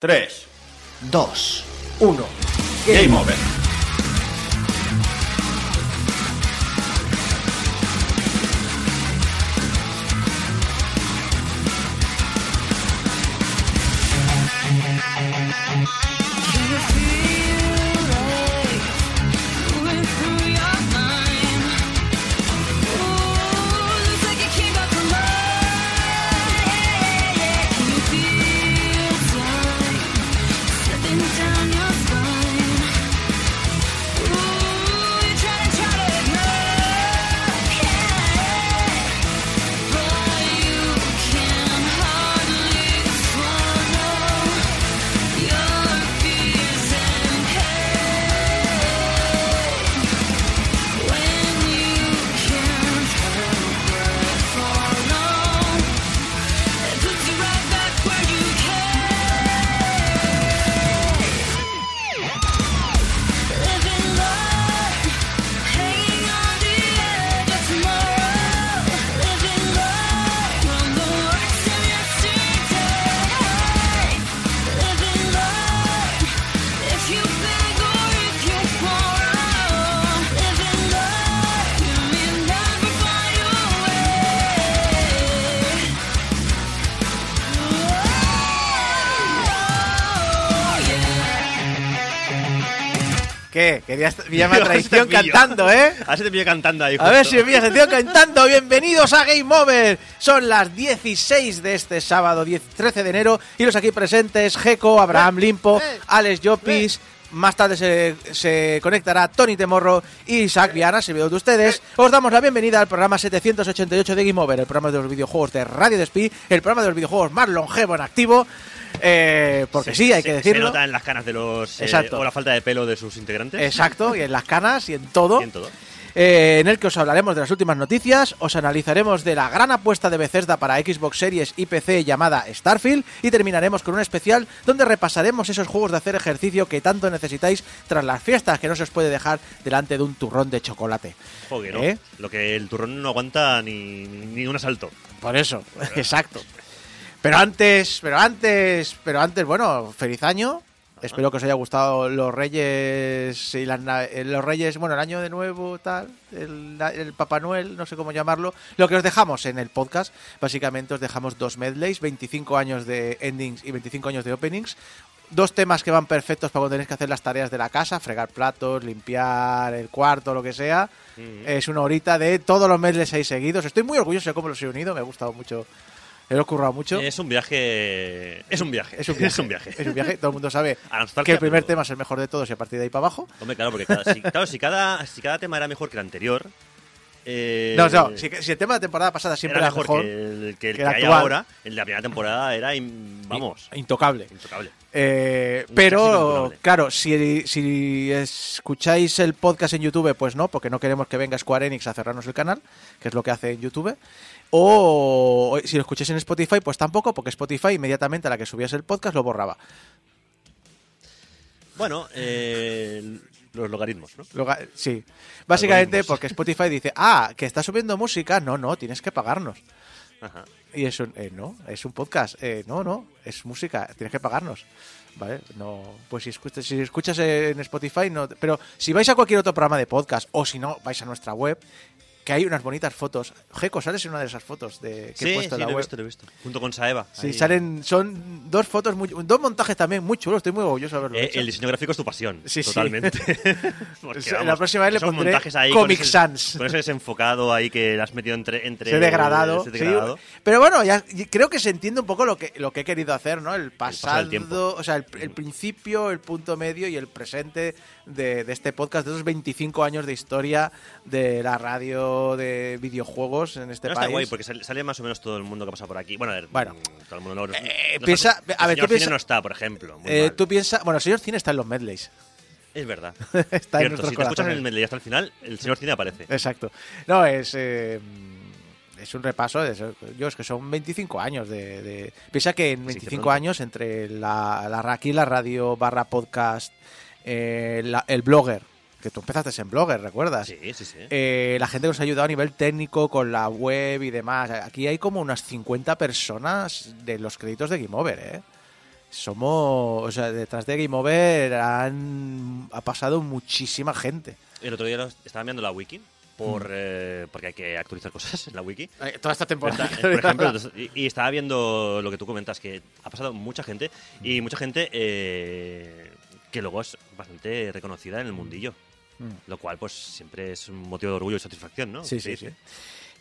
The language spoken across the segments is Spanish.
3, 2, 1. Game Over. Querías pillarme a traición cantando, ¿eh? A ver si te pillo cantando ahí. A ver si me pillas cantando. Bienvenidos a Game Over. Son las 16 de este sábado, 10 13 de enero. Y los aquí presentes, Geco, Abraham Limpo, Alex Llopis. Más tarde se, se conectará Tony Temorro y Isaac Viana, veo de ustedes. Os damos la bienvenida al programa 788 de Game Over, el programa de los videojuegos de Radio Despí, el programa de los videojuegos más longevo en activo. Eh, porque sí, hay Se- que decirlo. Se nota en las canas de los. eh, Exacto. o la falta de pelo de sus integrantes. Exacto, y en las canas y en todo. Y en todo. Eh, en el que os hablaremos de las últimas noticias, os analizaremos de la gran apuesta de Bethesda para Xbox Series y PC llamada Starfield y terminaremos con un especial donde repasaremos esos juegos de hacer ejercicio que tanto necesitáis tras las fiestas que no se os puede dejar delante de un turrón de chocolate. Joder, ¿no? ¿Eh? Lo que el turrón no aguanta ni, ni un asalto. Por eso, exacto. Pero antes, pero antes, pero antes, bueno, feliz año. Espero que os haya gustado los Reyes y las eh, los Reyes, bueno, el año de nuevo, tal, el, el Papá Noel, no sé cómo llamarlo. Lo que os dejamos en el podcast, básicamente os dejamos dos medleys, 25 años de endings y 25 años de openings. Dos temas que van perfectos para cuando tenéis que hacer las tareas de la casa, fregar platos, limpiar el cuarto, lo que sea. Es una horita de todos los medleys ahí seguidos. Estoy muy orgulloso de cómo los he unido, me ha gustado mucho. He ocurrido mucho. Es un viaje. Es un viaje. Es un viaje. Es un viaje. Es un viaje. Todo el mundo sabe que el primer pero- tema es el mejor de todos y a partir de ahí para abajo. Hombre, claro, porque cada, si, claro, si, cada, si cada tema era mejor que el anterior. eh, No, no, si, si el tema de la temporada pasada siempre era era, mejor, que el que, el que hay ahora. El de la primera temporada era. in- vamos. intocable. Intocable. Eh, pero, claro, si, si escucháis el podcast en YouTube, pues no, porque no queremos que venga Square Enix a cerrarnos el canal, que es lo que hace en YouTube. O si lo escucháis en Spotify, pues tampoco, porque Spotify inmediatamente a la que subías el podcast lo borraba. Bueno, eh, los logaritmos, ¿no? Sí. Básicamente porque Spotify dice, ah, que está subiendo música. No, no, tienes que pagarnos. Ajá. Y es un, eh, no, es un podcast. Eh, no, no, es música, tienes que pagarnos. ¿Vale? No, pues si escuchas, si escuchas en Spotify, no. Pero si vais a cualquier otro programa de podcast, o si no, vais a nuestra web, que hay unas bonitas fotos. Jeco, sales en una de esas fotos de, que Sí, he puesto sí, en la lo he web. visto, lo he visto. Junto con Saeva. Sí, ahí. salen, son dos fotos, muy, dos montajes también muy chulos. Estoy muy orgulloso de haberlo Eh, hecho. el diseño gráfico es tu pasión. Sí, totalmente. Porque, Sí, la próxima vez le pondré ahí Comic con ese- Sans. Con ese desenfocado ahí que le has metido entre. entre Ese degradado. ese degradado. Pero bueno, ya creo que se entiende un poco lo que, lo que he querido hacer, ¿no? El paso pasado, del tiempo. o sea, el, el principio, el punto medio y el presente de, de este podcast, de esos 25 años de historia de la radio de videojuegos en este No, país. está guay porque sale, más o menos todo el mundo que pasa por aquí. Bueno, a ver, Bueno. mm, todo el mundo no. Eh, no piensa- está- a ver, el señor tú piensa- Cine no está, por ejemplo. muy Eh, mal. tú piensas, bueno, el señor Cine está en los medleys. Es verdad. está en nuestros si te escuchas en el medley hasta el final, el señor Cine aparece. Exacto. No, es. eh, es un repaso. de yo es que son 25 años de. de- Piensa que en Sí, 25 que pronto. años, entre la, la, aquí la radio barra podcast, eh, la- el blogger, que tú empezaste en blogger, ¿recuerdas? Sí, sí, sí. Eh, la gente que nos ha ayudado a nivel técnico con la web y demás. Aquí hay como unas 50 personas de los créditos de Game Over, ¿eh? somos, o sea, detrás de Game Over han, ha pasado muchísima gente. El otro día estaba viendo la wiki por, Mm. eh, porque hay que actualizar cosas en la wiki. Eh, Toda esta temporada. Está- por ejemplo, y, y estaba viendo lo que tú comentas, que ha pasado mucha gente y mucha gente eh, que luego es bastante reconocida en el mundillo. Mm. Lo cual, pues, siempre es un motivo de orgullo y satisfacción, ¿no? Sí, sí, sí.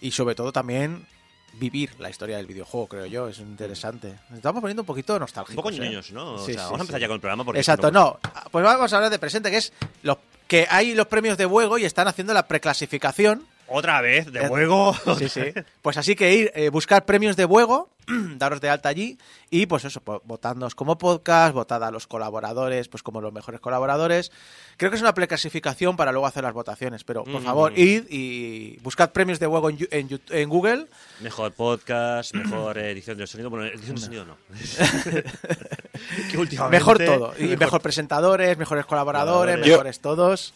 Y sobre todo también vivir la historia del videojuego, creo yo, es interesante. Nos Estamos poniendo un poquito Un nostálgicos. poco ¿eh? ñoños, ¿no? O Sí, sea, sí, vamos a empezar sí. ya con el programa porque... Exacto, no, no. Pues vamos a hablar de presente, que es los que hay los premios de juego y están haciendo la preclasificación. Otra vez, de Eh, juego. Sí, sí. Pues así que ir, eh, buscar premios de juego, daros de alta allí y pues eso, pues, votadnos como podcast, votad a los colaboradores, pues como los mejores colaboradores. Creo que es una preclasificación para luego hacer las votaciones, pero por Mm. favor, id y buscad premios de juego en, Yu- en, en Google. Mejor podcast, mejor edición del sonido. Bueno, edición del sonido no. Que últimamente- Mejor todo. Y mejor, presentadores, mejores colaboradores, Colaboradores. Yo- mejores todos.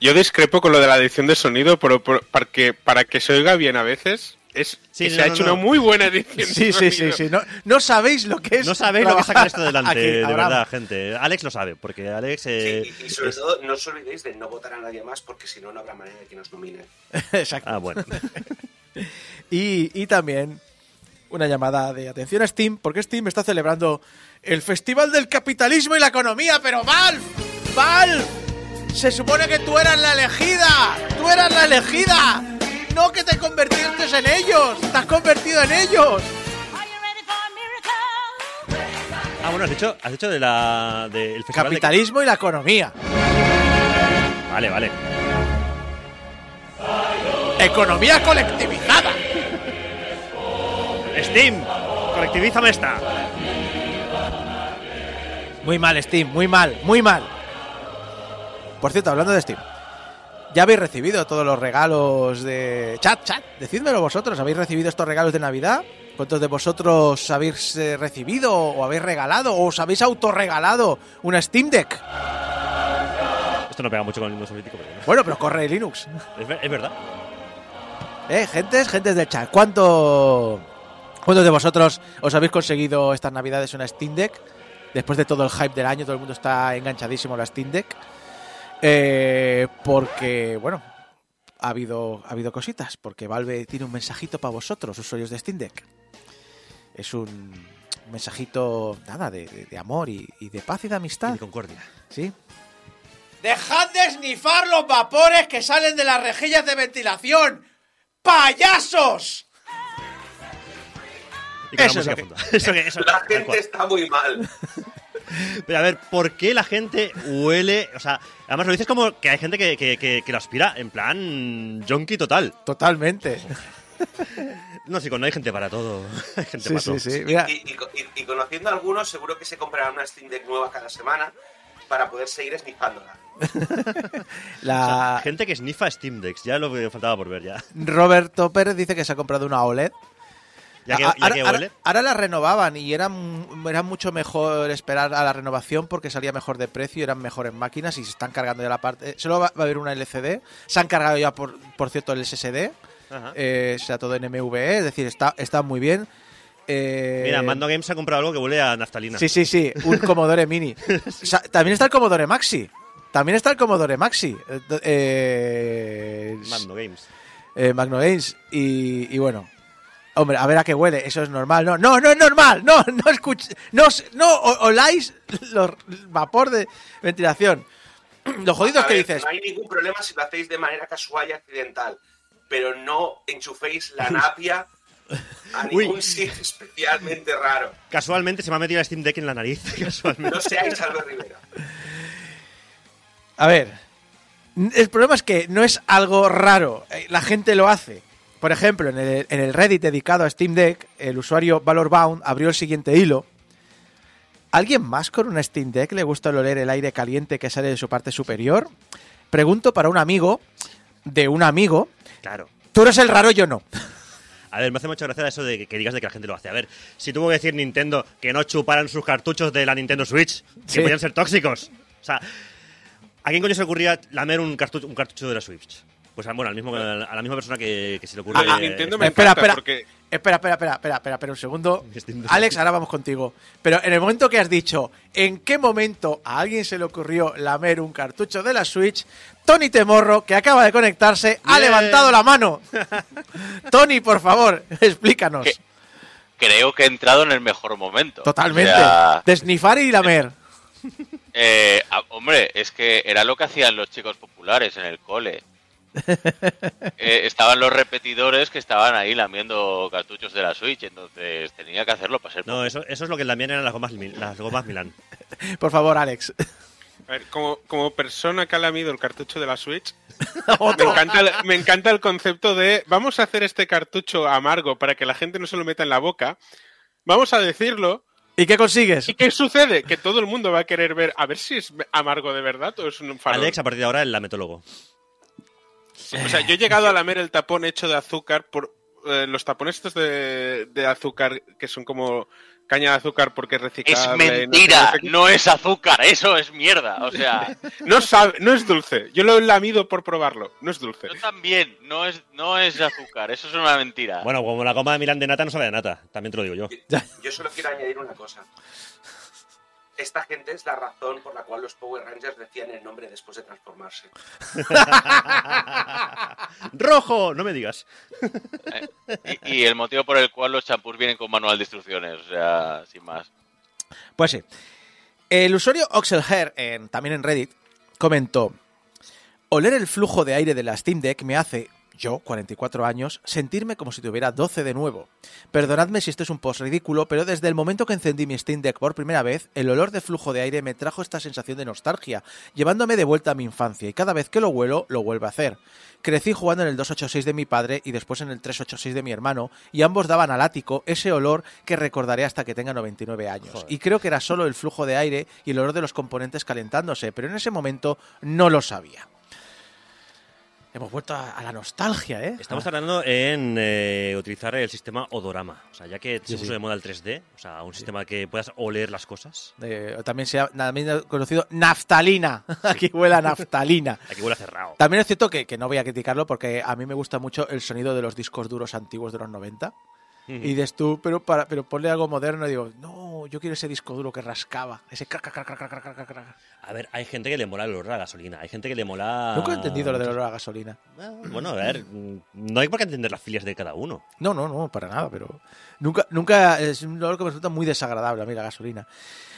Yo discrepo con lo de la edición de sonido, pero por- para, que, para que se oiga bien a veces, es Sí, que no, se ha no, hecho no. una muy buena edición. Sí, sí, sí, sí. No, no sabéis lo que es. No sabéis lo que trabajar saca esto delante, aquí, de verdad, gente. Alex lo sabe, porque Alex... eh, Sí, y, y sobre es- todo, no os olvidéis de no votar a nadie más porque si no, no habrá manera de que nos nominen. Exacto. Ah, bueno. Y, y también una llamada de atención a Steam, porque Steam está celebrando el Festival del Capitalismo y la Economía, pero Valve, Valve, se supone que tú eras la elegida, tú eras la elegida, no que te convertiste en ellos, te has convertido en ellos. Ah, bueno, has dicho, has dicho de la... De, el festival de- Capitalismo y la economía. Vale, vale. Economía colectivizada. Steam, colectivízame esta. Muy mal, Steam, muy mal, muy mal. Por cierto, hablando de Steam, ¿ya habéis recibido todos los regalos de. Chat, chat, decídmelo vosotros, ¿habéis recibido estos regalos de Navidad? ¿Cuántos de vosotros habéis eh, recibido o habéis regalado o os habéis autorregalado una Steam Deck? Esto no pega mucho con el mundo soviético, pero bueno. Bueno, pero corre Linux. Es, ver- es verdad. ¿Eh? Gentes, gentes del chat, ¿cuánto, ¿cuántos de vosotros os habéis conseguido estas Navidades una Steam Deck? Después de todo el hype del año, todo el mundo está enganchadísimo a la Steam Deck. Eh, porque, bueno, ha habido, ha habido cositas. Porque Valve tiene un mensajito para vosotros, usuarios de Steam Deck. Es un mensajito, nada, de, de- de amor y, y de paz y de Y amistad. de concordia. ¿Sí? ¡Dejad de snifar los vapores que salen de las rejillas de ventilación! ¡Payasos! Y con la Eso lo que- de fondo. Eso que- eso, La gente está muy mal. Pero a ver, ¿por qué la gente huele? O sea, además lo dices como que hay gente que, que, que, que lo aspira en plan junkie total. Totalmente. No, sí, no hay gente para todo. Hay gente Sí, para sí, todo. sí. Mira, Y, y co- y- y conociendo a algunos, seguro que se comprarán una Steam Deck nueva cada semana para poder seguir snifándola. O sea, la gente que snifa Steam Decks, ya lo que faltaba por ver ya. Roberto Pérez dice que se ha comprado una OLED. Ya que, ya ahora, que ahora- huele. ahora la renovaban y era, era mucho mejor esperar a la renovación porque salía mejor de precio, eran mejores máquinas y se están cargando ya la parte. Solo va, va a haber una LCD. Se han cargado ya, por, por cierto, el SSD. Eh, sea todo en MVE, es decir, está, está muy bien. Eh, Mira, Mando Games ha comprado algo que huele a naftalina. Sí, sí, sí, un Commodore Mini. También está el Commodore Maxi. También está el Commodore Maxi. Eh, eh, Mando Games. eh, Magno Games. Y, y bueno, hombre, a ver a qué huele. Eso es normal. No, no, no es normal. No, no escuch, no, no oláis los vapor de ventilación. Lo jodido es A que ver, dices. No hay ningún problema si lo hacéis de manera casual y accidental, pero no enchuféis la napia a Uy. ningún sitio especialmente raro. Casualmente se me ha metido la Steam Deck en la nariz. Casualmente. No seáis Albert Rivera. A ver, el problema es que no es algo raro, eh, la gente lo hace. Por ejemplo, en el, en el Reddit dedicado a Steam Deck, el usuario Valorbound abrió el siguiente hilo. ¿Alguien más con una Steam Deck le gusta oler el aire caliente que sale de su parte superior? Pregunto para un amigo de un amigo. Claro. Tú eres el raro, yo no. A ver, me hace mucha gracia eso de que, que digas de que la gente lo hace. A ver, si tuvo que decir Nintendo que no chuparan sus cartuchos de la Nintendo Switch, que podían ser tóxicos. O sea, ¿a quién coño se ocurría lamer un cartucho, un cartucho de la Switch? Pues bueno, al mismo, a la misma persona que, que se le ocurre. de Nintendo me Espera, espera. porque Espera, espera, espera, espera, espera, espera un segundo. Distinto. Alex, ahora vamos contigo. Pero en el momento que has dicho, ¿en qué momento a alguien se le ocurrió lamer un cartucho de la Switch? Tony Temorro, que acaba de conectarse, ha levantado la mano. Tony, por favor, explícanos. ¿Qué? Creo que he entrado en el mejor momento. Totalmente. O sea, De snifar y lamer. eh, ah, hombre, es que era lo que hacían los chicos populares en el cole. Eh, estaban los repetidores que estaban ahí lamiendo cartuchos de la Switch, entonces tenía que hacerlo para ser No, eso, eso es lo que también eran las gomas, las gomas Milán. Por favor, Alex. a ver, como, como persona que ha lamido el cartucho de la Switch, me encanta, el, me encanta el concepto de vamos a hacer este cartucho amargo para que la gente no se lo meta en la boca. Vamos a decirlo. ¿Y qué consigues? ¿Y qué sucede? Que todo el mundo va a querer ver a ver si es amargo de verdad o es un farol. Alex, a partir de ahora, el lametólogo. O sea, yo he llegado a lamer el tapón hecho de azúcar por eh, los tapones estos de, de azúcar que son como caña de azúcar porque es Es reciclable. no sé mentira, qué. no es azúcar, eso es mierda. O sea, No sabe, no es dulce. Yo lo he lamido por probarlo. No es dulce. yo también, no es, no es azúcar, eso es una mentira. Bueno, como la goma de Milán de nata no sabe de nata, también te lo digo yo. Yo solo quiero añadir una cosa. Esta gente es la razón por la cual los Power Rangers decían el nombre después de transformarse. ¡Rojo! No me digas. Y, y el motivo por el cual los champús vienen con manual de instrucciones, o sea, sin más. Pues sí. El usuario Oxelhair, en, también en Reddit, comentó: Oler el flujo de aire de la Steam Deck me hace, yo, 44 años, sentirme como si tuviera 12 de nuevo. Perdonadme si esto es un post ridículo, pero desde el momento que encendí mi Steam Deck por primera vez, el olor de flujo de aire me trajo esta sensación de nostalgia, llevándome de vuelta a mi infancia, y cada vez que lo huelo, lo vuelvo a hacer. Crecí jugando en el 286 de mi padre y después en el 386 de mi hermano, y ambos daban al ático ese olor que recordaré hasta que tenga 99 años. Y creo que era solo el flujo de aire y el olor de los componentes calentándose, pero en ese momento no lo sabía. Hemos vuelto a, a la nostalgia, ¿eh? Estamos tardando en eh, utilizar el sistema odorama. O sea, ya que se puso de moda el 3D, o sea, un sistema que puedas oler las cosas. Eh, también se ha también conocido naftalina. Aquí huele a naftalina. Aquí huele a cerrado. También es cierto que, que no voy a criticarlo porque a mí me gusta mucho el sonido de los discos duros antiguos de los 90. Y dices tú, pero, para, pero ponle algo moderno y digo, no, yo quiero ese disco duro que rascaba. Ese crac, crac, crac, crac. A ver, hay gente que le mola el olor a gasolina, hay gente que le mola... Nunca he entendido lo del olor a gasolina. Ah, Bueno, a ver, no hay por qué entender las filias de cada uno. No, no, no, para nada, pero nunca, nunca es un olor que me resulta muy desagradable a mí la gasolina.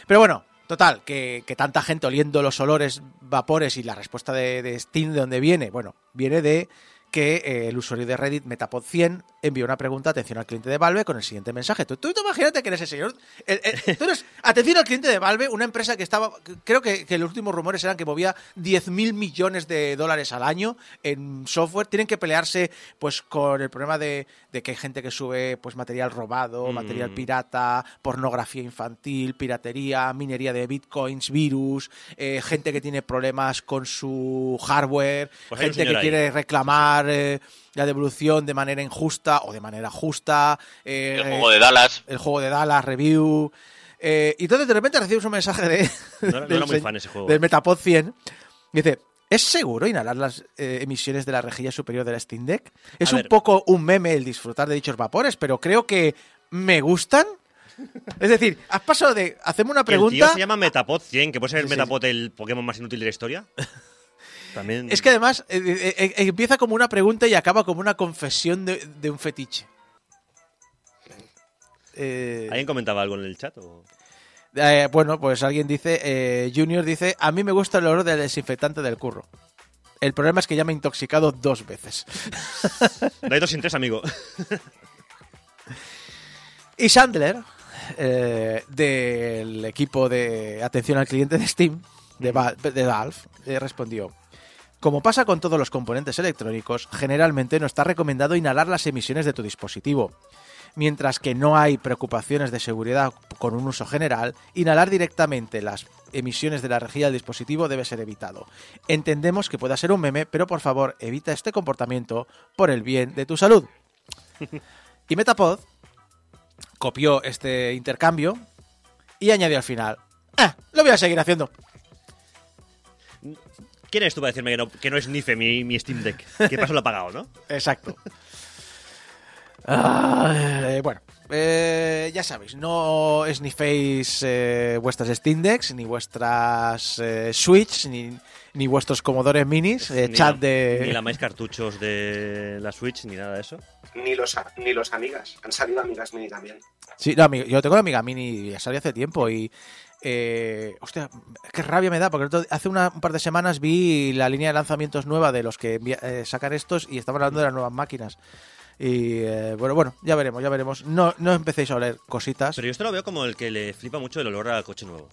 Pero bueno, total, que, que tanta gente oliendo los olores, vapores y la respuesta de, de Steam de dónde viene, bueno, viene de que eh, el usuario de Reddit Metapod100 envió una pregunta atención al cliente de Valve con el siguiente mensaje. Tú, tú imagínate que eres ese señor. el- el- tú eres atención al cliente de Valve, una empresa que estaba. Creo que, que los últimos rumores eran que movía 10.000 millones de dólares al año en software. Tienen que pelearse pues con el problema de, de que hay gente que sube pues material robado, Mm. material pirata, pornografía infantil, piratería, minería de bitcoins, virus, eh, gente que tiene problemas con su hardware, Pues gente que señor ahí. quiere reclamar eh, la devolución de manera injusta o de manera justa. eh, El juego de Dallas. el juego de Dallas, review. eh, y entonces de repente recibes un mensaje de, No no del era muy fan ese juego. del Metapod 100. Dice, ¿es seguro inhalar las eh, emisiones de la rejilla superior de la Steam Deck? Es A un ver. poco un meme el disfrutar de dichos vapores, pero creo que me gustan. Es decir, has pasado de hacerme una Que El tío pregunta... se llama Metapod 100, que puede ser el Sí, sí, Metapod el Pokémon más inútil de la historia. También... Es que además eh, eh, eh, empieza como una pregunta y acaba como una confesión de, de un fetiche. Eh, ¿Alguien comentaba algo en el chat? o? Bueno, pues alguien dice, Junior dice, a mí me gusta el olor del desinfectante del curro. El problema es que ya me he intoxicado dos veces. No hay dos sin tres, amigo. Y Sandler, eh, del equipo de atención al cliente de Steam, de, Val- de Valve, eh, respondió, como pasa con todos los componentes electrónicos, generalmente no está recomendado inhalar las emisiones de tu dispositivo. Mientras que no hay preocupaciones de seguridad con un uso general, inhalar directamente las emisiones de la rejilla del dispositivo debe ser evitado. Entendemos que pueda ser un meme, pero por favor evita este comportamiento por el bien de tu salud. Y Metapod copió este intercambio y añadió al final, "Ah, lo voy a seguir haciendo. ¿Quién eres tú para decirme que no, que no es Nife mi, mi Steam Deck? Que paso lo ha pagado, ¿no? Exacto. Ah, eh, bueno, eh, ya sabéis, no sniféis eh, vuestras Steam Decks, ni vuestras eh, Switch, ni, ni vuestros Commodore Minis, eh, Ni chat la- de... Ni la más cartuchos de la Switch, ni nada de eso. Ni los, ni los amigas. Han salido amigas mini también. Sí, no, yo tengo la Amiga Mini, ya salió hace tiempo y... Eh, hostia, qué rabia me da, porque hace una- un par de semanas vi la línea de lanzamientos nueva de los que eh, sacan estos y estaban hablando de las nuevas máquinas. Y eh, bueno, bueno, ya veremos, ya veremos. No, no empecéis a oler cositas. Pero yo esto lo veo como el que le flipa mucho el olor al coche nuevo.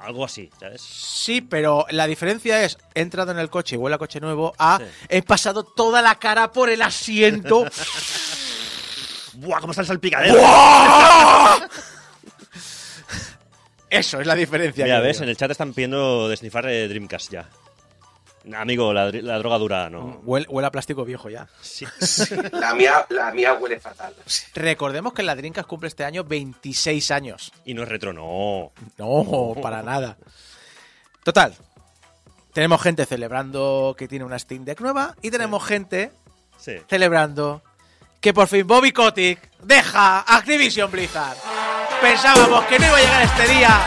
Algo así, ¿sabes? Sí, pero la diferencia es, he entrado en el coche y huele a coche nuevo, a Sí. he pasado toda la cara por el asiento. ¡Buah, cómo está el salpicadero! Eso es la diferencia. Mira, ves, en el chat están pidiendo de snifar eh, Dreamcast ya. Amigo, la, droga dura, no. Huele, huele a plástico viejo ya. Sí. La mía, la mía huele fatal. Recordemos que la Dreamcast cumple este año 26 años. Y no es retro, no. No, para nada. Total. Tenemos gente celebrando que tiene una Steam Deck nueva y tenemos gente Sí. celebrando que por fin Bobby Kotick deja Activision Blizzard. Pensábamos que no iba a llegar este día,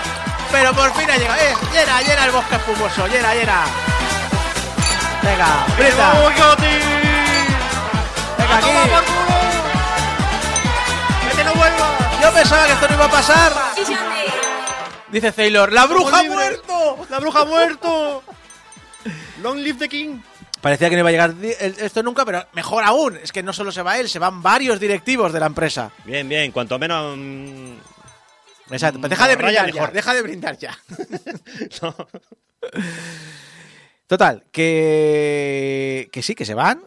pero por fin ha llegado. ¡Eh! ¡Llena, llena el bosque espumoso! ¡Llena, llena! Venga, Blizzard. Venga, aquí. Yo pensaba que esto no iba a pasar. Dice Taylor, ¡la bruja ha muerto! ¡La bruja ha muerto! ¡Long live the king! Parecía que no iba a llegar esto nunca, pero mejor aún, es que no solo se va él, se van varios directivos de la empresa. Bien, bien, cuanto menos. Mm, Exacto, pues deja de brindar ya, deja de brindar ya. no. Total, que, que sí, que se van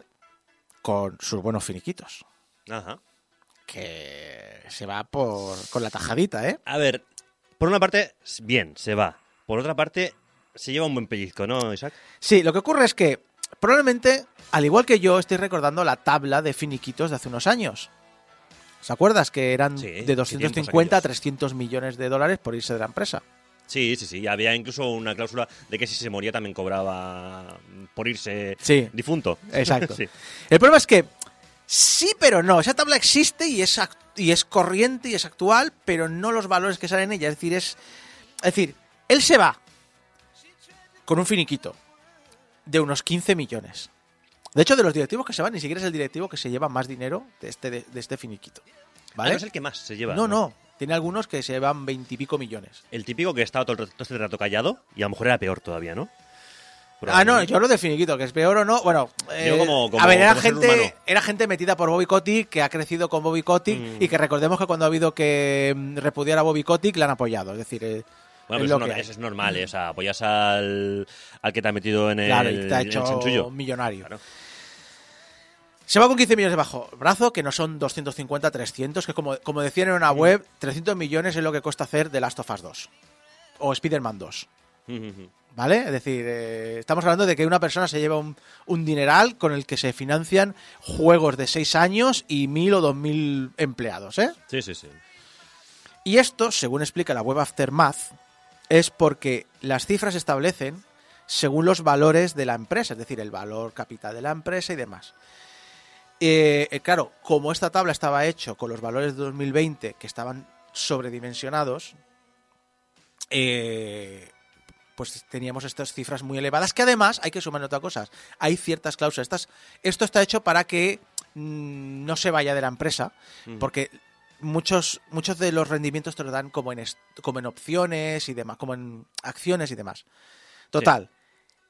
con sus buenos finiquitos. Ajá. Que se va por con la tajadita, ¿eh? A ver, por una parte, bien, se va. Por otra parte, se lleva un buen pellizco, ¿no, Isaac? Sí, lo que ocurre es que probablemente, al igual que yo, estoy recordando la tabla de finiquitos de hace unos años. ¿Se acuerdas que eran Sí, de qué 250 a tiempos 300 millones de dólares por irse de la empresa? Sí, sí, sí. Había incluso una cláusula de que si se moría también cobraba por irse Sí. difunto. Exacto. sí. El problema es que sí, pero no. Esa tabla existe y es, y es corriente y es actual, pero no los valores que salen en ella. Es decir, es, es decir, él se va con un finiquito de unos 15 millones. De hecho, de los directivos que se van, ni siquiera es el directivo que se lleva más dinero de este, de, de este finiquito. Ah, ¿Vale? no es el que más se lleva. no, no. Tiene algunos que se llevan 20 y pico millones. El típico que estaba todo, todo este rato callado y a lo mejor era peor todavía, ¿no? Ah, no, yo hablo de finiquito, que es peor o no. Bueno, eh, como- como- a ver, era gente, era gente metida por Bobby Kotick, que ha crecido con Bobby Kotick, Mm. y que recordemos que cuando ha habido que mm, repudiar a Bobby Kotick, le han apoyado. Es decir, eh, Bueno, es pero lo eso, no- es normal, ¿eh? O sea, apoyas al, al que te ha metido en el, claro, y te ha en el hecho millonario. Claro. Se va con 15 millones debajo brazo, que no son 250, 300, que como, como decían en una Mm. web, 300 millones es lo que cuesta hacer The Last of Us 2. O Spider-Man 2. ¿Vale? Es decir, eh, estamos hablando de que una persona se lleva un, un dineral con el que se financian juegos de 6 años y 1.000 o 2.000 empleados, ¿eh? Sí, sí, sí. Y esto, según explica la web Aftermath, es porque las cifras se establecen según los valores de la empresa, es decir, el valor capital de la empresa y demás. Eh, eh, claro, como esta tabla estaba hecho con los valores de 2020 que estaban sobredimensionados, eh, pues teníamos estas cifras muy elevadas que además hay que sumar otra cosa. Hay ciertas cláusulas. Estas, esto está hecho para que mm, no se vaya de la empresa, porque muchos, muchos de los rendimientos te lo dan como en, como en opciones y demás, como en acciones y demás. Total,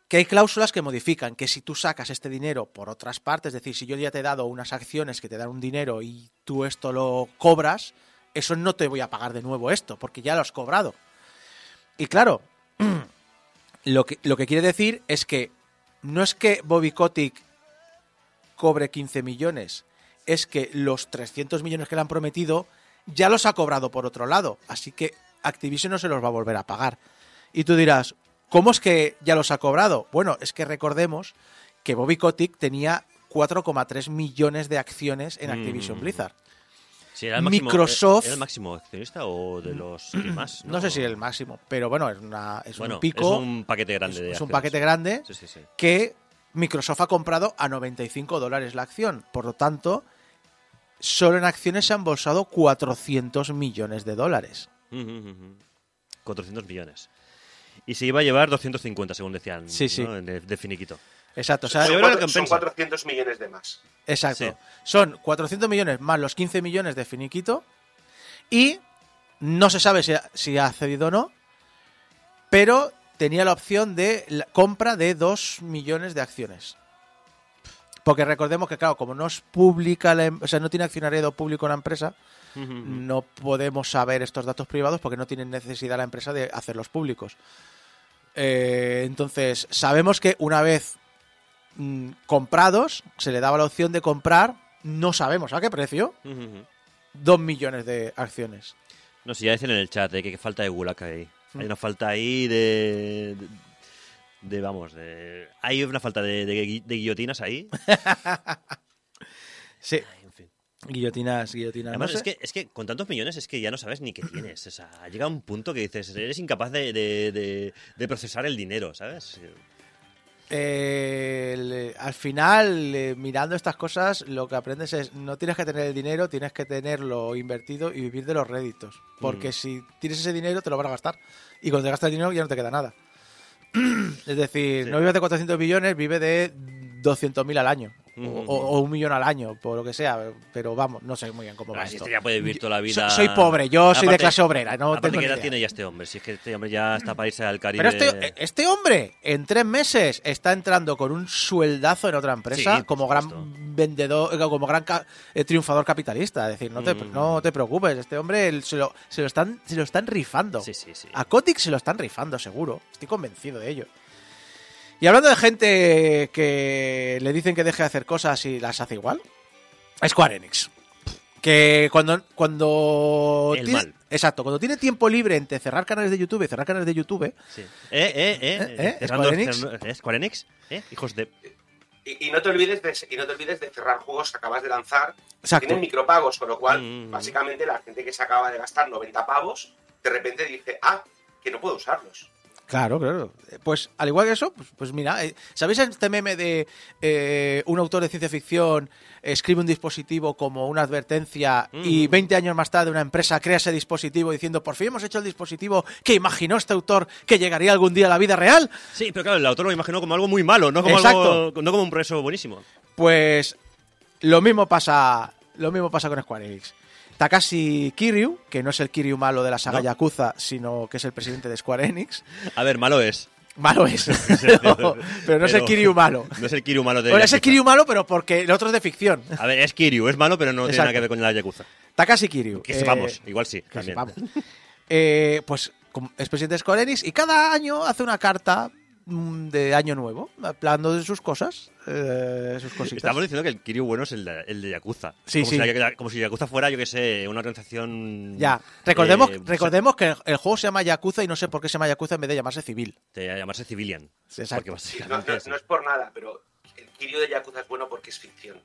que hay cláusulas que modifican que si tú sacas este dinero por otras partes, es decir, si yo ya te he dado unas acciones que te dan un dinero y tú esto lo cobras, eso no te voy a pagar de nuevo esto, porque ya lo has cobrado. Y claro, lo que, lo que quiere decir es que no es que Bobby Kotick cobre 15 millones, es que los 300 millones que le han prometido ya los ha cobrado por otro lado. Así que Activision no se los va a volver a pagar. Y tú dirás, ¿cómo es que ya los ha cobrado? Bueno, es que recordemos que Bobby Kotick tenía 4,3 millones de acciones en Activision Mm. Blizzard. Sí, era el máximo, Microsoft. ¿Era el máximo accionista o de los que más? No sé si el máximo, pero bueno, es, una, es Bueno, un pico, es un paquete grande es- de es un paquete grande Sí, sí, sí. que Microsoft ha comprado a 95 dólares la acción. Por lo tanto, solo en acciones se han bolsado 400 millones de dólares. Ujú, ujú, ujú. 400 millones. Y se iba a llevar 250, según decían. Sí, sí. ¿no? De, de finiquito. Exacto, o sea, Yo Son, cuatro- son compensa. 400 millones de más. exacto. Sí. Son 400 millones más los 15 millones de finiquito y no se sabe si ha, si ha cedido o no, pero tenía la opción de la compra de 2 millones de acciones. Porque recordemos que, claro, como no es pública, la em- o sea, no tiene accionariado público la empresa, No podemos saber estos datos privados porque no tiene necesidad la empresa de hacerlos públicos. Eh, entonces, sabemos que una vez mm, comprados, se le daba la opción de comprar, no sabemos a qué precio, dos millones de acciones. No sé, ya dicen en el chat eh, que, que falta de gulag ahí. Mm. Hay una falta ahí de, de. de, vamos, de. Hay una falta de, de gui- de guillotinas ahí. Sí. Guillotinas, guillotinas. Además, no es, que, es que con tantos millones es que ya no sabes ni qué tienes. O sea, llega un punto que dices, eres incapaz de, de- de- de procesar el dinero, ¿sabes? Eh, el- al final, eh, mirando estas cosas, lo que aprendes es no tienes que tener el dinero, tienes que tenerlo invertido y vivir de los réditos. Porque Mm. si tienes ese dinero, te lo van a gastar. Y cuando te gastas el dinero, ya no te queda nada. es decir, Sí. no vives de 400 millones, vive de 200.000 al año. O- Ujú. o, o un millón al año, por lo que sea. Pero vamos, no sé muy bien cómo va si esto. este ya puede vivir toda la vida. soy pobre, yo soy de clase obrera, no tengo ¿qué ni edad tiene ya este hombre? Si es que este hombre ya está para irse al Caribe. Pero este, este hombre, en tres meses, está entrando con un sueldazo en otra empresa Sí, como gran vendedor, eh, como gran ca- eh, triunfador capitalista. Es decir, no te, Mm. no te preocupes, este hombre se lo, se lo están, se lo están rifando. Sí, sí, sí. A Kotick se lo están rifando, seguro. Estoy convencido de ello. Y hablando de gente que le dicen que deje de hacer cosas y las hace igual, Square Enix. Que cuando, cuando El tiene, mal. exacto, cuando tiene tiempo libre entre cerrar canales de YouTube y cerrar canales de YouTube, Sí. Eh, eh, eh. ¿Eh? ¿Eh? cerrando- ¿Square Enix? cerrando- ¿eh? ¿Square Enix? ¿Eh? Hijos de. Y, y no te olvides de, y no te olvides de cerrar juegos que acabas de lanzar. Exacto. Tienen micropagos, con lo cual, Mm. básicamente, la gente que se acaba de gastar 90 pavos, de repente dice, ah, que no puedo usarlos. Claro, claro. Pues al igual que eso, pues, pues mira, eh, ¿sabéis este meme de eh, un autor de ciencia ficción escribe un dispositivo como una advertencia y Mm. 20 años más tarde una empresa crea ese dispositivo diciendo, por fin hemos hecho el dispositivo que imaginó este autor que llegaría algún día a la vida real? Sí, pero claro, el autor lo imaginó como algo muy malo, no como, algo, no como un progreso buenísimo. Pues lo mismo pasa, lo mismo pasa con Square Enix. Takashi Kiryu, que no es el Kiryu malo de la saga No. Yakuza, sino que es el presidente de Square Enix. A ver, malo es. Malo es, pero, pero no es el Kiryu malo. No es el Kiryu malo de. Bueno, es el. Kiryu malo, pero porque el otro es de ficción. A ver, es Kiryu, es malo, pero no tiene Exacto. nada que ver con la Yakuza. Takashi Kiryu. Que eh, sepamos, igual sí. que también. sepamos. Eh, pues es presidente de Square Enix y cada año hace una carta de año nuevo, hablando de sus cosas, eh, sus cositas. Estamos diciendo que el Kiryu bueno es el de, el de Yakuza. Sí, como sí. Si la- como si Yakuza fuera, yo que sé, una organización. Ya, recordemos, eh, recordemos que el juego se llama Yakuza y no sé por qué se llama Yakuza en vez de llamarse civil. De llamarse Civilian. Exacto. Porque No, básicamente. no- es- no es por nada, pero el Kirio de Yakuza es bueno porque es ficción.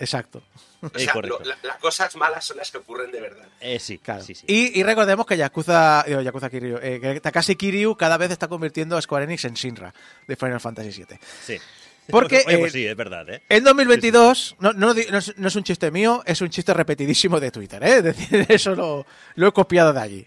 Exacto. O Eh, sea, correcto. lo- la- las cosas malas son las que ocurren de verdad. Eh, sí, Claro. sí, sí. Y, y recordemos que Yakuza, digo, Yakuza Kiryu, eh, que Takashi Kiryu cada vez está convirtiendo a Square Enix en Shinra de Final Fantasy VII. sí. Porque, Oye, pues eh, sí, es verdad, ¿eh? En 2022, no, no, no es, no es un chiste mío, es un chiste repetidísimo de Twitter, ¿eh? Es decir, eso lo, lo he copiado de allí.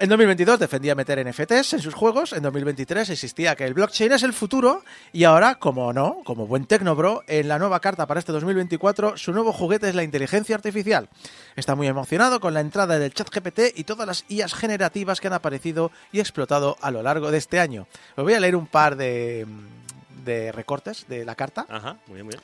En 2022 defendía meter NFTs en sus juegos, en 2023 existía que el blockchain es el futuro y ahora, como no, como buen tecnobro, en la nueva carta para este 2024 su nuevo juguete es la inteligencia artificial. Está muy emocionado con la entrada del chat GPT y todas las IAs generativas que han aparecido y explotado a lo largo de este año. Os voy a leer un par de, de recortes de la carta. Ajá, muy bien, muy bien.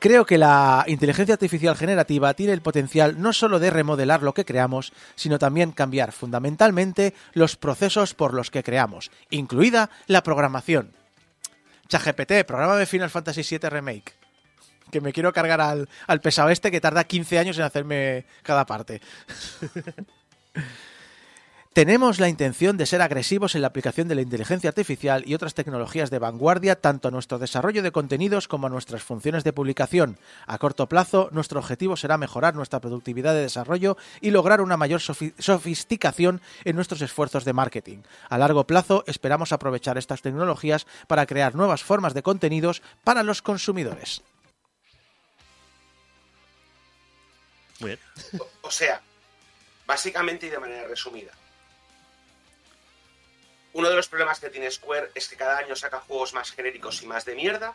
Creo que la inteligencia artificial generativa tiene el potencial no solo de remodelar lo que creamos, sino también cambiar fundamentalmente los procesos por los que creamos, incluida la programación. ChatGPT, programa de Final Fantasy VII Remake. Que me quiero cargar al, al pesado este que tarda 15 años en hacerme cada parte. Tenemos la intención de ser agresivos en la aplicación de la inteligencia artificial y otras tecnologías de vanguardia tanto a nuestro desarrollo de contenidos como a nuestras funciones de publicación. A corto plazo, nuestro objetivo será mejorar nuestra productividad de desarrollo y lograr una mayor sofi- sofisticación en nuestros esfuerzos de marketing. A largo plazo, esperamos aprovechar estas tecnologías para crear nuevas formas de contenidos para los consumidores. Muy bien. O sea, básicamente y de manera resumida. Uno de los problemas que tiene Square es que cada año saca juegos más genéricos y más de mierda.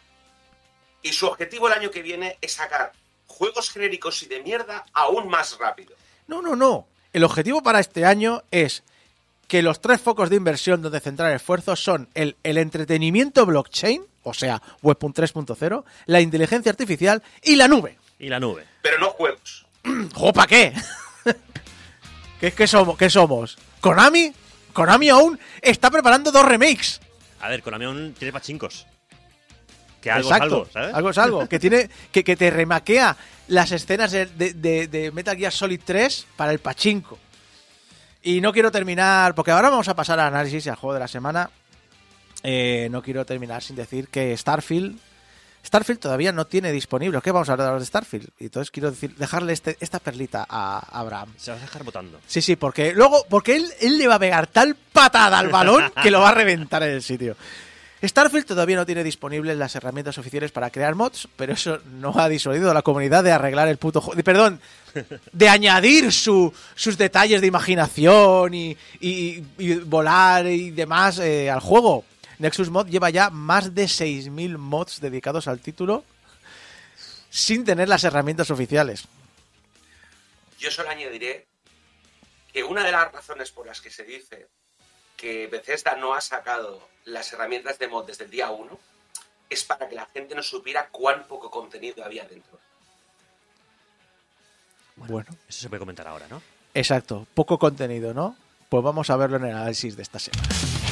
Y su objetivo el año que viene es sacar juegos genéricos y de mierda aún más rápido. No, no, no. El objetivo para este año es que los tres focos de inversión donde centrar esfuerzos son el, el entretenimiento blockchain, o sea, Web 3.0, la inteligencia artificial y la nube. Y la nube. Pero no juegos. ¿Jo, para qué? ¿Qué, qué somos? ¿Qué somos? ¿Konami? Konami aún está preparando dos remakes. A ver, Konami aún tiene pachincos. Que algo Exacto. es algo, ¿sabes? Algo es algo. Que tiene. Que, que te remaquea las escenas de, de- de- de Metal Gear Solid 3 para el pachinko. Y no quiero terminar. Porque ahora vamos a pasar al análisis y al juego de la semana. Eh, no quiero terminar sin decir que Starfield. Starfield todavía no tiene disponible. ¿Qué vamos a hablar de Starfield? Y entonces quiero decir, dejarle este- esta perlita a Abraham. Se va a dejar votando. Sí, sí, porque luego, porque él, él le va a pegar tal patada al balón que lo va a reventar en el sitio. Starfield todavía no tiene disponibles las herramientas oficiales para crear mods, pero eso no ha disuadido a la comunidad de arreglar el puto juego. Perdón, de añadir su- sus detalles de imaginación y, y- y volar y demás eh, al juego. Nexus Mod lleva ya más de 6.000 mods dedicados al título sin tener las herramientas oficiales. Yo solo añadiré que una de las razones por las que se dice que Bethesda no ha sacado las herramientas de mod desde el día 1 es para que la gente no supiera cuán poco contenido había dentro. Bueno. Eso se puede comentar ahora, ¿no? Exacto, poco contenido, ¿no? Pues vamos a verlo en el análisis de esta semana.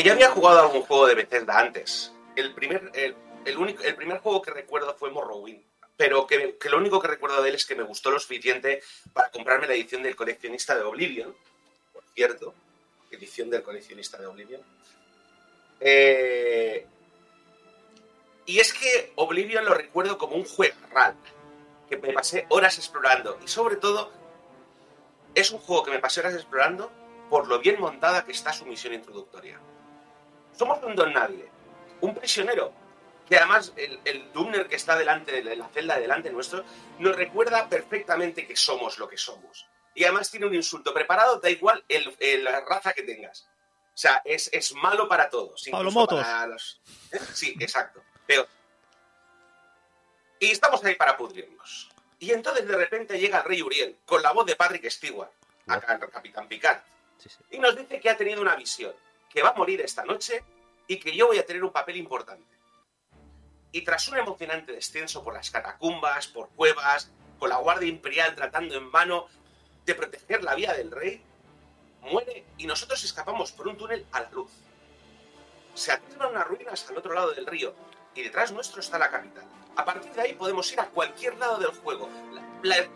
Aunque ya había jugado algún juego de Bethesda antes, el primer, el, el único, el primer juego que recuerdo fue Morrowind. Pero que, que lo único que recuerdo de él es que me gustó lo suficiente para comprarme la edición del coleccionista de Oblivion. Por cierto, edición del coleccionista de Oblivion. Eh, y es que Oblivion lo recuerdo como un juego real, que me pasé horas explorando. Y sobre todo, es un juego que me pasé horas explorando por lo bien montada que está su misión introductoria. Somos un don nadie, un prisionero, que además el, el Dumner que está delante de la celda delante nuestro nos recuerda perfectamente que somos lo que somos. Y además tiene un insulto preparado, da igual el- el- la raza que tengas. O sea, es, es malo para todos. Pablo Motos. para los- ¿Eh? Sí, exacto. Peor. Y estamos ahí para pudrirnos. Y entonces de repente llega el rey Uriel, con la voz de Patrick Stewart, acá Capitán Picard, Sí, sí. y nos dice que ha tenido una visión, que va a morir esta noche y que yo voy a tener un papel importante. Y tras un emocionante descenso por las catacumbas, por cuevas, con la Guardia Imperial tratando en vano de proteger la vida del rey, muere y nosotros escapamos por un túnel a la luz. Se atisban unas ruinas al otro lado del río y detrás nuestro está la capital. A partir de ahí podemos ir a cualquier lado del juego.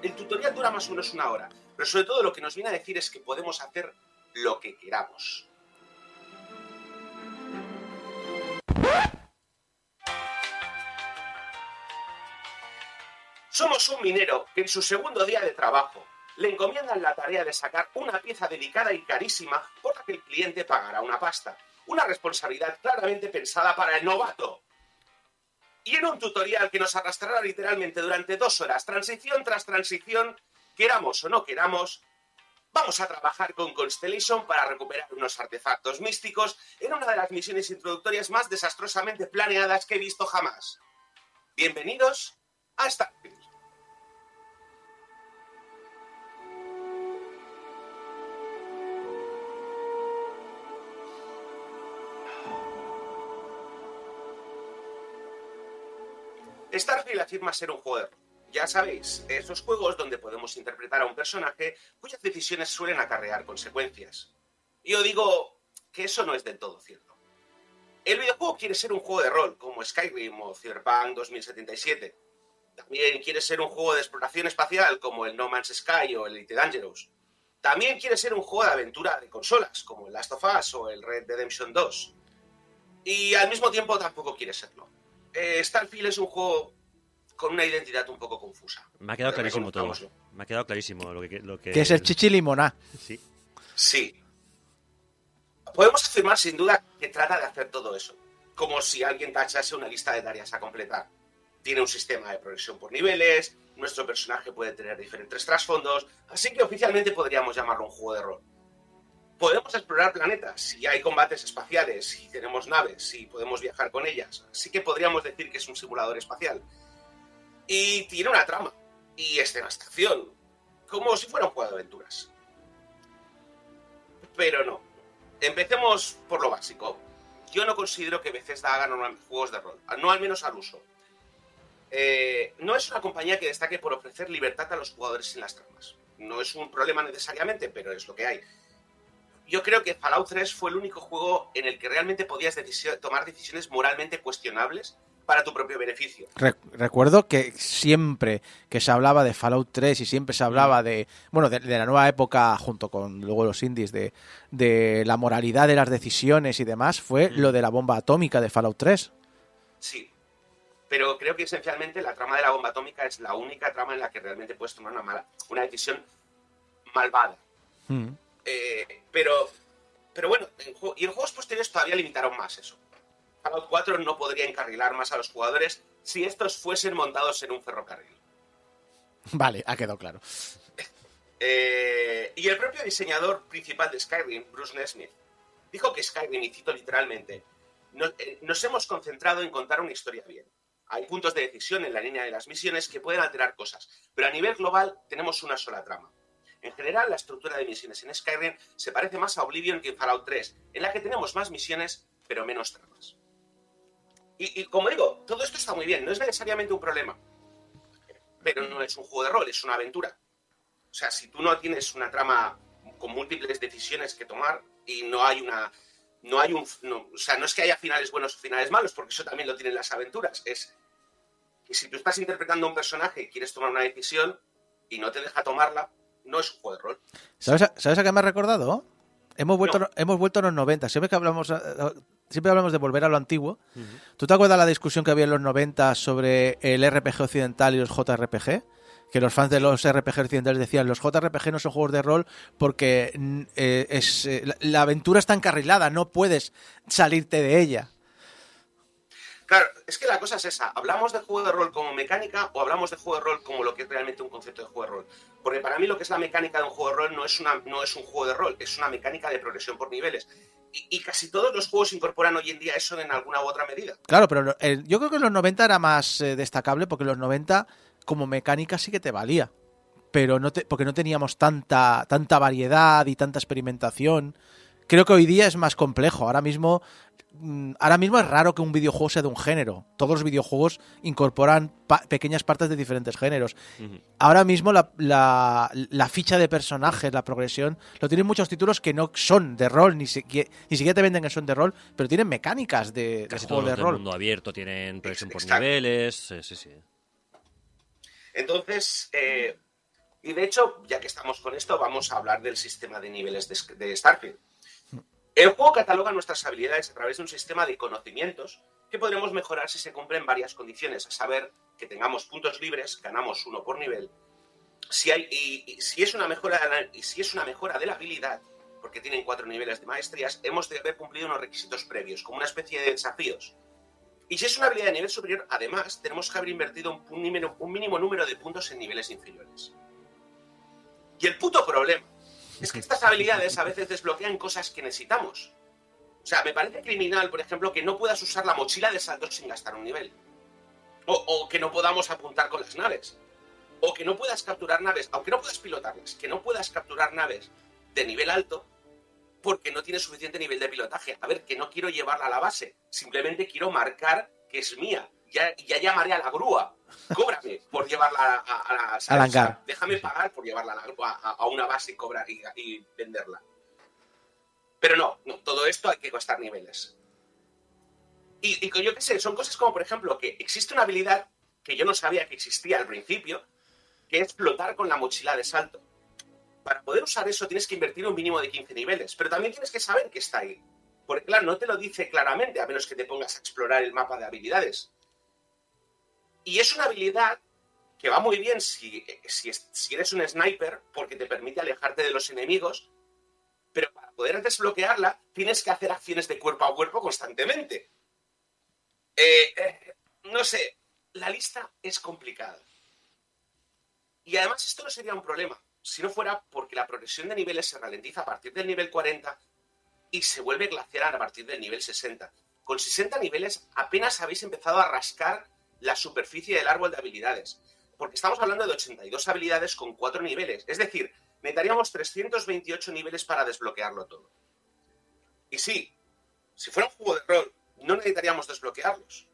El tutorial dura más o menos una hora, pero sobre todo lo que nos viene a decir es que podemos hacer lo que queramos. Somos un minero que en su segundo día de trabajo le encomiendan la tarea de sacar una pieza delicada y carísima por la que el cliente pagará una pasta. Una responsabilidad claramente pensada para el novato. Y en un tutorial que nos arrastrará literalmente durante dos horas, transición tras transición, queramos o no queramos, Vamos a trabajar con Constellation para recuperar unos artefactos místicos en una de las misiones introductorias más desastrosamente planeadas que he visto jamás. Bienvenidos a Starfield. Starfield afirma ser un juego de rol ya sabéis, esos juegos donde podemos interpretar a un personaje cuyas decisiones suelen acarrear consecuencias. Yo digo que eso no es del todo cierto. El videojuego quiere ser un juego de rol, como Skyrim o Cyberpunk 2077. También quiere ser un juego de exploración espacial, como el No Man's Sky o el Elite Dangerous. También quiere ser un juego de aventura de consolas, como el Last of Us o el Red Redemption 2. Y al mismo tiempo tampoco quiere serlo. Eh, Starfield es un juego con una identidad un poco confusa. Me ha quedado Pero clarísimo todo. Me ha quedado clarísimo lo que... Lo que, Que es el chichi limoná. Sí. Sí. Podemos afirmar sin duda que trata de hacer todo eso, como si alguien tachase una lista de tareas a completar. Tiene un sistema de progresión por niveles, nuestro personaje puede tener diferentes trasfondos, así que oficialmente podríamos llamarlo un juego de rol. Podemos explorar planetas, si hay combates espaciales, si tenemos naves, si podemos viajar con ellas, así que podríamos decir que es un simulador espacial. Y tiene una trama, y escenas de acción, como si fuera un juego de aventuras pero no. Empecemos por lo básico. Yo no considero que Bethesda haga juegos de rol, no al menos al uso. Eh, no es una compañía que destaque por ofrecer libertad a los jugadores en las tramas. No es un problema necesariamente, pero es lo que hay. Yo creo que Fallout 3 fue el único juego en el que realmente podías tomar decisiones moralmente cuestionables para tu propio beneficio. Re- recuerdo que siempre que se hablaba de Fallout 3 y siempre se hablaba de, bueno, de, de la nueva época, junto con luego los indies, de, de la moralidad de las decisiones y demás, fue lo de la bomba atómica de Fallout 3. Sí. Pero creo que esencialmente la trama de la bomba atómica es la única trama en la que realmente puedes tomar una, mala, una decisión malvada. Mm. Eh, pero, pero bueno, en y en juegos posteriores todavía limitaron más eso. Fallout 4 no podría encarrilar más a los jugadores si estos fuesen montados en un ferrocarril. Vale, ha quedado claro. Eh, y el propio diseñador principal de Skyrim, Bruce Nesmith, dijo que Skyrim, y cito literalmente, "No- eh, nos hemos concentrado en contar una historia bien. Hay puntos de decisión en la línea de las misiones que pueden alterar cosas, pero a nivel global tenemos una sola trama. En general, la estructura de misiones en Skyrim se parece más a Oblivion que en Fallout 3, en la que tenemos más misiones, pero menos tramas. Y, y como digo, todo esto está muy bien, no es necesariamente un problema, pero no es un juego de rol, es una aventura. O sea, si tú no tienes una trama con múltiples decisiones que tomar y no hay una. No hay un. no- o sea, no es que haya finales buenos o finales malos, porque eso también lo tienen las aventuras. Es que si tú estás interpretando a un personaje y quieres tomar una decisión y no te deja tomarla, no es un juego de rol. ¿Sabes a, ¿sabes a qué me ha recordado? Hemos vuelto, No. hemos vuelto a los 90. Siempre que hablamos, eh, siempre hablamos de volver a lo antiguo. ¿Tú te acuerdas la discusión que había en los 90 sobre el RPG occidental y los JRPG? Que los fans de los RPG occidentales decían los JRPG no son juegos de rol porque mm, eh, es, eh, la, la aventura está encarrilada, no puedes salirte de ella. Claro, es que la cosa es esa. ¿Hablamos de juego de rol como mecánica o hablamos de juego de rol como lo que es realmente un concepto de juego de rol? Porque para mí lo que es la mecánica de un juego de rol no es, una, no es un juego de rol, es una mecánica de progresión por niveles. Y, casi todos los juegos incorporan hoy en día eso en alguna u otra medida. Claro, pero el- yo creo que en los 90 era más eh, destacable porque en los 90 como mecánica sí que te valía. Pero no te, porque no teníamos tanta, tanta variedad y tanta experimentación. Creo que hoy día es más complejo. Ahora mismo, mm, ahora mismo es raro que un videojuego sea de un género. Todos los videojuegos incorporan pa- pequeñas partes de diferentes géneros. Ahora mismo la, la- la ficha de personajes, la progresión, lo tienen muchos títulos que no son de rol, ni, siquiera, ni siquiera te venden que son de rol, pero tienen mecánicas de, de juego todos de del rol. mundo abierto tienen progresión por niveles. Sí, sí, sí. Entonces, eh, y de hecho, ya que estamos con esto, vamos a hablar del sistema de niveles de, de Starfield. El juego cataloga nuestras habilidades a través de un sistema de conocimientos que podremos mejorar si se cumplen varias condiciones, a saber que tengamos puntos libres, ganamos uno por nivel, si hay, y, si es una mejora si es una mejora de la habilidad, porque tienen cuatro niveles de maestrías, hemos de haber cumplido unos requisitos previos, como una especie de desafíos. Y si es una habilidad de nivel superior, además, tenemos que haber invertido un, un mínimo número de puntos en niveles inferiores. Y el puto problema es que estas habilidades a veces desbloquean cosas que necesitamos. O sea, me parece criminal, por ejemplo, que no puedas usar la mochila de saltos sin gastar un nivel. O, o que no podamos apuntar con las naves. O que no puedas capturar naves, aunque no puedas pilotarlas, que no puedas capturar naves de nivel alto porque no tienes suficiente nivel de pilotaje. A ver, que no quiero llevarla a la base, simplemente quiero marcar que es mía. ya, ya llamaré a la grúa. Cóbrame por llevarla a, a, a la- hangar. Déjame pagar por llevarla a, a, a una base y cobrar y, y venderla. Pero no, no, todo esto hay que costar niveles. Y, y yo qué sé, son cosas como, por ejemplo, que existe una habilidad que yo no sabía que existía al principio, que es flotar con la mochila de salto. Para poder usar eso tienes que invertir un mínimo de 15 niveles, pero también tienes que saber que está ahí. Porque claro, no te lo dice claramente, a menos que te pongas a explorar el mapa de habilidades. Y es una habilidad que va muy bien si, si, si eres un sniper, porque te permite alejarte de los enemigos, pero para poder desbloquearla tienes que hacer acciones de cuerpo a cuerpo constantemente. Eh, eh, no sé, la lista es complicada. Y además esto no sería un problema, si no fuera porque la progresión de niveles se ralentiza a partir del nivel 40 y se vuelve glacial a partir del nivel 60. Con 60 niveles apenas habéis empezado a rascar la superficie del árbol de habilidades, porque estamos hablando de 82 habilidades con 4 niveles, es decir, necesitaríamos 328 niveles para desbloquearlo todo. Y sí, si fuera un juego de rol, no necesitaríamos desbloquearlos.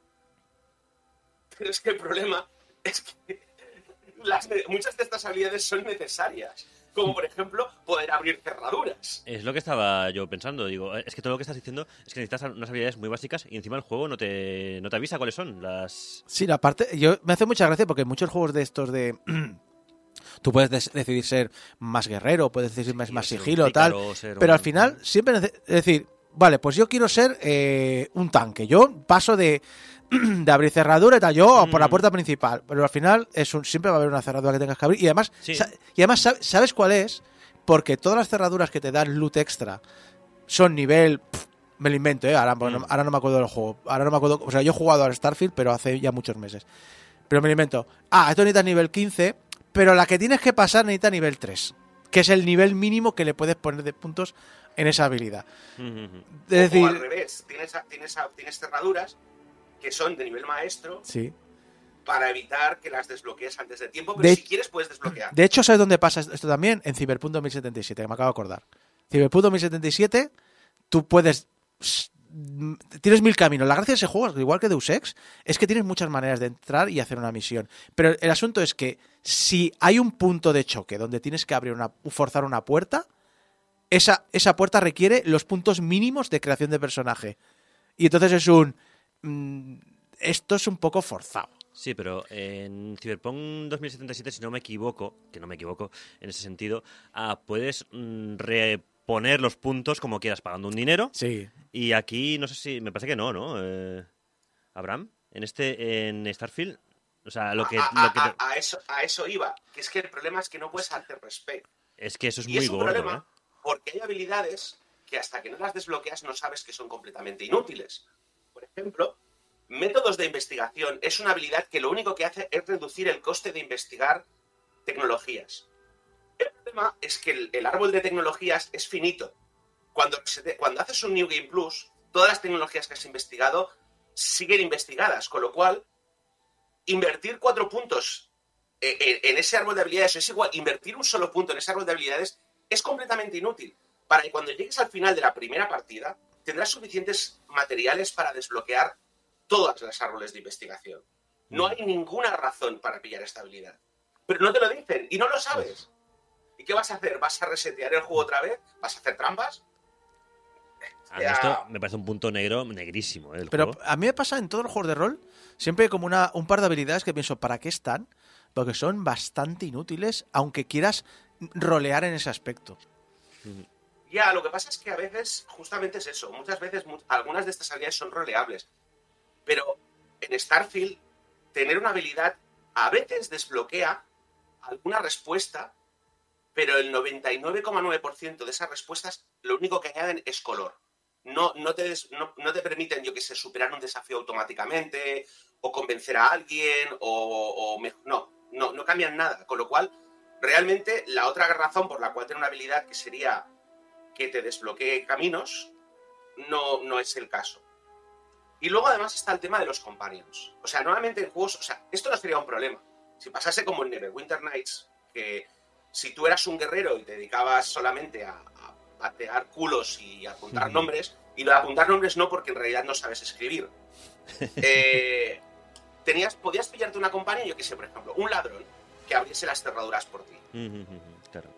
Pero es que el problema es que muchas de estas habilidades son necesarias. Como por ejemplo poder abrir cerraduras. Es lo que estaba yo pensando. Digo, eh, es que todo lo que estás diciendo es que necesitas unas habilidades muy básicas y encima el juego no te, no te avisa cuáles son las. Sí, la parte. Yo, me hace mucha gracia porque en muchos juegos de estos de. Tú puedes des- decidir ser más guerrero, puedes decidir más, Sí, más sigilo, tal. pícaro, Pero un- al final, siempre. Es decir, vale, pues yo quiero ser eh, un tanque. Yo paso de, de abrir cerradura y tal, yo por la Mm. puerta principal. Pero al final, es un, siempre va a haber una cerradura que tengas que abrir. Y además, Sí. y además sab- ¿sabes cuál es? Porque todas las cerraduras que te dan loot extra son nivel. pff, me lo invento, ¿eh? Ahora, bueno, Mm. ahora no me acuerdo del juego. Ahora no me acuerdo. O sea, yo he jugado al Starfield, pero hace ya muchos meses. Pero me lo invento. Ah, esto necesita nivel 15, pero la que tienes que pasar necesita nivel 3. Que es el nivel mínimo que le puedes poner de puntos en esa habilidad. Es o al decir, revés, tienes, tienes, tienes cerraduras que son de nivel maestro sí. para evitar que las desbloquees antes de tiempo, pero De- si quieres puedes desbloquear. De hecho, ¿sabes dónde pasa esto también? En Cyberpunk 2077, que me acabo de acordar. Cyberpunk 2077, tú puedes... mm, Tienes mil caminos. La gracia de ese juego, igual que Deus Ex, es que tienes muchas maneras de entrar y hacer una misión. Pero el asunto es que si hay un punto de choque donde tienes que abrir una, forzar una puerta, esa, esa puerta requiere los puntos mínimos de creación de personaje. Y entonces es un... mm, esto es un poco forzado. Sí, pero en Cyberpunk 2077, si no me equivoco, que no me equivoco en ese sentido, ah, puedes mm, reponer los puntos como quieras pagando un dinero. Sí. Y aquí no sé si, me parece que no, ¿no? Eh, Abraham, en este, en Starfield, o sea, lo que, a, a- lo que a- a eso, a eso iba. Que es que el problema es que no puedes hacer respect. es que eso es y muy es un gordo, problema ¿eh? porque hay habilidades que hasta que no las desbloqueas no sabes que son completamente inútiles. Por ejemplo, métodos de investigación es una habilidad que lo único que hace es reducir el coste de investigar tecnologías. El problema es que el, el árbol de tecnologías es finito. Cuando, se te- cuando haces un New Game Plus, todas las tecnologías que has investigado siguen investigadas, con lo cual invertir cuatro puntos en, en ese árbol de habilidades es igual, invertir un solo punto en ese árbol de habilidades es completamente inútil. Para que cuando llegues al final de la primera partida, tendrás suficientes materiales para desbloquear todas las árboles de investigación. No hay ninguna razón para pillar esta habilidad. Pero no te lo dicen y no lo sabes. ¿Y qué vas a hacer? ¿Vas a resetear el juego otra vez? ¿Vas a hacer trampas? A mí esto me parece un punto negro, negrísimo, ¿eh? Pero juego. a mí me pasa en todos los juegos de rol, siempre hay como una, un par de habilidades que pienso, ¿para qué están? Porque son bastante inútiles, aunque quieras rolear en ese aspecto. Ya, lo que pasa es que a veces justamente es eso. Muchas veces mu- algunas de estas habilidades son roleables. Pero en Starfield, tener una habilidad a veces desbloquea alguna respuesta, pero el 99,9% de esas respuestas lo único que añaden es color. No, no, te, no, te permiten, yo que sé, superar un desafío automáticamente, o convencer a alguien, o, o no, no, no cambian nada. Con lo cual, realmente la otra razón por la cual tener una habilidad que sería que te desbloquee caminos, no, no es el caso. Y luego además está el tema de los companions. O sea, normalmente en juegos, o sea, esto no sería un problema. Si pasase como en Neverwinter Nights, que si tú eras un guerrero y te dedicabas solamente a, a patear culos y a apuntar nombres, y lo de apuntar nombres no porque en realidad no sabes escribir. Eh, tenías, podías pillarte una compañía, yo que sé, por ejemplo, un ladrón que abriese las cerraduras por ti. Claro.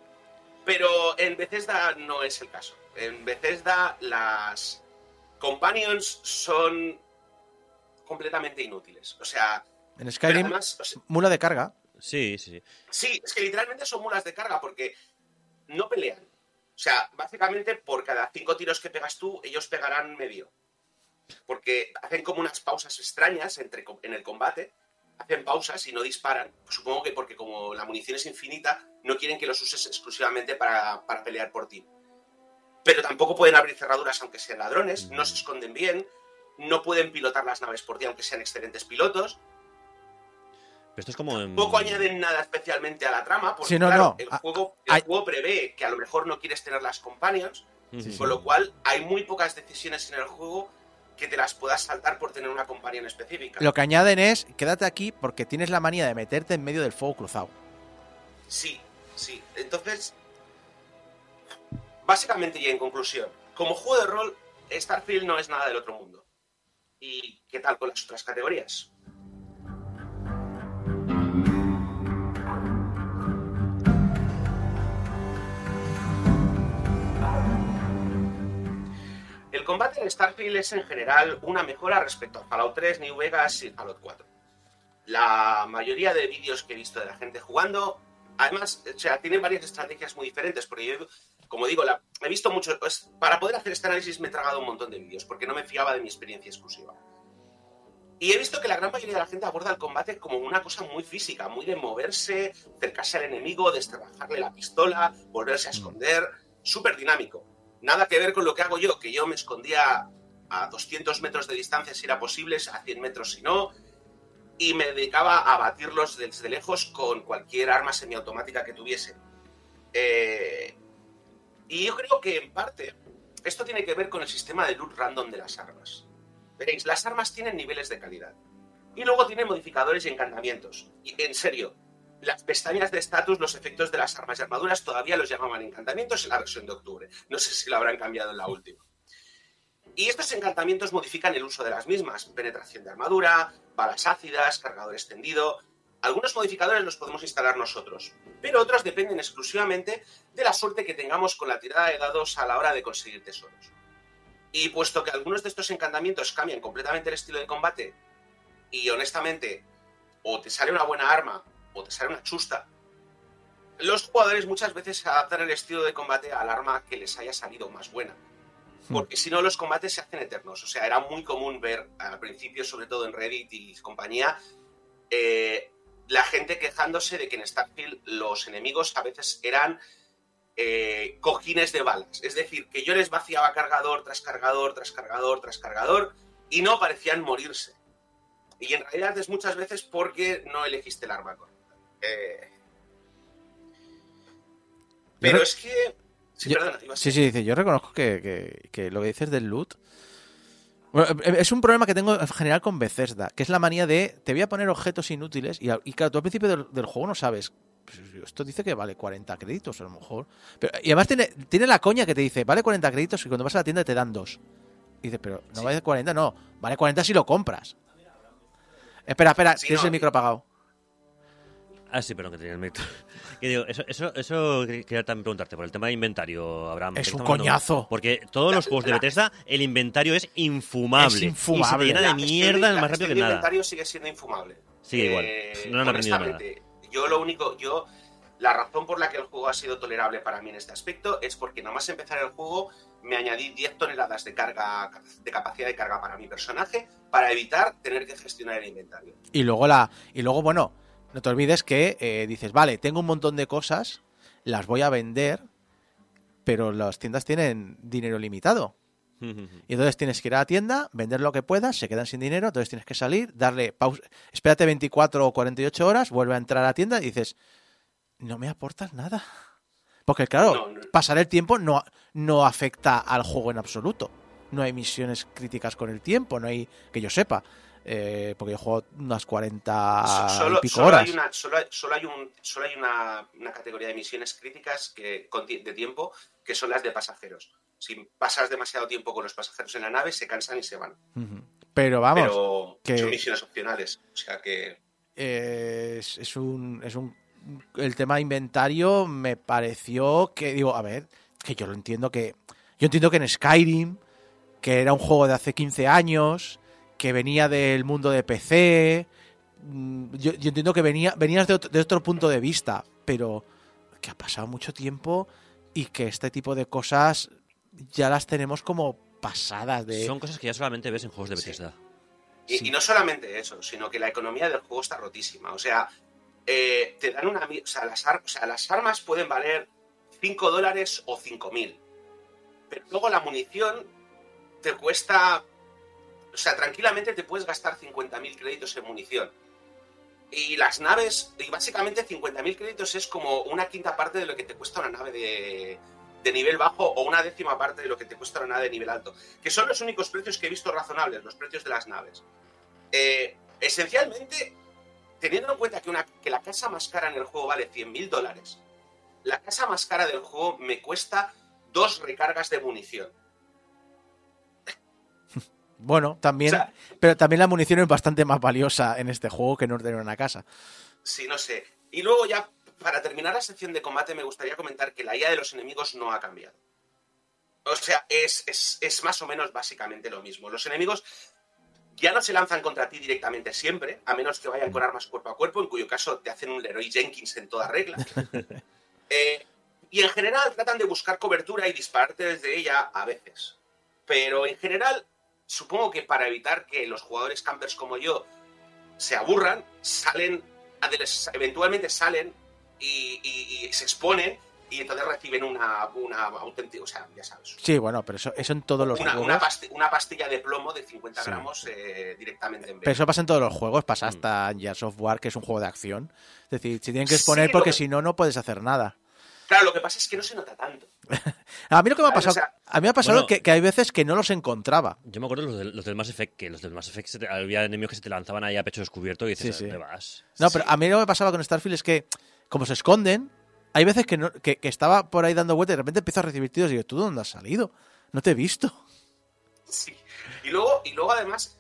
Pero en Bethesda no es el caso. En Bethesda las companions son completamente inútiles. O sea, En Skyrim, además, o sea, mula de carga. Sí, sí, sí. es que literalmente son mulas de carga porque no pelean. O sea, básicamente por cada cinco tiros que pegas tú, ellos pegarán medio. Porque hacen como unas pausas extrañas entre, en el combate. Hacen pausas y no disparan. Supongo que porque como la munición es infinita, no quieren que los uses exclusivamente para, para pelear por ti. Pero tampoco pueden abrir cerraduras aunque sean ladrones, no se esconden bien, no pueden pilotar las naves por ti aunque sean excelentes pilotos. Pero esto es como en... Poco añaden nada especialmente a la trama, porque Sí, no, claro, no. el, Ah, juego, el hay- juego prevé que a lo mejor no quieres tener las companions, con lo cual hay muy pocas decisiones en el juego que te las puedas saltar por tener una companion específica. Lo que añaden es, quédate aquí porque tienes la manía de meterte en medio del fuego cruzado. Sí, sí. Entonces, básicamente y en conclusión, como juego de rol, Starfield no es nada del otro mundo. ¿Y qué tal con las otras categorías? El combate en Starfield es en general una mejora respecto a Fallout 3, New Vegas y Fallout 4. La mayoría de vídeos que he visto de la gente jugando, además, o sea, tienen varias estrategias muy diferentes, porque yo, como digo, la- he visto mucho, pues, para poder hacer este análisis me he tragado un montón de vídeos, porque no me fiaba de mi experiencia exclusiva. Y he visto que la gran mayoría de la gente aborda el combate como una cosa muy física, muy de moverse, acercarse al enemigo, destrabajarle la pistola, volverse a esconder, súper dinámico. Nada que ver con lo que hago yo, que yo me escondía a 200 metros de distancia si era posible, a 100 metros si no, y me dedicaba a batirlos desde lejos con cualquier arma semiautomática que tuviese. Eh, y yo creo que en parte esto tiene que ver con el sistema de loot random de las armas. Veréis, las armas tienen niveles de calidad. Y luego tienen modificadores y encantamientos. En serio, las pestañas de estatus, los efectos de las armas y armaduras todavía los llamaban encantamientos en la versión de octubre. No sé si lo habrán cambiado en la última. Y estos encantamientos modifican el uso de las mismas. Penetración de armadura, balas ácidas, cargador extendido. Algunos modificadores los podemos instalar nosotros, pero otros dependen exclusivamente de la suerte que tengamos con la tirada de dados a la hora de conseguir tesoros. Y puesto que algunos de estos encantamientos cambian completamente el estilo de combate, y honestamente, o te sale una buena arma o te sale una chusta, los jugadores muchas veces adaptan el estilo de combate al arma que les haya salido más buena. Porque si no, los combates se hacen eternos. O sea, era muy común ver al principio, sobre todo en Reddit y compañía, eh, la gente quejándose de que en Starfield los enemigos a veces eran eh, cojines de balas. Es decir, que yo les vaciaba cargador tras cargador, tras cargador, tras cargador, y no parecían morirse. Y en realidad es muchas veces porque no elegiste el arma correcta. Eh, Pero Yo- es que... Sí, Yo- perdona, ibas a- Sí, sí, dice, yo reconozco que, que- que lo que dices del loot... Bueno, eh, es un problema que tengo en general con Bethesda, que es la manía de, te voy a poner objetos inútiles y, y claro, tú al principio del, del juego no sabes, pues, esto dice que vale 40 créditos a lo mejor. Pero, y además tiene, tiene la coña que te dice, vale 40 créditos y cuando vas a la tienda te dan dos. Y dices, pero no Sí. vale 40, no, vale 40 si lo compras. Espera, espera, Sí, tienes no, el micro apagado. Ah, sí, perdón, que tenía el micro. Que digo, eso, eso, eso que- quería también preguntarte, por el tema de inventario, Abraham. Es un hablando- coñazo. Porque todos los juegos de Bethesda, el inventario es infumable. Es infumable. Y se llena de mierda la más rápido que nada. inventario sigue siendo infumable. Sigue igual. Eh, No han aprendido nada. honestamente, Yo lo único, yo, la razón por la que el juego ha sido tolerable para mí en este aspecto es porque nada más empezar el juego me añadí 10 toneladas de carga, de capacidad de carga para mi personaje para evitar tener que gestionar el inventario. Y luego la. Y luego, bueno, no te olvides que eh, dices, vale, tengo un montón de cosas, las voy a vender, pero las tiendas tienen dinero limitado. Y entonces tienes que ir a la tienda, vender lo que puedas, se quedan sin dinero, entonces tienes que salir, darle pausa, espérate 24 o 48 horas, vuelve a entrar a la tienda y dices, no me aportas nada. Porque claro, No, no. pasar el tiempo no, no afecta al juego en absoluto. No hay misiones críticas con el tiempo, no hay, que yo sepa, eh, porque yo juego unas 40 solo, y pico solo horas. hay, una, solo, hay- solo hay, un, solo hay una, una categoría de misiones críticas que, de tiempo que son las de pasajeros. Si pasas demasiado tiempo con los pasajeros en la nave, se cansan y se van. Pero vamos, pero que- son misiones opcionales. O sea que. eh, es, es un, es un. El tema inventario me pareció que, digo, a ver, que yo lo entiendo que. Yo entiendo que en Skyrim, que era un juego de hace 15 años, que venía del mundo de PC. mm, Yo, yo entiendo que venía, venías de otro, de otro punto de vista, pero que ha pasado mucho tiempo y que este tipo de cosas ya las tenemos como pasadas de. Son cosas que ya solamente ves en juegos de Sí. Bethesda. Y, Sí. y no solamente eso, sino que la economía del juego está rotísima. O sea, eh, te dan una. O sea, las, ar- o sea, las armas pueden valer 5 dólares o 5 mil. Pero luego la munición te cuesta. O sea, tranquilamente te puedes gastar 50.000 créditos en munición. Y las naves. Y básicamente 50.000 créditos es como una quinta parte de lo que te cuesta una nave de, nivel bajo o una décima parte de lo que te cuesta una nave de nivel alto. Que son los únicos precios que he visto razonables, los precios de las naves. Eh, esencialmente, teniendo en cuenta que, una, que la casa más cara en el juego vale 100.000 dólares, la casa más cara del juego me cuesta dos recargas de munición. Bueno, también. O sea- pero también la munición es bastante más valiosa en este juego que no tener una casa. Sí, no sé. Y luego ya, para terminar la sección de combate, me gustaría comentar que la IA de los enemigos no ha cambiado. O sea, es, es, es más o menos básicamente lo mismo. Los enemigos ya no se lanzan contra ti directamente siempre, a menos que vayan con armas cuerpo a cuerpo, en cuyo caso te hacen un Leroy Jenkins en toda regla. Eh, y en general tratan de buscar cobertura y dispararte desde ella a veces. Pero en general, supongo que para evitar que los jugadores campers como yo se aburran, salen, eventualmente salen y, y- y se exponen y entonces reciben una, una auténtica, o sea, ya sabes, Sí, bueno, pero eso, eso en todos los una, juegos. una pasti- una pastilla de plomo de 50 Sí. gramos eh, directamente en Pero vez. eso pasa en todos los juegos, Mm. pasa hasta en Gears of War, que es un juego de acción. Es decir, se tienen que exponer Sí, porque que- si no, no puedes hacer nada. Claro, lo que pasa es que no se nota tanto. A mí lo que me ha o pasado, sea, a mí me ha pasado bueno. que, que hay veces que no los encontraba. Yo me acuerdo los del, los del Mass Effect, que los del Mass Effect se te- había enemigos que se te lanzaban ahí a pecho descubierto y dices, Sí, sí. ¿dónde vas? No, pero a mí lo que me pasaba con Starfield es que, como se esconden, hay veces que, no, que, que estaba por ahí dando vueltas y de repente empiezo a recibir tiros y digo, ¿tú dónde has salido? No te he visto. Sí. Y luego, y luego además,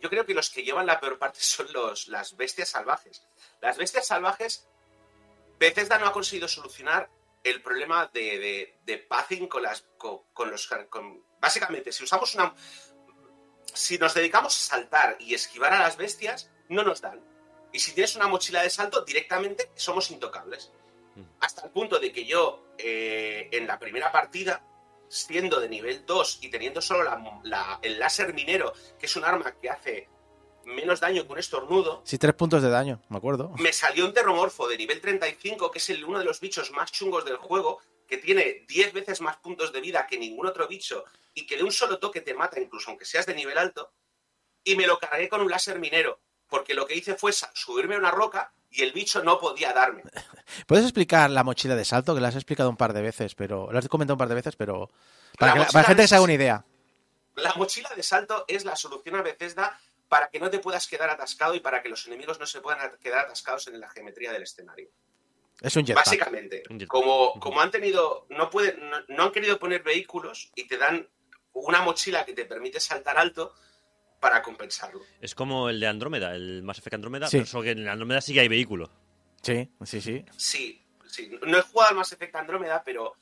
yo creo que los que llevan la peor parte son los, las bestias salvajes. Las bestias salvajes, Bethesda no ha conseguido solucionar el problema de, de, de pathing con las con, con los con- básicamente si usamos una si nos dedicamos a saltar y esquivar a las bestias no nos dan. Y si tienes una mochila de salto directamente somos intocables. Hasta el punto de que yo eh, en la primera partida siendo de nivel 2 y teniendo solo la- la- el láser minero que es un arma que hace menos daño que un estornudo Sí, tres puntos de daño, me acuerdo. me salió un terromorfo de nivel 35, que es el, uno de los bichos más chungos del juego, que tiene 10 veces más puntos de vida que ningún otro bicho y que de un solo toque te mata, incluso aunque seas de nivel alto, y me lo cargué con un láser minero, porque lo que hice fue subirme a una roca y el bicho no podía darme. ¿Puedes explicar la mochila de salto? Que la has explicado un par de veces, pero lo has comentado un par de veces, pero para, La que la, para la gente de se haga una idea. La mochila de salto es la solución a Bethesda para que no te puedas quedar atascado y para que los enemigos no se puedan quedar atascados en la geometría del escenario. Es un jetpack. Básicamente, Un jetpack. como, como han tenido, no, pueden, no, no han querido poner vehículos y te dan una mochila que te permite saltar alto para compensarlo. Es como el de Andrómeda, el Mass Effect Andrómeda, Sí. pero solo que en Andrómeda sí que hay vehículo. Sí, sí, sí. Sí, sí. No he jugado al Mass Effect Andrómeda, pero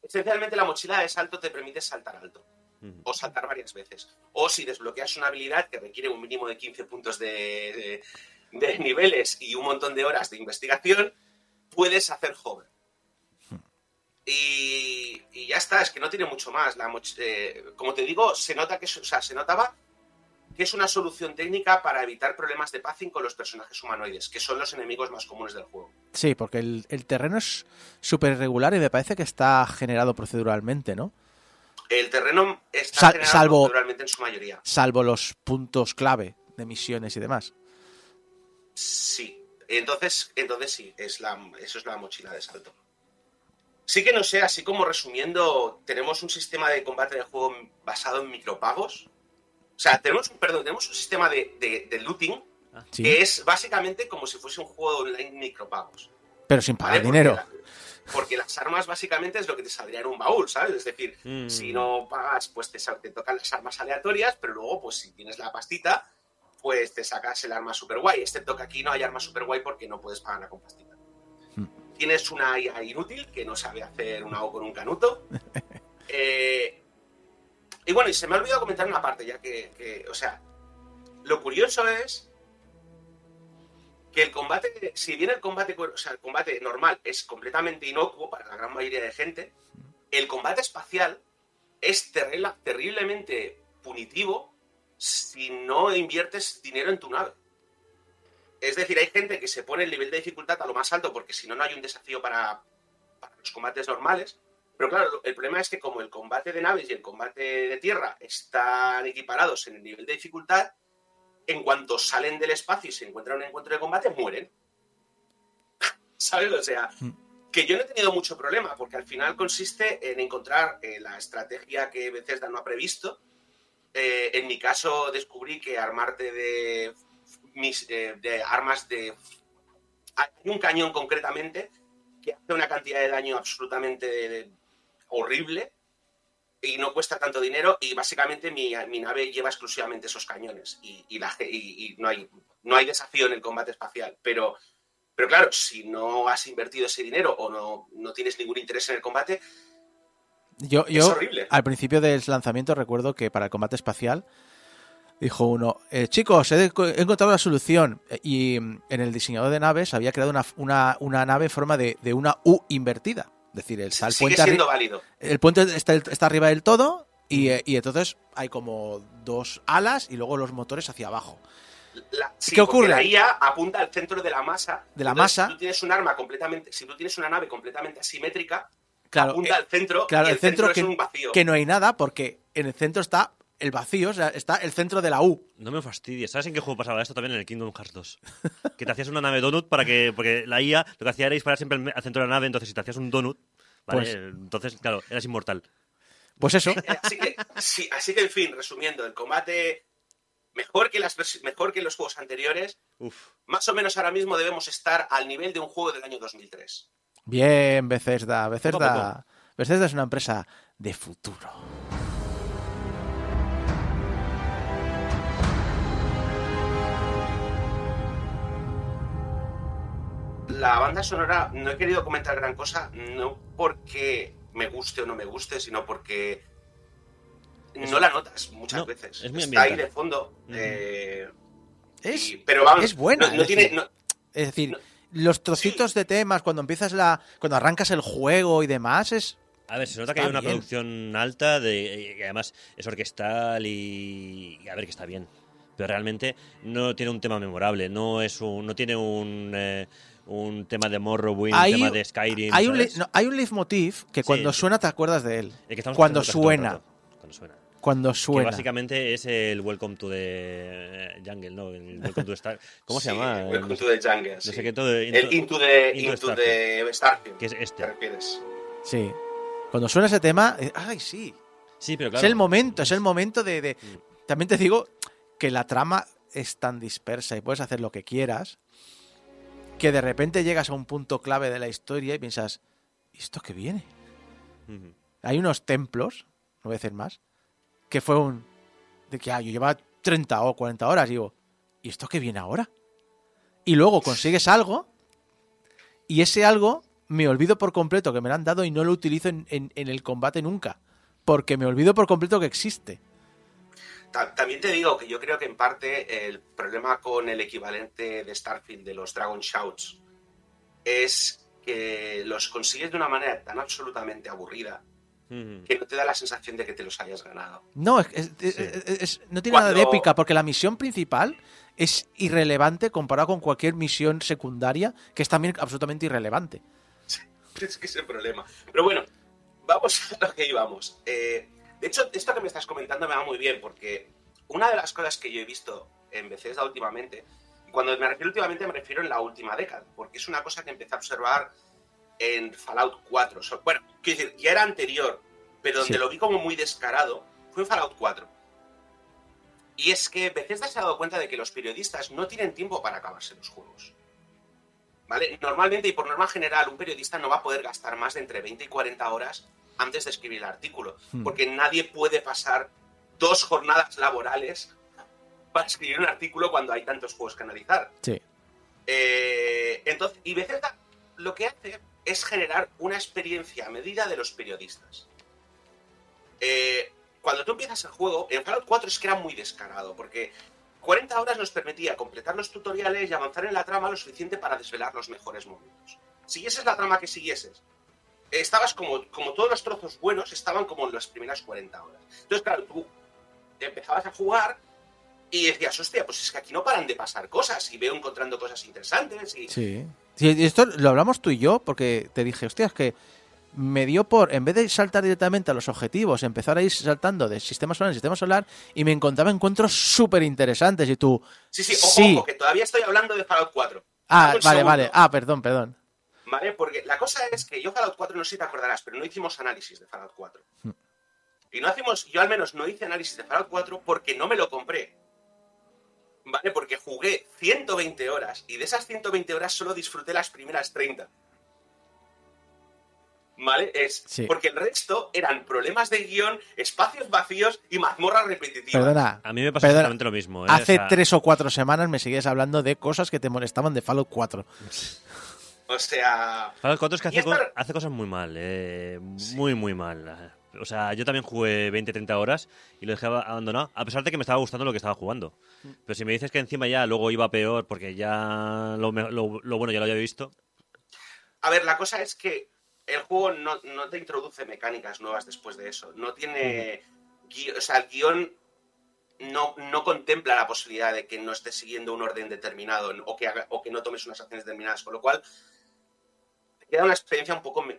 esencialmente la mochila de salto te permite saltar alto. O saltar varias veces. O si desbloqueas una habilidad que requiere un mínimo de 15 puntos de, de- de niveles y un montón de horas de investigación, puedes hacer hover. Y, y ya está, es que no tiene mucho más. La eh, como te digo, se nota que o sea, se notaba que es una solución técnica para evitar problemas de pathing con los personajes humanoides, que son los enemigos más comunes del juego. Sí, porque el, el terreno es súper irregular y me parece que está generado proceduralmente, ¿no? El terreno está Sal- generado salvo- proceduralmente en su mayoría. Salvo los puntos clave de misiones y demás. Sí. Entonces, entonces sí, es la, eso es la mochila de salto. Sí que no sé, así como resumiendo, tenemos un sistema de combate de juego basado en micropagos. O sea, tenemos, un- perdón, tenemos un sistema de, de- de looting Sí. que es básicamente como si fuese un juego online micropagos. Pero sin pagar dinero. Porque las armas básicamente es lo que te saldría en un baúl, ¿sabes? Es decir, Mm. si no pagas, pues te, tocan las armas aleatorias, pero luego, pues si tienes la pastita, pues te sacas el arma super guay. Excepto que aquí no hay arma super guay porque no puedes pagarla con pastita. Hmm. Tienes una IA inútil que no sabe hacer una O con un canuto. Eh, y bueno, y se me ha olvidado comentar una parte, ya que, que, o sea, lo curioso es que el combate, si bien el combate, o sea, el combate normal es completamente inocuo para la gran mayoría de gente, el combate espacial es terrible- terriblemente punitivo si no inviertes dinero en tu nave. Es decir, hay gente que se pone el nivel de dificultad a lo más alto porque si no, no hay un desafío para, para los combates normales. Pero claro, el problema es que como el combate de naves y el combate de tierra están equiparados en el nivel de dificultad, en cuanto salen del espacio y se encuentran en un encuentro de combate, mueren. ¿Sabes? O sea, que yo no he tenido mucho problema, porque al final consiste en encontrar eh, la estrategia que Bethesda no ha previsto. Eh, en mi caso, descubrí que armarte de, mis, eh, de armas de. Hay un cañón concretamente que hace una cantidad de daño absolutamente horrible y no cuesta tanto dinero y básicamente mi, mi nave lleva exclusivamente esos cañones y, y la y- y no, hay, no hay desafío en el combate espacial. Pero, pero claro, si no has invertido ese dinero o no, no tienes ningún interés en el combate, Yo, es yo horrible. al principio del lanzamiento recuerdo que para el combate espacial dijo uno, eh, chicos, he, encontrado la solución. Eh, Y mm, en el diseñador de naves había creado una, una, una nave en forma de, de una U invertida. Es decir, está el sigue puente, siendo válido. el puente está, está arriba del todo y, y entonces hay como dos alas y luego los motores hacia abajo. La- sí, ¿Qué ocurre? La IA apunta al centro de la masa. De la Entonces, masa. Si tú tienes un arma completamente, si tú tienes una nave completamente asimétrica, Claro, apunta eh, al centro. claro, y el centro es que, un vacío. que no hay nada porque en el centro está el vacío, o sea, está el centro de la U. No me fastidies. ¿Sabes en qué juego pasaba esto también en el Kingdom Hearts 2? Que te hacías una nave donut para que. Porque la IA lo que hacía era disparar siempre al centro de la nave, entonces si te hacías un donut, ¿vale? Pues- entonces, claro, eras inmortal. Pues eso. Eh, Así que, sí, así que, en fin, resumiendo, el combate mejor que, las, mejor que los juegos anteriores. Uf. Más o menos ahora mismo debemos estar al nivel de un juego del año 2003. Bien, Bethesda. Bethesda, Bethesda es una empresa de futuro. La banda sonora no he querido comentar gran cosa, no porque me guste o no me guste, sino porque no la notas muchas no, veces. es muy Está ahí de fondo. Eh, Es, y- pero vamos, es buena, No, no es tiene, decir, no- es decir, no. los trocitos de temas, cuando empiezas la. cuando arrancas el juego y demás, es. A ver, se nota que hay una bien. producción alta, de, y además es orquestal y, y a ver que está bien. Pero realmente no tiene un tema memorable, no es un, no tiene un, eh, un tema de Morrowind, Hay un tema de Skyrim. Hay un, no, hay un leitmotiv que Sí. cuando suena te acuerdas de él. El que cuando suena. Cuando suena. Cuando Que suena. básicamente es el Welcome to the Jungle, ¿no? El Welcome to Star. ¿Cómo se sí, llama? Welcome to the Jungle, no sí. sé qué todo. El Into the, Into into the the Starfield. Que es ¿Te este. refieres? Sí. Cuando suena ese tema, eh, ay, sí. Sí, pero claro. Es el momento, es el momento de, de- Mm. También te digo que la trama es tan dispersa y puedes hacer lo que quieras que de repente llegas a un punto clave de la historia y piensas, ¿y esto qué viene? Hay unos templos, no voy a decir más, que fue un... de que ah, yo llevaba 30 o 40 horas, digo, ¿y esto qué viene ahora? Y luego consigues algo y ese algo me olvido por completo que me lo han dado y no lo utilizo en, en- en el combate nunca. Porque me olvido por completo que existe. Ta- También te digo que yo creo que en parte el problema con el equivalente de Starfield de los Dragon Shouts es que los consigues de una manera tan absolutamente aburrida que no te da la sensación de que te los hayas ganado. No, es, es- es- Sí. es- es- no tiene nada de épica, porque la misión principal es irrelevante comparado con cualquier misión secundaria, que es también absolutamente irrelevante. Es que es el problema. Pero bueno, vamos a lo que íbamos. Eh, de hecho, esto que me estás comentando me va muy bien porque una de las cosas que yo he visto en Bethesda últimamente, y cuando me refiero últimamente me refiero en la última década, porque es una cosa que empecé a observar en Fallout 4. So- bueno, quiero decir, ya era anterior, pero donde Sí. lo vi como muy descarado fue en Fallout 4. Y es que Bethesda se ha dado cuenta de que los periodistas no tienen tiempo para acabarse los juegos. ¿vale? Normalmente y por norma general, un periodista no va a poder gastar más de entre 20 y 40 horas antes de escribir el artículo, Hmm. porque nadie puede pasar dos jornadas laborales para escribir un artículo cuando hay tantos juegos que analizar. Sí. Eh, entonces, y Bethesda lo que hace es generar una experiencia a medida de los periodistas. Eh, cuando tú empiezas el juego, en Fallout 4 es que era muy descarado, porque 40 horas nos permitía completar los tutoriales y avanzar en la trama lo suficiente para desvelar los mejores momentos. Siguieses la trama que siguieses, estabas como, como todos los trozos buenos, estaban como en las primeras 40 horas. Entonces, claro, tú empezabas a jugar y decías, hostia, pues es que aquí no paran de pasar cosas y veo encontrando cosas interesantes y... Sí. Esto lo hablamos tú y yo porque te dije, hostia, es que me dio por, en vez de saltar directamente a los objetivos, empezar a ir saltando de sistema solar en sistema solar y me encontraba encuentros súper interesantes y tú... Sí, sí, ojo, Sí. ojo, que todavía estoy hablando de Fallout 4. Ah, vale, segundo, vale. Ah, perdón, perdón. ¿Vale? Porque la cosa es que yo Fallout 4, no sé si te acordarás, pero no hicimos análisis de Fallout 4. Hmm. Y no hacemos, yo al menos no hice análisis de Fallout 4 porque no me lo compré. ¿Vale? Porque jugué 120 horas y de esas 120 horas solo disfruté las primeras 30. ¿Vale? Es Sí. porque el resto eran problemas de guion, espacios vacíos y mazmorras repetitivas. Perdona. A mí me pasa Perdona. exactamente lo mismo. ¿eh? Hace O sea, tres o cuatro semanas me seguías hablando de cosas que te molestaban de Fallout 4. O sea, Fallout 4 es que hace, co- esta- hace cosas muy mal, eh, muy, muy mal. O sea, yo también jugué 20-30 horas y lo dejé ab- abandonado, a pesar de que me estaba gustando lo que estaba jugando. Pero si me dices que encima ya luego iba peor porque ya lo, lo- lo bueno ya lo había visto, A ver, la cosa es que el juego no, no te introduce mecánicas nuevas después de eso. No tiene. gui- O sea, el guion no, no contempla la posibilidad de que no estés siguiendo un orden determinado o que, haga- o que no tomes unas acciones determinadas. Con lo cual, queda una experiencia un poco me.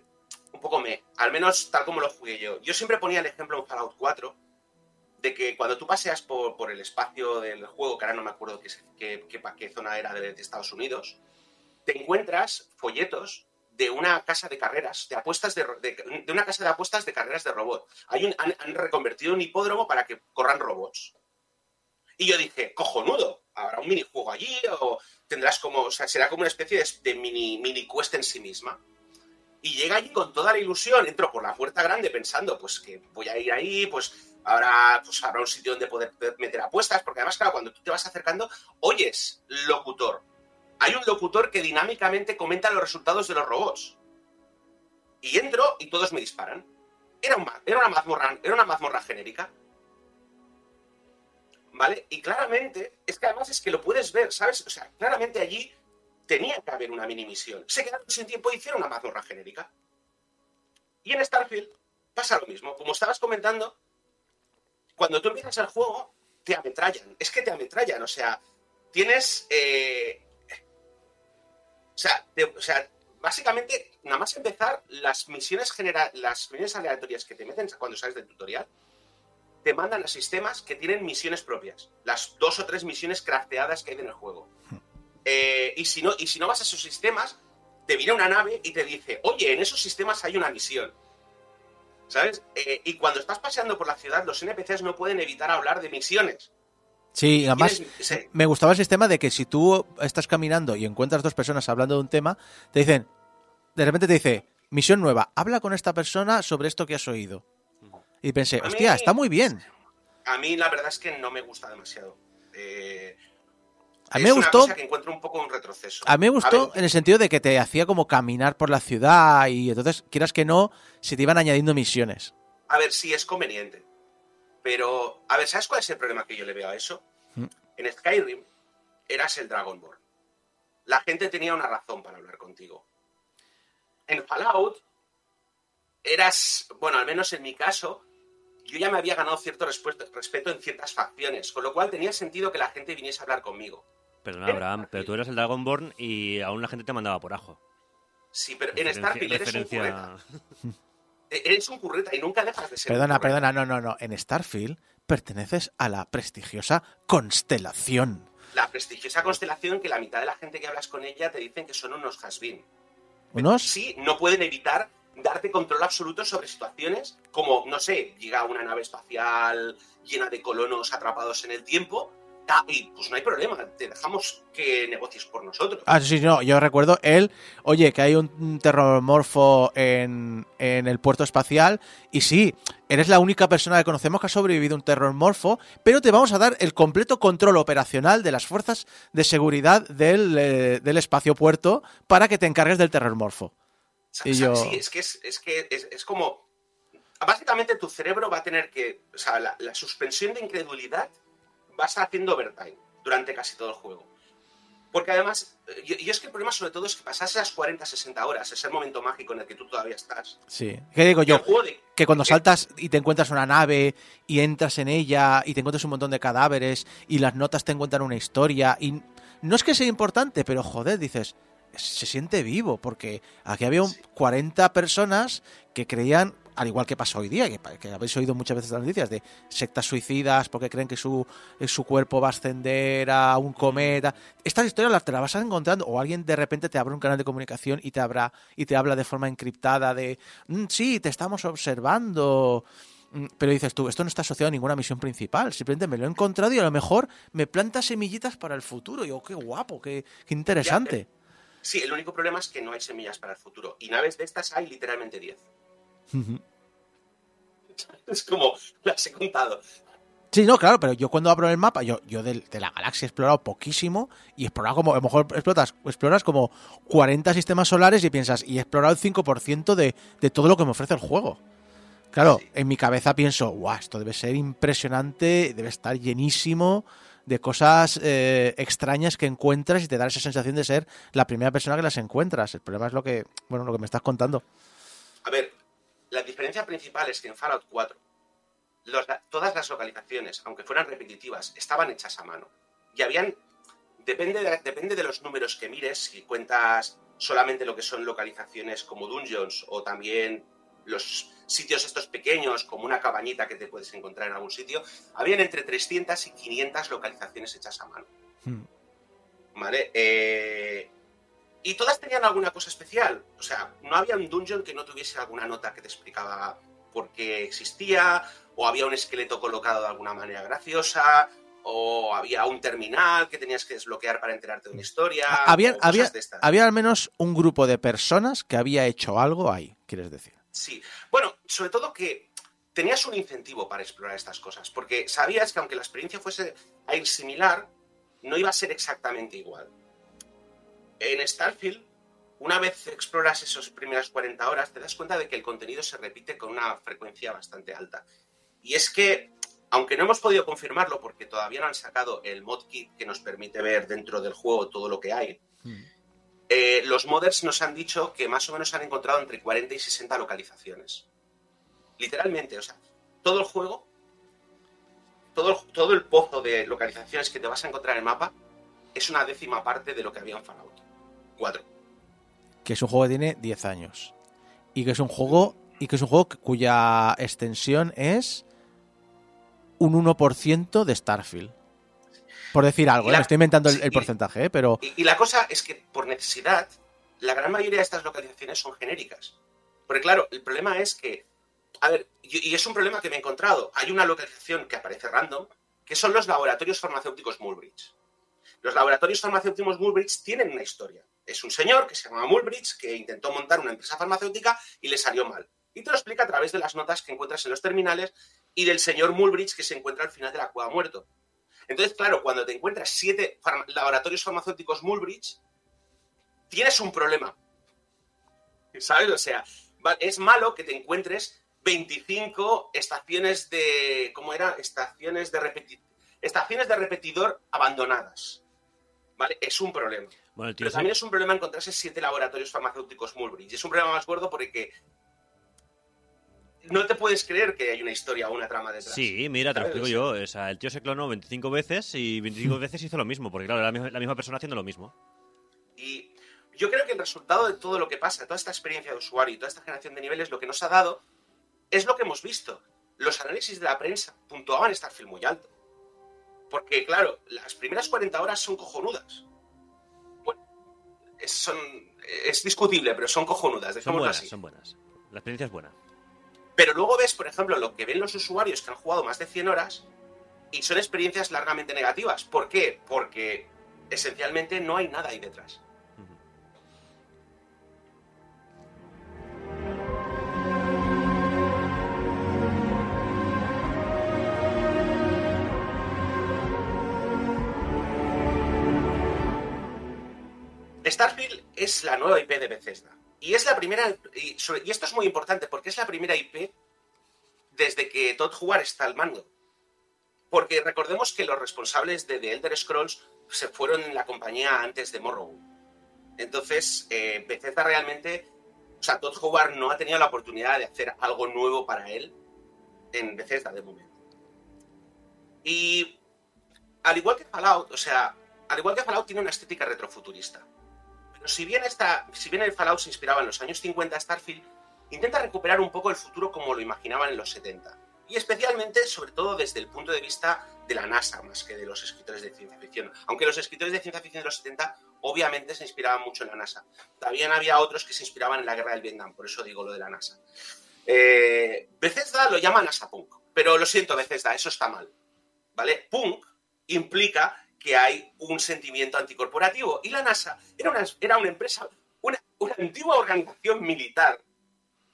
Un poco me. Al menos tal como lo jugué yo. Yo siempre ponía el ejemplo en Fallout 4 de que cuando tú paseas por, por el espacio del juego, que ahora no me acuerdo qué, qué, zona era de- Estados Unidos, te encuentras folletos de una casa de carreras, de apuestas de, de, una casa de apuestas de carreras de robot. Hay han reconvertido un hipódromo para que corran robots. Y yo dije, cojonudo, habrá un minijuego allí o tendrás como, o sea, será como una especie de, mini, mini quest en sí misma. Y llega allí con toda la ilusión, entro por la puerta grande pensando, pues que voy a ir ahí, pues habrá, pues habrá un sitio donde poder meter apuestas, porque además, claro, cuando tú te vas acercando, oyes locutor. Hay un locutor que dinámicamente comenta los resultados de los robots. Y entro y todos me disparan. Era, un era, una, mazmorra, era una mazmorra genérica. ¿Vale? Y claramente, es que además es que lo puedes ver, ¿sabes? O sea, claramente allí tenía que haber una mini misión. Se quedaron sin tiempo y hicieron una mazmorra genérica. Y en Starfield pasa lo mismo. Como estabas comentando, cuando tú empiezas el juego, te ametrallan. Es que te ametrallan. O sea, tienes. eh, o, sea, o sea, básicamente, nada más empezar, las misiones genera las misiones aleatorias que te meten cuando sales del tutorial, te mandan a sistemas que tienen misiones propias. Las dos o tres misiones crafteadas que hay en el juego. Eh, y, si no, y si no vas a esos sistemas, te viene una nave y te dice, oye, en esos sistemas hay una misión. ¿Sabes? Eh, y cuando estás paseando por la ciudad, los NPCs no pueden evitar hablar de misiones. Sí, además sí. me gustaba el sistema de que si tú estás caminando y encuentras dos personas hablando de un tema, te dicen, de repente te dice, misión nueva, habla con esta persona sobre esto que has oído. Y pensé, A mí- hostia, está muy bien. A mí la verdad es que no me gusta demasiado. Eh, A mí me gustó, que encuentro un poco un retroceso. a mí me gustó en el sentido de que te hacía como caminar por la ciudad y entonces, quieras que no, se te iban añadiendo misiones. A ver, sí, es conveniente. Pero, a ver, ¿sabes cuál es el problema que yo le veo a eso? Mm. En Skyrim eras el Dragonborn. La gente tenía una razón para hablar contigo. En Fallout eras, bueno, al menos en mi caso, yo ya me había ganado cierto respeto en ciertas facciones, con lo cual tenía sentido que la gente viniese a hablar conmigo. perdona Abraham, pero tú eras el Dragonborn y aún la gente te mandaba por ajo. Sí, pero en Starfield eres un referencia- curreta. E- Eres un curreta y nunca dejas de ser Perdona, perdona, no, no, no. En Starfield perteneces a la prestigiosa Constelación. La prestigiosa constelación que la mitad de la gente que hablas con ella te dicen que son unos has ¿Unos? Sí, no pueden evitar darte control absoluto sobre situaciones como, no sé, llega una nave espacial llena de colonos atrapados en el tiempo y pues no hay problema, te dejamos que negocies por nosotros. Ah, sí, no, yo recuerdo él, oye, que hay un, terrormorfo en, en el puerto espacial y sí, eres la única persona que conocemos que ha sobrevivido a un terrormorfo, pero te vamos a dar el completo control operacional de las fuerzas de seguridad del, eh, del espacio puerto para que te encargues del terrormorfo. Y yo- Sí, es que es, es que es, es como. Básicamente tu cerebro va a tener que. O sea, la, la suspensión de incredulidad va a estar haciendo overtime durante casi todo el juego. Porque además, eh, yo, yo es que el problema sobre todo es que pasas esas 40, 60 horas, ese momento mágico en el que tú todavía estás. Sí. ¿Qué digo yo? de- Que cuando saltas y te encuentras una nave y entras en ella y te encuentras un montón de cadáveres y las notas te encuentran una historia y no es que sea importante, pero joder, dices, se siente vivo porque aquí había un 40 personas que creían, al igual que pasa hoy día, que, habéis oído muchas veces las noticias de sectas suicidas porque creen que su, eh, su cuerpo va a ascender a un cometa. Estas historias las te las vas encontrando o alguien de repente te abre un canal de comunicación y te abra y te habla de forma encriptada de "Mm, sí, te estamos observando. Mm, Pero dices tú, esto no está asociado a ninguna misión principal, simplemente me lo he encontrado y a lo mejor me planta semillitas para el futuro. Y yo, qué guapo, qué, qué interesante. Sí, el único problema es que no hay semillas para el futuro. Y naves de estas hay literalmente 10. Es como, las he contado. Sí, no, claro, pero yo cuando abro el mapa, yo, yo de, la galaxia he explorado poquísimo y he explorado como, a lo mejor explotas, exploras como 40 sistemas solares y piensas, y he explorado el 5% de, de todo lo que me ofrece el juego. Claro, Sí. en mi cabeza pienso, guau, esto debe ser impresionante, debe estar llenísimo de cosas eh, extrañas que encuentras y te da esa sensación de ser la primera persona que las encuentras. El problema es lo que, bueno, lo que me estás contando. A ver, la diferencia principal es que en Fallout 4 los- todas las localizaciones, aunque fueran repetitivas, estaban hechas a mano. Y habían, depende de, depende de los números que mires, si cuentas solamente lo que son localizaciones como dungeons o también los sitios estos pequeños, como una cabañita que te puedes encontrar en algún sitio, habían entre 300 y 500 localizaciones hechas a mano. Hmm. ¿Vale? Eh, y todas tenían alguna cosa especial. O sea, no había un dungeon que no tuviese alguna nota que te explicaba por qué existía, o había un esqueleto colocado de alguna manera graciosa, o había un terminal que tenías que desbloquear para enterarte de una historia. Había, al menos un grupo de personas que había hecho algo ahí, quieres decir. Sí. Bueno, sobre todo que tenías un incentivo para explorar estas cosas, porque sabías que aunque la experiencia fuese a ir similar, no iba a ser exactamente igual. En Starfield, una vez exploras esas primeras 40 horas, te das cuenta de que el contenido se repite con una frecuencia bastante alta. Y es que, aunque no hemos podido confirmarlo porque todavía no han sacado el mod kit que nos permite ver dentro del juego todo lo que hay, eh, los modders nos han dicho que más o menos han encontrado entre 40 y 60 localizaciones. Literalmente, o sea, todo el juego, todo el, pozo de localizaciones que te vas a encontrar en el mapa es una décima parte de lo que había en Fallout 4. Que es un juego que tiene 10 años. Y que es un juego. Y que es un juego cuya extensión es un 1% de Starfield. Por decir algo, ¿eh? la- estoy inventando el, porcentaje, ¿eh? pero Y, y la cosa es que por necesidad, la gran mayoría de estas localizaciones son genéricas. Porque claro, el problema es que, a ver, y, y es un problema que me he encontrado. Hay una localización que aparece random, que son los laboratorios farmacéuticos Mulbridge. Los laboratorios farmacéuticos Mulbridge tienen una historia. Es un señor que se llama Mulbridge que intentó montar una empresa farmacéutica y le salió mal. Y te lo explica a través de las notas que encuentras en los terminales y del señor Mulbridge que se encuentra al final de la cueva muerto. Entonces, claro, cuando te encuentras siete laboratorios farmacéuticos Mulbridge, tienes un problema. ¿Sabes? O sea, es malo que te encuentres 25 estaciones de. ¿Cómo era? Estaciones de repeti- estaciones de repetidor abandonadas. ¿Vale? Es un problema. Bueno, Pero también es un problema encontrarse siete laboratorios farmacéuticos Mulbridge. Es un problema más gordo porque no te puedes creer que hay una historia o una trama detrás. Sí, mira, te lo explico yo. O sea, el tío se clonó 25 veces y 25 veces hizo lo mismo, porque claro, era la misma, la misma persona haciendo lo mismo. Y yo creo que el resultado de todo lo que pasa, toda esta experiencia de usuario y toda esta generación de niveles, lo que nos ha dado es lo que hemos visto. Los análisis de la prensa puntuaban Starfield muy alto. Porque, claro, las primeras 40 horas son cojonudas. Bueno, es, son, es discutible, pero son cojonudas, Son buenas, así. son buenas. La experiencia es buena. Pero luego ves, por ejemplo, lo que ven los usuarios que han jugado más de 100 horas Y son experiencias largamente negativas. ¿Por qué? Porque esencialmente no hay nada ahí detrás. Starfield es la nueva IP de Bethesda. Y es la primera. Y, esto es muy importante porque es la primera IP desde que Todd Howard está al mando. Porque recordemos que los responsables de The Elder Scrolls se fueron en la compañía antes de Morrowind. Entonces, eh, Bethesda realmente. O sea, Todd Howard no ha tenido la oportunidad de hacer algo nuevo para él en Bethesda de momento. Y al igual que Fallout, o sea, al igual que Fallout tiene una estética retrofuturista. Si bien, esta, si bien el Fallout se inspiraba en los años 50, Starfield intenta recuperar un poco el futuro como lo imaginaban en los 70. Y especialmente, sobre todo, desde el punto de vista de la NASA, más que de los escritores de ciencia ficción. Aunque los escritores de ciencia ficción de los 70 obviamente se inspiraban mucho en la NASA. También había otros que se inspiraban en la guerra del Vietnam, por eso digo lo de la NASA. Eh, Bethesda lo llama NASA Punk, pero lo siento, Bethesda, eso está mal. ¿Vale? Punk implica que hay un sentimiento anticorporativo. Y la NASA era una, era una empresa, una, una antigua organización militar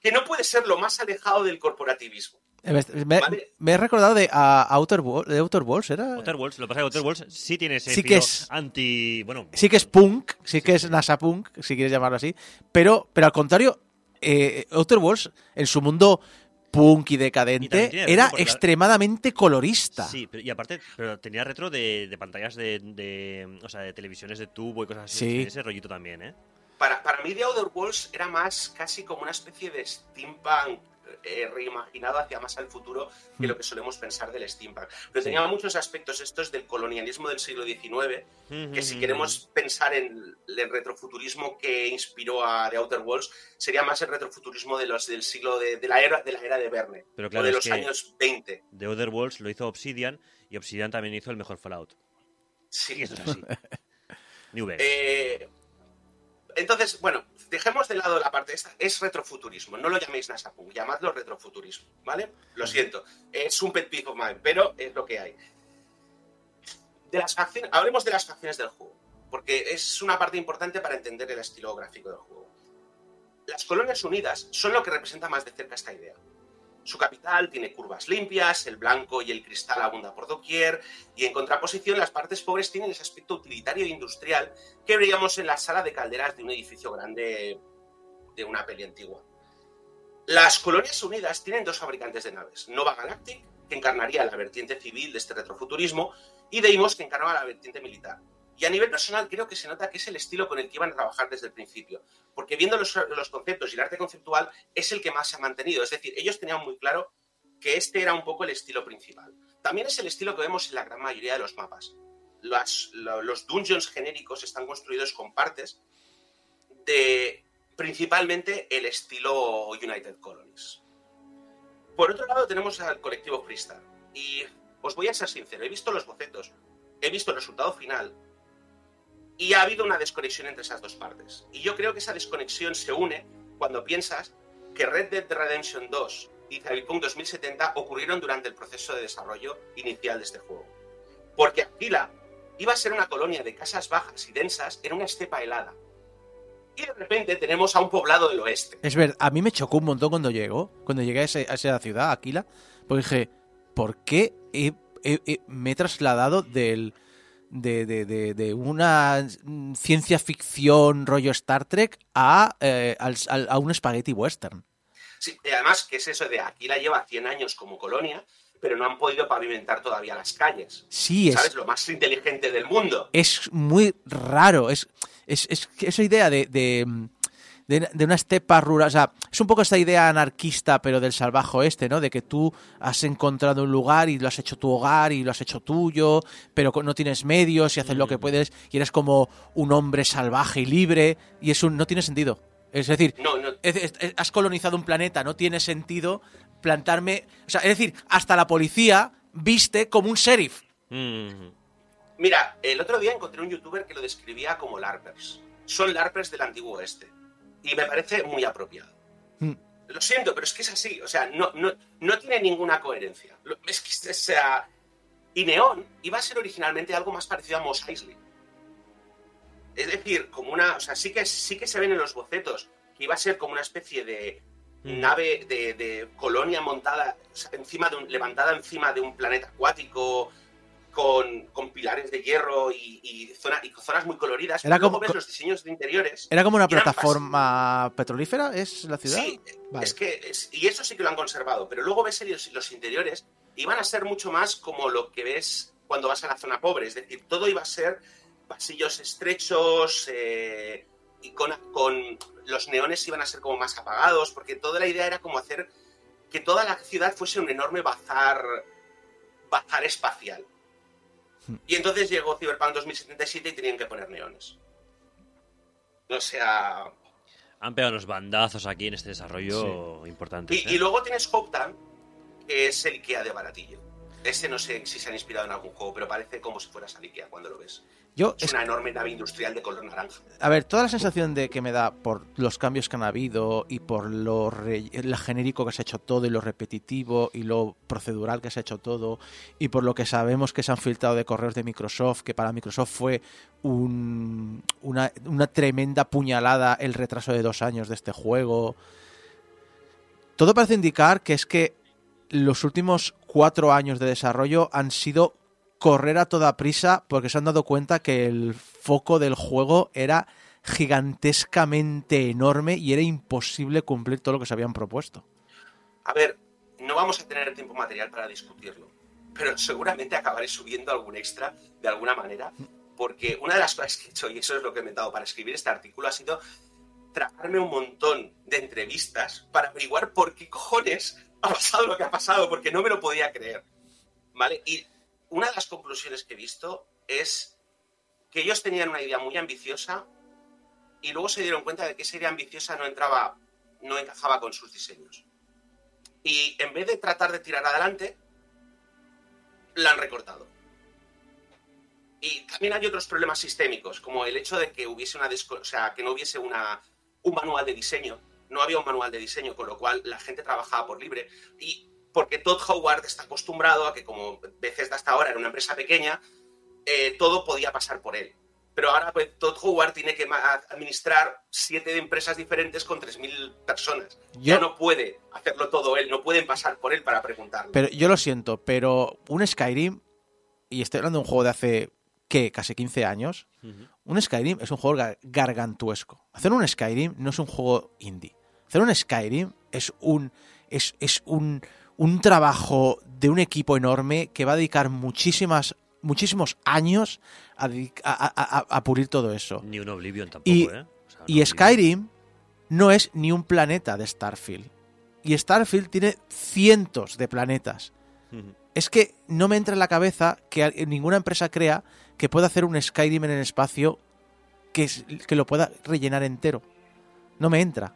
que no puede ser lo más alejado del corporativismo. Eh, Me, me- Vale. me he recordado de, a Outer, Wo- de Outer Worlds, ¿era? Outer Worlds, lo que pasa es que Outer Worlds sí tiene ese Sí que es- anti... Bueno, Sí que es punk, sí que es NASA punk, si quieres llamarlo así, pero, pero al contrario, eh, Outer Worlds, en su mundo punk y decadente, era extremadamente colorista. Sí, pero- y aparte, pero tenía retro de, de pantallas de, de- o sea, de televisiones de tubo y cosas así. Sí. Ese rollito también, ¿eh? Para, para mí, The Outer Worlds era más casi como una especie de steampunk eh, reimaginado hacia más al futuro que lo que solemos pensar del steampunk. Pero tenía muchos aspectos estos del colonialismo del siglo XIX, que si queremos pensar en el retrofuturismo que inspiró a The Outer Worlds, sería más el retrofuturismo de los del siglo de, de la era de la era de Verne, Pero o de los años 20. The Other Worlds lo hizo Obsidian y Obsidian también hizo el mejor Fallout. Sí. Y eso es así. New Vegas. Eh, entonces, bueno, dejemos de lado la parte esta. Es retrofuturismo. No lo llaméis NASA Punk, llamadlo retrofuturismo, ¿vale? Lo siento. Es un pet peeve of mine, pero es lo que hay. De las facciones, hablemos de las facciones del juego, porque es una parte importante para entender el estilo gráfico del juego. Las colonias unidas son lo que representa más de cerca esta idea. Su capital tiene curvas limpias, el blanco y el cristal abunda por doquier, y en contraposición las partes pobres tienen ese aspecto utilitario e industrial que veíamos en la sala de calderas de un edificio grande de una peli antigua. Las colonias unidas tienen dos fabricantes de naves, Nova Galactic, que encarnaría la vertiente civil de este retrofuturismo, y Deimos, que encarnaba la vertiente militar. Y a nivel personal creo que se nota que es el estilo con el que iban a trabajar desde el principio, porque viendo los, conceptos y el arte conceptual es el que más se ha mantenido, es decir, ellos tenían muy claro que este era un poco el estilo principal. También es el estilo que vemos en la gran mayoría de los mapas. Los dungeons genéricos están construidos con partes de principalmente el estilo United Colonies. Por otro lado tenemos al colectivo Freestar. Y os voy a ser sincero, he visto los bocetos, he visto el resultado final y ha habido una desconexión entre esas dos partes. Y yo creo que esa desconexión se une cuando piensas que Red Dead Redemption 2 y Cyberpunk 2070 ocurrieron durante el proceso de desarrollo inicial de este juego. Porque Aquila iba a ser una colonia de casas bajas y densas en una estepa helada. Y de repente tenemos a un poblado del oeste. Es ver, a mí me chocó un montón cuando llegó, cuando llegué a, esa ciudad, Aquila, porque dije, ¿por qué he- me he trasladado del, de, de- de- de una ciencia ficción rollo Star Trek a, eh, al- al- a un spaghetti western? Sí, y además, que es eso de Aquila lleva 100 años como colonia, pero no han podido pavimentar todavía las calles. Sí, es, ¿Sabes? Lo más inteligente del mundo. es muy raro. Es, es, es esa idea de, de, de- de una estepa rural. O sea, es un poco esta idea anarquista, pero del salvaje oeste, ¿no? De que tú has encontrado un lugar y lo has hecho tu hogar y lo has hecho tuyo, pero no tienes medios y haces lo que puedes y eres como un hombre salvaje y libre. Y eso no tiene sentido. Es decir, No, no, es- es- es- has colonizado un planeta, no tiene sentido plantarme. O sea, es decir, hasta la policía viste como un sheriff. Mm. Mira, el otro día encontré un youtuber que lo describía como LARPers. Son LARPers del antiguo oeste. Y me parece muy apropiado. Mm. Lo siento, pero es que es así. O sea, no, no, no tiene ninguna coherencia. Es que, o sea, Y Neon iba a ser originalmente algo más parecido a Mos Eisley. Es decir, como una. O sea, sí que, sí que se ven en los bocetos que iba a ser como una especie de Mm. nave de, de colonia montada o sea, encima de un, levantada encima de un planeta acuático con, con pilares de hierro y, y, zona- y zonas muy coloridas. Era como- ves los diseños de interiores. ¿Era como una plataforma petrolífera? ¿Es la ciudad? Sí, Vale. es que es- y eso sí que lo han conservado, pero luego ves los, los interiores y van a ser mucho más como lo que ves cuando vas a la zona pobre, es decir, todo iba a ser pasillos estrechos eh, y con, con los neones iban a ser como más apagados, porque toda la idea era como hacer que toda la ciudad fuese un enorme bazar, bazar espacial. Y entonces llegó Cyberpunk 2077 y tenían que poner neones. O sea, Han pegado unos bandazos aquí en este desarrollo importante. Y, y luego tienes Hoptown, que es el Ikea de baratillo. Ese no sé si se han inspirado en algún juego, pero parece como si fueras al Ikea cuando lo ves. Yo, Es es- una enorme nave industrial de color naranja. a ver, toda la sensación de que me da por los cambios que han habido y por lo, re- lo genérico que se ha hecho todo y lo repetitivo y lo procedural que se ha hecho todo y por lo que sabemos que se han filtrado de correos de Microsoft, que para Microsoft fue un- una, una tremenda puñalada el retraso de dos años de este juego. Todo parece indicar que es que los últimos cuatro años de desarrollo han sido correr a toda prisa porque se han dado cuenta que el foco del juego era gigantescamente enorme y era imposible cumplir todo lo que se habían propuesto. A ver, no vamos a tener tiempo material para discutirlo, pero seguramente acabaré subiendo algún extra de alguna manera, porque una de las cosas que he hecho, y eso es lo que me he dado para escribir este artículo, ha sido tragarme un montón de entrevistas para averiguar por qué cojones ha pasado lo que ha pasado, porque no me lo podía creer. ¿Vale? Y una de las conclusiones que he visto es que ellos tenían una idea muy ambiciosa y luego se dieron cuenta de que esa idea ambiciosa no entraba, no encajaba con sus diseños. Y en vez de tratar de tirar adelante, la han recortado. Y también hay otros problemas sistémicos, como el hecho de que hubiese una o sea, que no hubiese una, un manual de diseño. No había un manual de diseño, con lo cual la gente trabajaba por libre. Y porque Todd Howard está acostumbrado a que, como Bethesda hasta ahora era una empresa pequeña, eh, todo podía pasar por él. Pero ahora pues, Todd Howard tiene que administrar siete empresas diferentes con 3.000 personas. Ya no puede hacerlo todo él, no pueden pasar por él para preguntarle. Pero yo lo siento, pero un Skyrim, y estoy hablando de un juego de hace, ¿qué? Casi 15 años. Un Skyrim es un juego gar- gargantuesco. Hacer un Skyrim no es un juego indie. Hacer un Skyrim es un es, es un, un trabajo de un equipo enorme que va a dedicar muchísimas muchísimos años a, a- a- pulir todo eso. Ni un Oblivion tampoco, Y- ¿eh? O sea, un Y Skyrim no es ni un planeta de Starfield. Y Starfield tiene cientos de planetas. Es que no me entra en la cabeza que ninguna empresa crea que pueda hacer un Skyrim en el espacio que, es- que lo pueda rellenar entero. No me entra.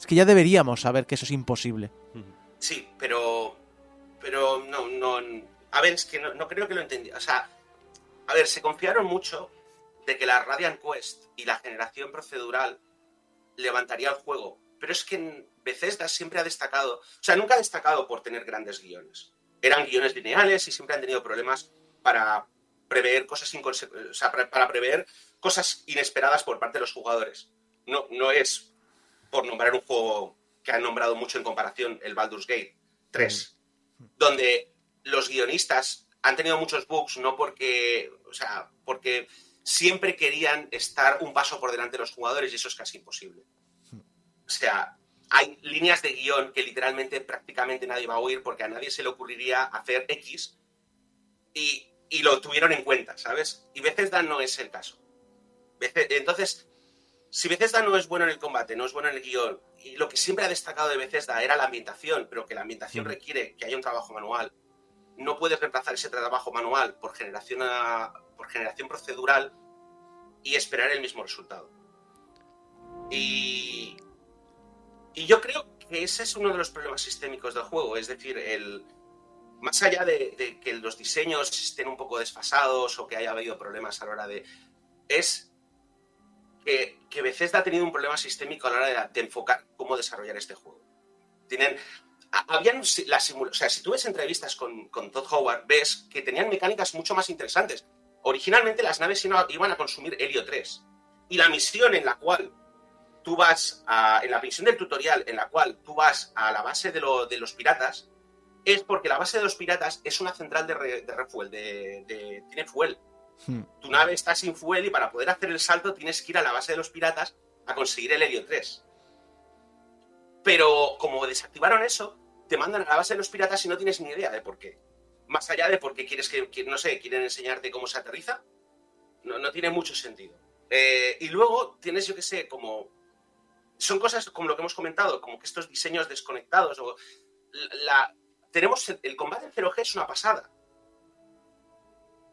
Es que ya deberíamos saber que eso es imposible. Sí, pero. Pero no, no. A ver, es que no, creo que lo entendí. O sea, a ver, se confiaron mucho de que la Radiant Quest y la generación procedural levantaría el juego. Pero es que Bethesda siempre ha destacado. O sea, nunca ha destacado por tener grandes guiones. Eran guiones lineales y siempre han tenido problemas para prever cosas o sea, para prever cosas inesperadas por parte de los jugadores. No, no es por nombrar un juego que han nombrado mucho en comparación, el Baldur's Gate 3, donde los guionistas han tenido muchos bugs, no porque, o sea, porque siempre querían estar un paso por delante de los jugadores y eso es casi imposible. O sea, hay líneas de guion que literalmente prácticamente nadie va a oír porque a nadie se le ocurriría hacer X y, y lo tuvieron en cuenta, ¿sabes? Y Bethesda no es el caso. Entonces, si Bethesda no es bueno en el combate, no es bueno en el guion, y lo que siempre ha destacado de Bethesda era la ambientación, pero que la ambientación Ujú. requiere que haya un trabajo manual, no puedes reemplazar ese trabajo manual por generación, a- por generación procedural y esperar el mismo resultado. Y, y yo creo que ese es uno de los problemas sistémicos del juego, es decir, el, más allá de, de que los diseños estén un poco desfasados o que haya habido problemas a la hora de... es que, que Bethesda ha tenido un problema sistémico a la hora de, de enfocar cómo desarrollar este juego. Tienen, habían las simula- o sea, si tú ves entrevistas con, con Todd Howard, ves que tenían mecánicas mucho más interesantes. Originalmente las naves iba- iban a consumir helio 3. Y la misión en la cual tú vas a, en la misión del tutorial en la cual tú vas a la base de, lo- de los piratas, es porque la base de los piratas es una central de, re- de refuel, de, de- tiene fuel. Hmm. Tu nave está sin fuel y para poder hacer el salto tienes que ir a la base de los piratas a conseguir el helio 3. Pero como desactivaron eso, te mandan a la base de los piratas y no tienes ni idea de por qué. Más allá de porque quieres que, que- no sé, quieren enseñarte cómo se aterriza, no, no tiene mucho sentido. Eh, y luego tienes, yo qué sé, como... Son cosas como lo que hemos comentado, como que estos diseños desconectados o... La, tenemos el, el combate en 0G es una pasada.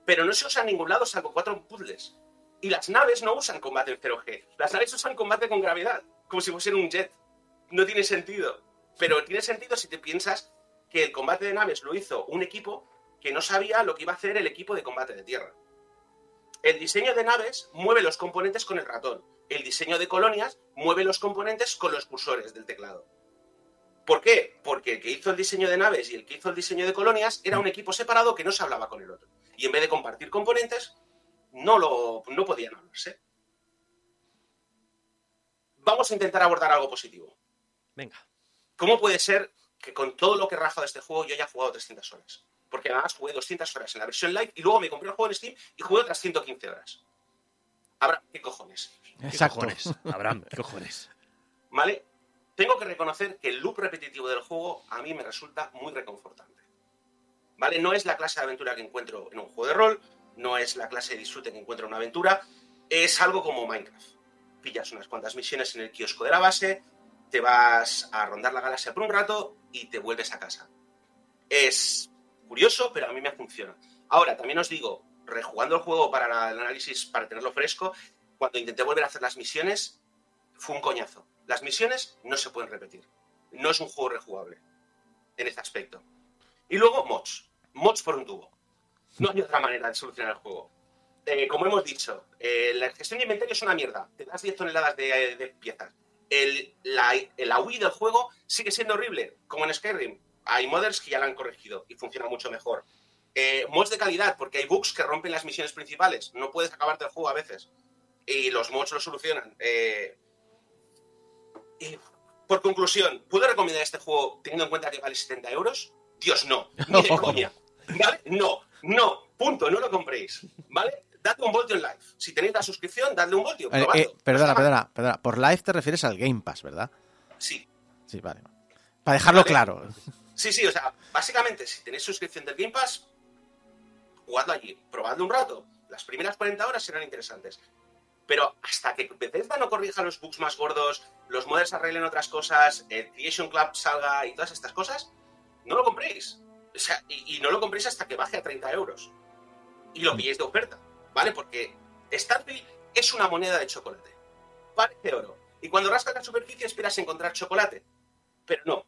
Pero no se usa en ningún lado salvo cuatro puzzles. Y las naves no usan combate en 0G. Las naves usan combate con gravedad, como si fuesen un jet. No tiene sentido. Pero tiene sentido si te piensas que el combate de naves lo hizo un equipo que no sabía lo que iba a hacer el equipo de combate de tierra. El diseño de naves mueve los componentes con el ratón. El diseño de colonias mueve los componentes con los cursores del teclado. ¿Por qué? Porque el que hizo el diseño de naves y el que hizo el diseño de colonias era un equipo separado que no se hablaba con el otro. Y en vez de compartir componentes, no, lo, no podían hablarse. Vamos a intentar abordar algo positivo. Venga. ¿Cómo puede ser que con todo lo que he rajado de este juego yo haya jugado 300 horas? Porque además jugué 200 horas en la versión live y luego me compré el juego en Steam y jugué otras 115 horas. Habrá, ¿qué cojones? ¿Qué Exacto. cojones? Abraham, ¿qué cojones? ¿Vale? Tengo que reconocer que el loop repetitivo del juego a mí me resulta muy reconfortante. ¿Vale? No es la clase de aventura que encuentro en un juego de rol, no es la clase de disfrute que encuentro en una aventura, es algo como Minecraft. Pillas unas cuantas misiones en el kiosco de la base, te vas a rondar la galaxia por un rato y te vuelves a casa. Es curioso, pero a mí me funciona. Ahora, también os digo, rejugando el juego para el análisis, para tenerlo fresco, cuando intenté volver a hacer las misiones, fue un coñazo. Las misiones no se pueden repetir. No es un juego rejugable en este aspecto. Y luego mods. Mods por un tubo. No hay otra manera de solucionar el juego. Eh, como hemos dicho, eh, la gestión de inventario es una mierda. Te das 10 toneladas de, de piezas. El, la, la UI del juego sigue siendo horrible, como en Skyrim. Hay modders que ya la han corregido y funciona mucho mejor. Eh, mods de calidad, porque hay bugs que rompen las misiones principales. No puedes acabarte el juego a veces. Y los mods lo solucionan. Y por conclusión, ¿puedo recomendar este juego teniendo en cuenta que vale 70 euros? Dios, no. Ni de coña. ¿Vale? No, no. Punto. No lo compréis. ¿Vale? Dadle un voltio en live. Si tenéis la suscripción, dadle un voltio. Eh, eh, perdona, perdona, perdona. Por live te refieres al Game Pass, ¿verdad? Sí. Sí, vale. Para dejarlo Vale. claro. Sí, sí, o sea, básicamente, si tenéis suscripción del Game Pass, jugadlo allí, probadlo un rato. Las primeras 40 horas serán interesantes. Pero hasta que Bethesda no corrija los bugs más gordos, los modders arreglen otras cosas, el Creation Club salga y todas estas cosas, no lo compréis. O sea, y, y no lo compréis hasta que baje a 30 euros. Y lo pilléis de oferta, ¿vale? Porque Starfield es una moneda de chocolate. Parece oro. Y cuando rascas la superficie esperas encontrar chocolate. Pero no,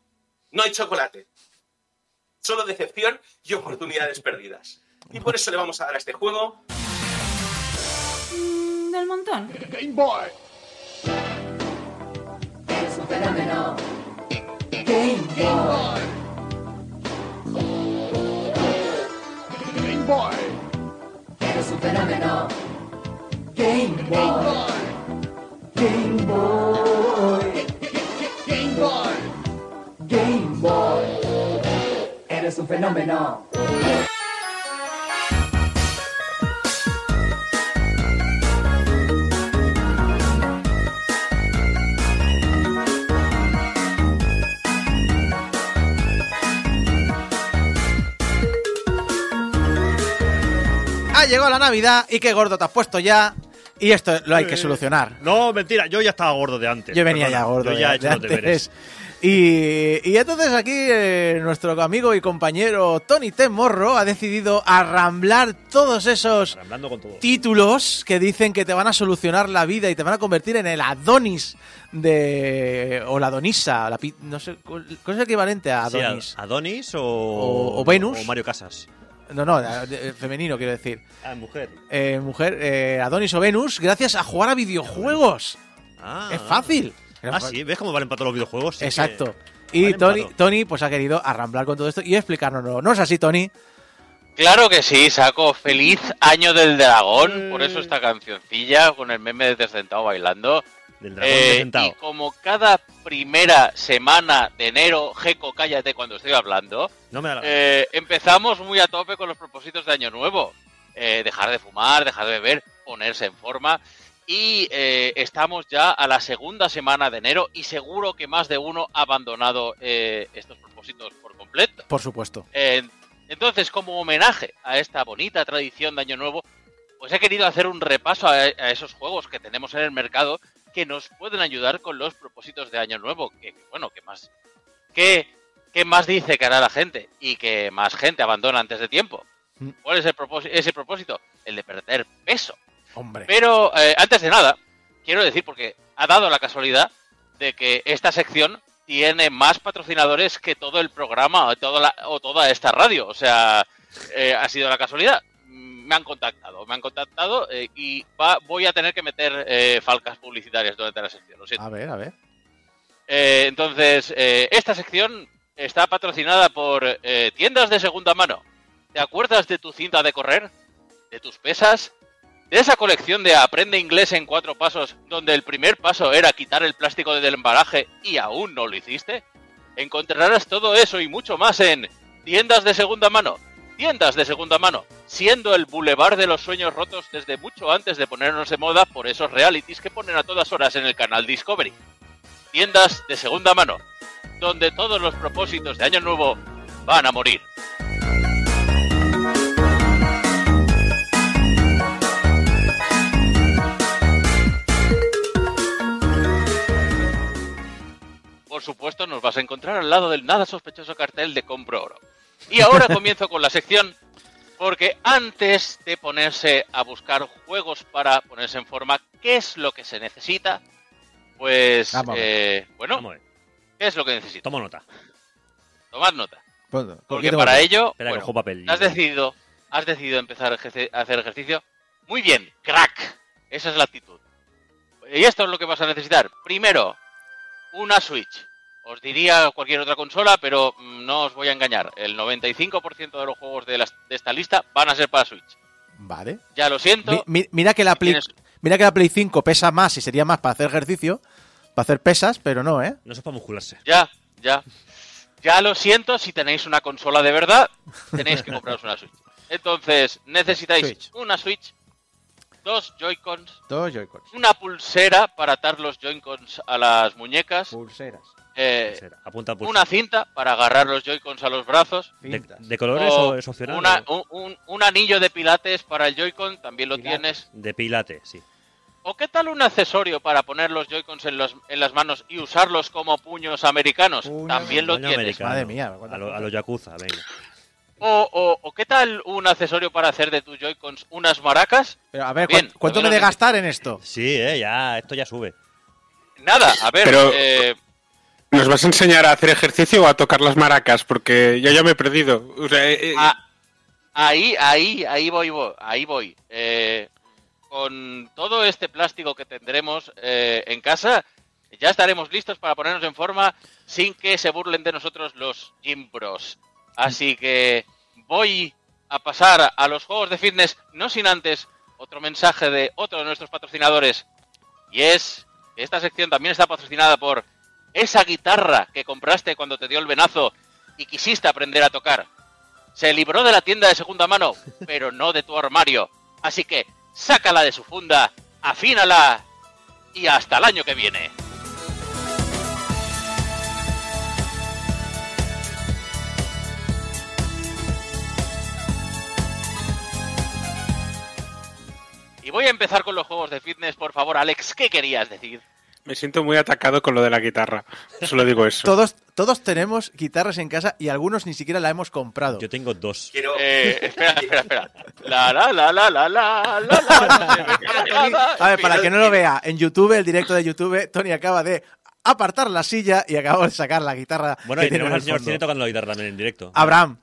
no hay chocolate. Solo decepción y oportunidades perdidas. Y por eso le vamos a dar a este juego Mm, Del montón. Game Boy. Es un fenómeno. Game Boy. Boy. Es un fenómeno. Game Boy. Game Boy. Game Boy. Game Boy. Eres un fenómeno. Llegado la Navidad y qué gordo te has puesto ya. Y esto lo hay que solucionar. No, mentira, yo ya estaba gordo de antes. Yo venía perdona, ya gordo. Yo ya he hecho los deberes. Y, y entonces aquí eh, nuestro amigo y compañero Tony T. Morro ha decidido arramblar todos esos Hablando con todo. títulos que dicen que te van a solucionar la vida y te van a convertir en el Adonis de... o la Adonisa, la no sé, ¿cuál cuál es el equivalente a Sí, Adonis? Adonis o, O- o Venus. O Mario Casas. No, no, eh, femenino quiero decir. Ah, mujer. Eh, mujer, eh, Adonis o Venus, gracias a jugar a videojuegos. Ah, Es fácil. Ah, sí, ¿ves cómo valen para todos los videojuegos? Sí Exacto. Y Vale, Tony. Tony pues ha querido arramblar con todo esto y explicárnoslo. ¿No es así, Tony? Claro que sí, saco Feliz Año del Dragón, por eso esta cancioncilla con el meme de Desdentado bailando. Del dragón Eh, y como cada primera semana de enero, Jeco, cállate cuando estoy hablando, No me eh, empezamos muy a tope con los propósitos de Año Nuevo. Eh, dejar de fumar, dejar de beber, ponerse en forma. Y eh, estamos ya a la segunda semana de enero y seguro que más de uno ha abandonado eh, estos propósitos por completo. Por supuesto. Entonces, como homenaje a esta bonita tradición de Año Nuevo, pues he querido hacer un repaso a, a esos juegos que tenemos en el mercado que nos pueden ayudar con los propósitos de Año Nuevo. Que, bueno, que más, que, que más dice que hará la gente y que más gente abandona antes de tiempo. Mm. ¿Cuál es el propósito? ese propósito? El de perder peso. Hombre. Pero eh, antes de nada, quiero decir, porque ha dado la casualidad de que esta sección tiene más patrocinadores que todo el programa o toda, la- o toda esta radio. O sea, eh, ha sido la casualidad. Me han contactado, me han contactado eh, y va- voy a tener que meter eh, falcas publicitarias durante la sección. Lo siento. A ver, a ver. Eh, entonces, esta sección está patrocinada por tiendas de segunda mano. ¿Te acuerdas de tu cinta de correr? ¿De tus pesas? ¿De esa colección de Aprende inglés en cuatro pasos donde el primer paso era quitar el plástico del embalaje y aún no lo hiciste? Encontrarás todo eso y mucho más en tiendas de segunda mano. Tiendas de segunda mano, siendo el bulevar de los sueños rotos desde mucho antes de ponernos de moda por esos realities que ponen a todas horas en el canal Discovery tiendas de segunda mano, donde todos los propósitos de Año Nuevo van a morir. Por supuesto, nos vas a encontrar al lado del nada sospechoso cartel de Compro Oro. Y ahora comienzo con la sección, porque antes de ponerse a buscar juegos para ponerse en forma, ¿qué es lo que se necesita? Pues, eh, bueno. ¿qué es lo que necesito? Toma nota. Tomad nota. Ponlo. Porque para ello, Espera, bueno, cojo papel. has decidido, has decidido empezar a hacer ejercicio. Muy bien, crack. Esa es la actitud. Y esto es lo que vas a necesitar. Primero, una Switch. Os diría cualquier otra consola, pero mm, no os voy a engañar. El 95% de los juegos de, las- de esta lista van a ser para Switch. Vale. Ya lo siento. Mi- mi- mira que la Play, tienes- mira que la Play 5 pesa más y sería más para hacer ejercicio, para hacer pesas, pero no, ¿eh? No es para muscularse. Ya, ya. Ya lo siento, si tenéis una consola de verdad, tenéis que compraros una Switch. Entonces, necesitáis Switch. una Switch, dos Joy-Cons, Dos Joy-Cons. una pulsera para atar los Joy-Cons a las muñecas, Pulseras. Eh, Será. Apunta pulso. una cinta para agarrar los Joy-Cons a los brazos, ¿De, colores o o es opcional? una- o- un, anillo de pilates para el Joy-Con, también lo Pilates. tienes. De pilate, sí. ¿O qué tal un accesorio para poner los Joy-Cons en, los- en las manos y usarlos como puños americanos? Puños también lo tienes. americano. Madre mía, A lo, a cosas. lo Yakuza, venga. O, o- o qué tal un accesorio para hacer de tus Joy-Cons unas maracas? Pero a ver, Bien, ¿cuánto, cuánto me de gastar en esto? Sí, eh, ya, esto ya sube. Nada, a ver, Pero- eh, ¿Nos vas a enseñar a hacer ejercicio o a tocar las maracas? Porque yo ya me he perdido. Eh, eh, a- ahí, ahí, ahí voy, voy, ahí voy. Eh, con todo este plástico que tendremos eh, en casa, ya estaremos listos para ponernos en forma sin que se burlen de nosotros los Gym Bros. Así que voy a pasar a los juegos de fitness, no sin antes otro mensaje de otro de nuestros patrocinadores. Y es que esta sección también está patrocinada por esa guitarra que compraste cuando te dio el venazo y quisiste aprender a tocar. Se libró de la tienda de segunda mano, pero no de tu armario. Así que sácala de su funda, afínala y hasta el año que viene. Y voy a empezar con los juegos de fitness, por favor, Alex, ¿qué querías decir? Me siento muy atacado con lo de la guitarra. Solo digo eso. Todos, todos tenemos guitarras en casa y algunos ni siquiera la hemos comprado. Yo tengo dos. Quiero. Eh, espera, espera, espera. La la la la la la la la. A ver, para que no lo vea, en YouTube, el directo de YouTube, Tony acaba de apartar la silla y acabamos de sacar la guitarra. Bueno, y tenemos en al el señor. Cine tocando la guitarra también en directo. Abraham.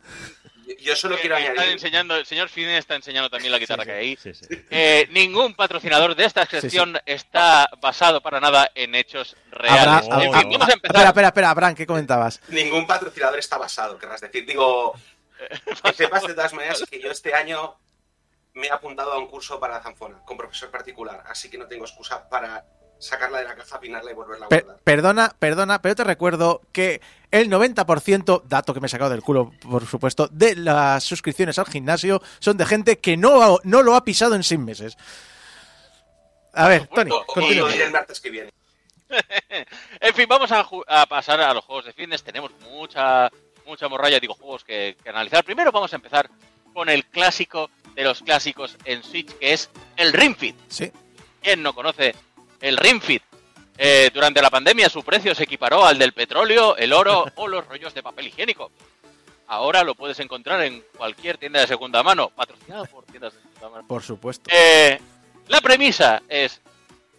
Yo solo quiero Están añadir. enseñando, el señor Fine está enseñando también la guitarra que hay ahí. Sí, sí. Eh, ningún patrocinador de esta sección está basado para nada en hechos reales. habrá- en fin, vamos a empezar. espera, espera, espera, Abraham, ¿qué comentabas? Ningún patrocinador está basado, querrás decir. Digo, que sepas de todas maneras que yo este año me he apuntado a un curso para la zanfona con profesor particular, así que no tengo excusa para sacarla de la caja, pinarla y volverla a Per- guardar. perdona, perdona, pero te recuerdo que el 90%, dato que me he sacado del culo, por supuesto, de las suscripciones al gimnasio son de gente que no, no lo ha pisado en seis meses. A ver, Tony, continúa. lo diré el martes que viene. En fin, vamos a, pasar a los juegos de fitness. Tenemos mucha, mucha morralla, digo, juegos que, que analizar. Primero vamos a empezar con el clásico de los clásicos en Switch, que es el Ring Fit. Sí. ¿Quién no conoce el Ring Fit? Eh, durante la pandemia su precio se equiparó al del petróleo, el oro o los rollos de papel higiénico. Ahora lo puedes encontrar en cualquier tienda de segunda mano, patrocinado por tiendas de segunda mano. Por supuesto. Eh, la premisa es,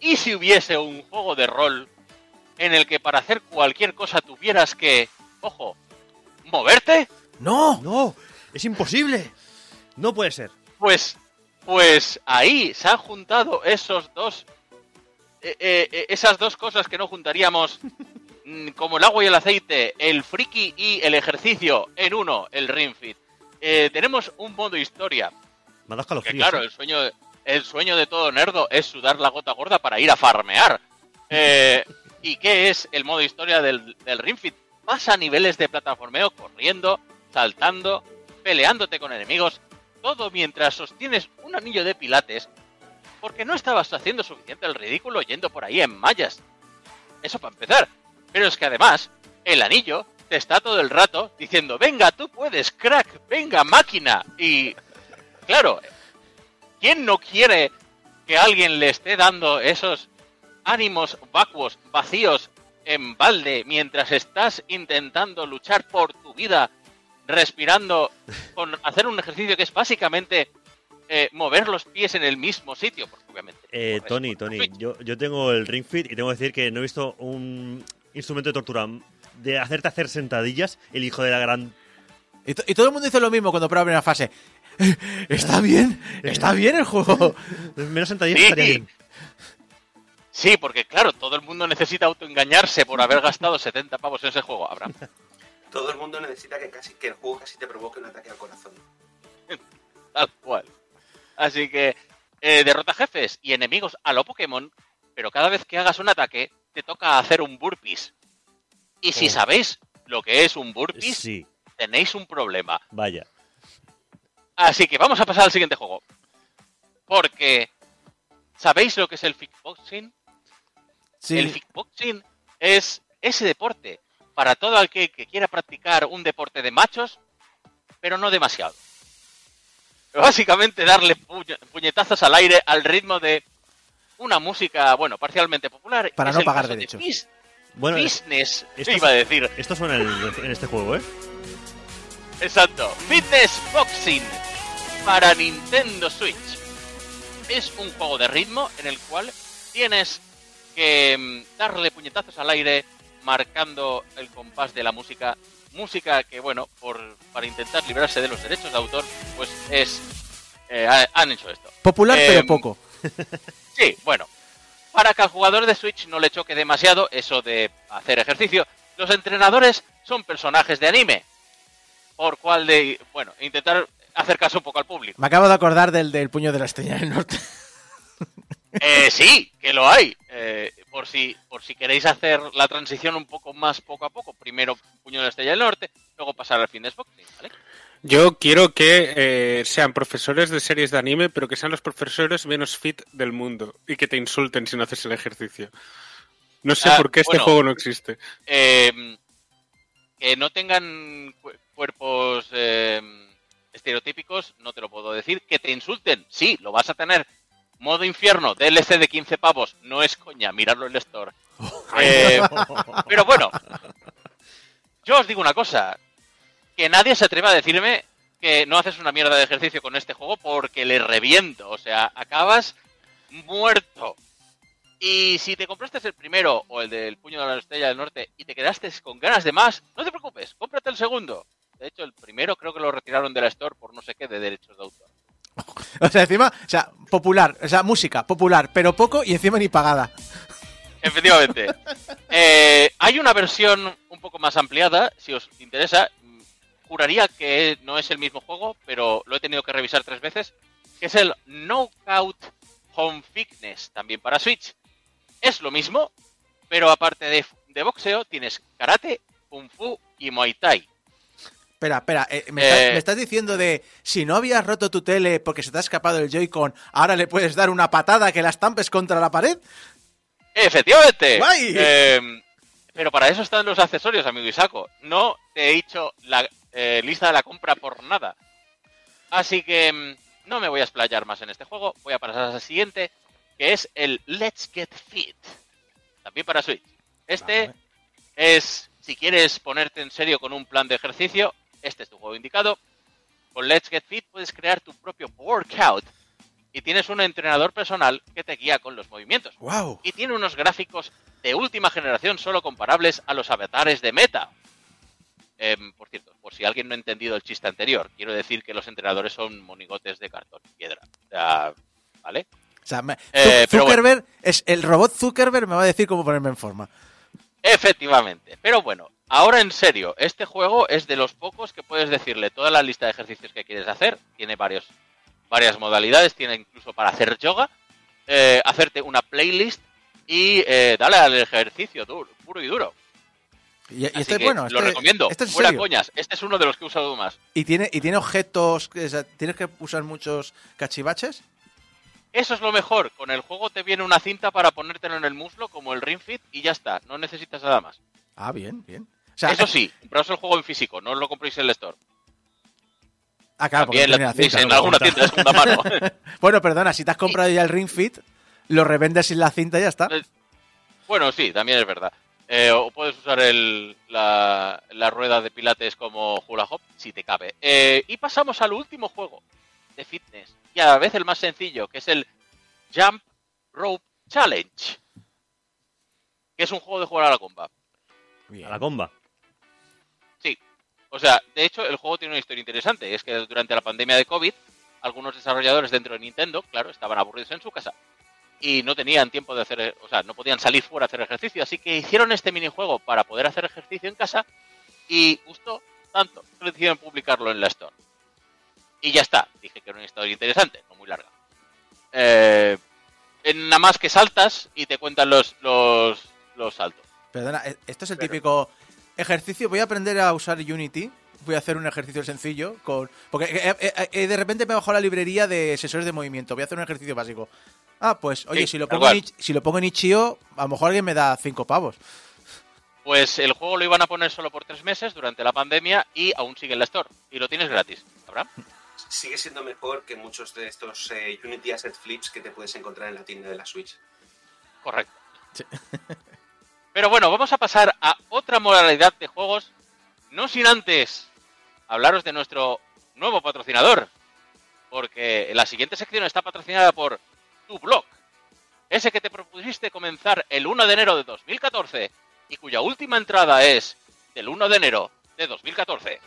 ¿y si hubiese un juego de rol en el que para hacer cualquier cosa tuvieras que, ojo, moverte? ¡No! ¡No! ¡Es imposible! No puede ser. Pues, pues ahí se han juntado esos dos, eh, eh, eh, esas dos cosas que no juntaríamos mm, como el agua y el aceite, el friki y el ejercicio en uno, el Ring Fit. Eh, tenemos un modo historia, Me que escalofríos. claro, el sueño, el sueño de todo nerdo es sudar la gota gorda para ir a farmear. ¿Y qué es el modo historia del, del Ring Fit? Pasa niveles de plataformeo corriendo, saltando, peleándote con enemigos, todo mientras sostienes un anillo de pilates, porque no estabas haciendo suficiente el ridículo yendo por ahí en mallas. Eso para empezar. Pero es que además, el anillo te está todo el rato diciendo, venga, tú puedes, crack, venga, máquina. Y, claro, ¿quién no quiere que alguien le esté dando esos ánimos vacuos, vacíos, en balde, mientras estás intentando luchar por tu vida, respirando, con hacer un ejercicio que es básicamente eh, mover los pies en el mismo sitio? Porque obviamente. Eh, Tony, Tony, yo, yo tengo el Ring Fit y tengo que decir que no he visto un instrumento de tortura de hacerte hacer sentadillas, el hijo de la gran... Y, y todo el mundo dice lo mismo cuando prueba la primera fase. "Eh, ¿Está bien? ¿Está bien el juego? Menos sentadillas Sí. estaría bien. Sí, porque claro, todo el mundo necesita autoengañarse por haber gastado 70 pavos en ese juego, Abraham. Todo el mundo necesita que, casi, que el juego casi te provoque un ataque al corazón. Tal cual. Así que eh, derrota jefes y enemigos a lo Pokémon, pero cada vez que hagas un ataque te toca hacer un burpees. Y si Oh. sabéis lo que es un burpees, Sí, tenéis un problema. vaya. Así que vamos a pasar al siguiente juego. Porque ¿sabéis lo que es el kickboxing? Sí. El kickboxing es ese deporte para todo aquel que quiera practicar un deporte de machos, pero no demasiado. Básicamente darle puñe- puñetazos al aire al ritmo de una música, bueno, parcialmente popular. Para Es no pagar de derechos. Fis- Bueno, Fitness, esto iba a decir. esto suena en, en este juego, ¿eh? Exacto. Fitness Boxing para Nintendo Switch. Es un juego de ritmo en el cual tienes que mm, darle puñetazos al aire marcando el compás de la música. Música que, bueno, por, para intentar librarse de los derechos de autor, pues es... eh, ha- han hecho esto. Popular, pero Em, poco. Sí, bueno. Para que al jugador de Switch no le choque demasiado eso de hacer ejercicio, los entrenadores son personajes de anime. Por cual de, bueno, intentar acercarse un poco al público. Me acabo de acordar del, del puño de la estrella del norte. Eh, sí, que lo hay. Eh, por si por si queréis hacer la transición un poco más poco a poco. Primero Puño de la Estrella del Norte, luego pasar al fin de ¿vale? Yo quiero que eh, sean profesores de series de anime, pero que sean los profesores menos fit del mundo y que te insulten si no haces el ejercicio. No sé Ah, por qué este bueno. juego no existe. Eh, que no tengan cu- cuerpos eh, estereotípicos, no te lo puedo decir. Que te insulten, sí, lo vas a tener. Modo infierno, DLC de 15 pavos, no es coña, miradlo en el store. Eh, pero bueno, yo os digo una cosa, que nadie se atreva a decirme que no haces una mierda de ejercicio con este juego porque le reviento, o sea, acabas muerto. Y si te compraste el primero o el del puño de la estrella del norte y te quedaste con ganas de más, no te preocupes, cómprate el segundo. De hecho, el primero creo que lo retiraron de la Store por no sé qué de derechos de autor. O sea, encima, o sea, popular, o sea, música, popular, pero poco y encima ni pagada. Efectivamente. Eh, hay una versión un poco más ampliada, si os interesa. Juraría que no es el mismo juego, pero lo he tenido que revisar tres veces. Que es el Knockout Home Fitness, también para Switch. Es lo mismo, pero aparte de, de boxeo, tienes karate, kung fu y muay thai. Espera, espera, eh, me, Eh. estás, me estás diciendo de si no habías roto tu tele porque se te ha escapado el Joy-Con, ahora le puedes dar una patada que la estampes contra la pared? ¡Efectivamente! ¡Guay! Eh, pero para eso están los accesorios, amigo Isaco. No te he dicho la eh, lista de la compra por nada. Así que mm, no me voy a explayar más en este juego. Voy a pasar al siguiente, que es el Let's Get Fit. También para Switch. Este Vale. es, si quieres ponerte en serio con un plan de ejercicio, este es tu juego indicado. Con Let's Get Fit puedes crear tu propio workout y tienes un entrenador personal que te guía con los movimientos ¡Wow! y tiene unos gráficos de última generación solo comparables a los avatares de Meta. Em, por cierto, por si alguien no ha entendido el chiste anterior, quiero decir que los entrenadores son monigotes de cartón y piedra. O sea, ¿vale? O sea, me- Eh, bueno. Zuckerberg, es el robot Zuckerberg me va a decir cómo ponerme en forma. Efectivamente. Pero bueno, ahora en serio, este juego es de los pocos que puedes decirle toda la lista de ejercicios que quieres hacer. Tiene varios, varias modalidades, tiene incluso para hacer yoga, eh, hacerte una playlist y eh, dale al ejercicio duro, puro y duro. Y, y este es bueno, lo este- recomiendo. Este es Fuera serio. coñas. Este es uno de los que he usado más. Y tiene, y tiene objetos, que- o sea, tienes que usar muchos cachivaches. Eso es lo mejor. Con el juego te viene una cinta para ponértelo en el muslo, como el Ring Fit, y ya está. No necesitas nada más. Ah, bien, bien. O sea, Eso sí, compraos el juego en físico, no lo compréis en el store. ah, claro, porque También la tiene la tenéis cinta, en alguna tienda de segunda mano. Bueno, perdona, si te has comprado ya el Ring Fit, lo revendes sin la cinta y ya está. Eh, bueno, sí, también es verdad. Eh, o puedes usar el, la, la rueda de pilates como hula hop, si te cabe. Eh, y pasamos al último juego de fitness, y a la vez el más sencillo, que es el Jump Rope Challenge. Que es un juego de jugar a la comba. Bien. A la comba. Sí. O sea, de hecho, el juego tiene una historia interesante. Es que durante la pandemia de COVID, algunos desarrolladores dentro de Nintendo, claro, estaban aburridos en su casa y no tenían tiempo de hacer, o sea, no podían salir fuera a hacer ejercicio. Así que hicieron este minijuego para poder hacer ejercicio en casa y gustó tanto que decidieron publicarlo en la Store. Y ya está. Dije que era una historia interesante, no muy larga. Eh, en nada más que saltas y te cuentan los, los, los saltos. Perdona, eh, esto es el Pero- típico ejercicio. Voy a aprender a usar Unity. Voy a hacer un ejercicio sencillo con. Porque eh, eh, eh, de repente me bajó la librería de sensores de movimiento. Voy a hacer un ejercicio básico. Ah, pues, oye, Sí, si, lo pongo en, si lo pongo en Itch.io, a lo mejor alguien me da cinco pavos. Pues el juego lo iban a poner solo por tres meses durante la pandemia y aún sigue en la Store. Y lo tienes gratis, ¿Abraham? Sigue siendo mejor que muchos de estos eh, Unity Asset Flips que te puedes encontrar en la tienda de la Switch. Correcto. Pero bueno, vamos a pasar a otra modalidad de juegos, no sin antes hablaros de nuestro nuevo patrocinador. Porque la siguiente sección está patrocinada por tu blog. Ese que te propusiste comenzar el 1 de enero de 2014 y cuya última entrada es del 1 de enero de 2014.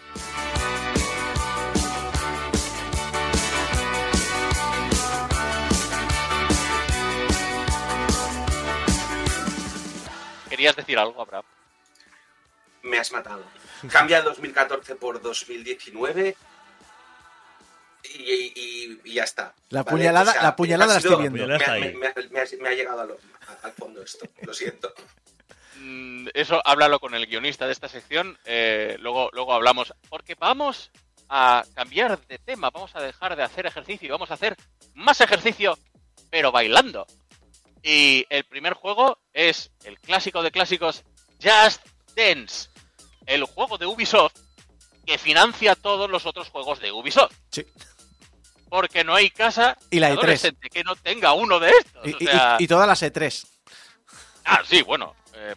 ¿Querías decir algo, Abraham? Me has matado. Cambia el 2014 por 2019 y, y- y ya está. La ¿vale? puñalada- O sea, la puñalada ha la estoy viendo. Me, me- me- me ha- me ha llegado a lo- a- al fondo esto, lo siento. Mm, Eso háblalo con el guionista de esta sección, eh, luego, luego hablamos, porque vamos a cambiar de tema, vamos a dejar de hacer ejercicio y vamos a hacer más ejercicio, pero bailando. Y el primer juego es el clásico de clásicos, Just Dance, el juego de Ubisoft que financia todos los otros juegos de Ubisoft. Sí. Porque no hay casa Y la E3. adolescente que no tenga uno de estos. Y, o y- sea- y todas las E3. Ah, sí, bueno. eh,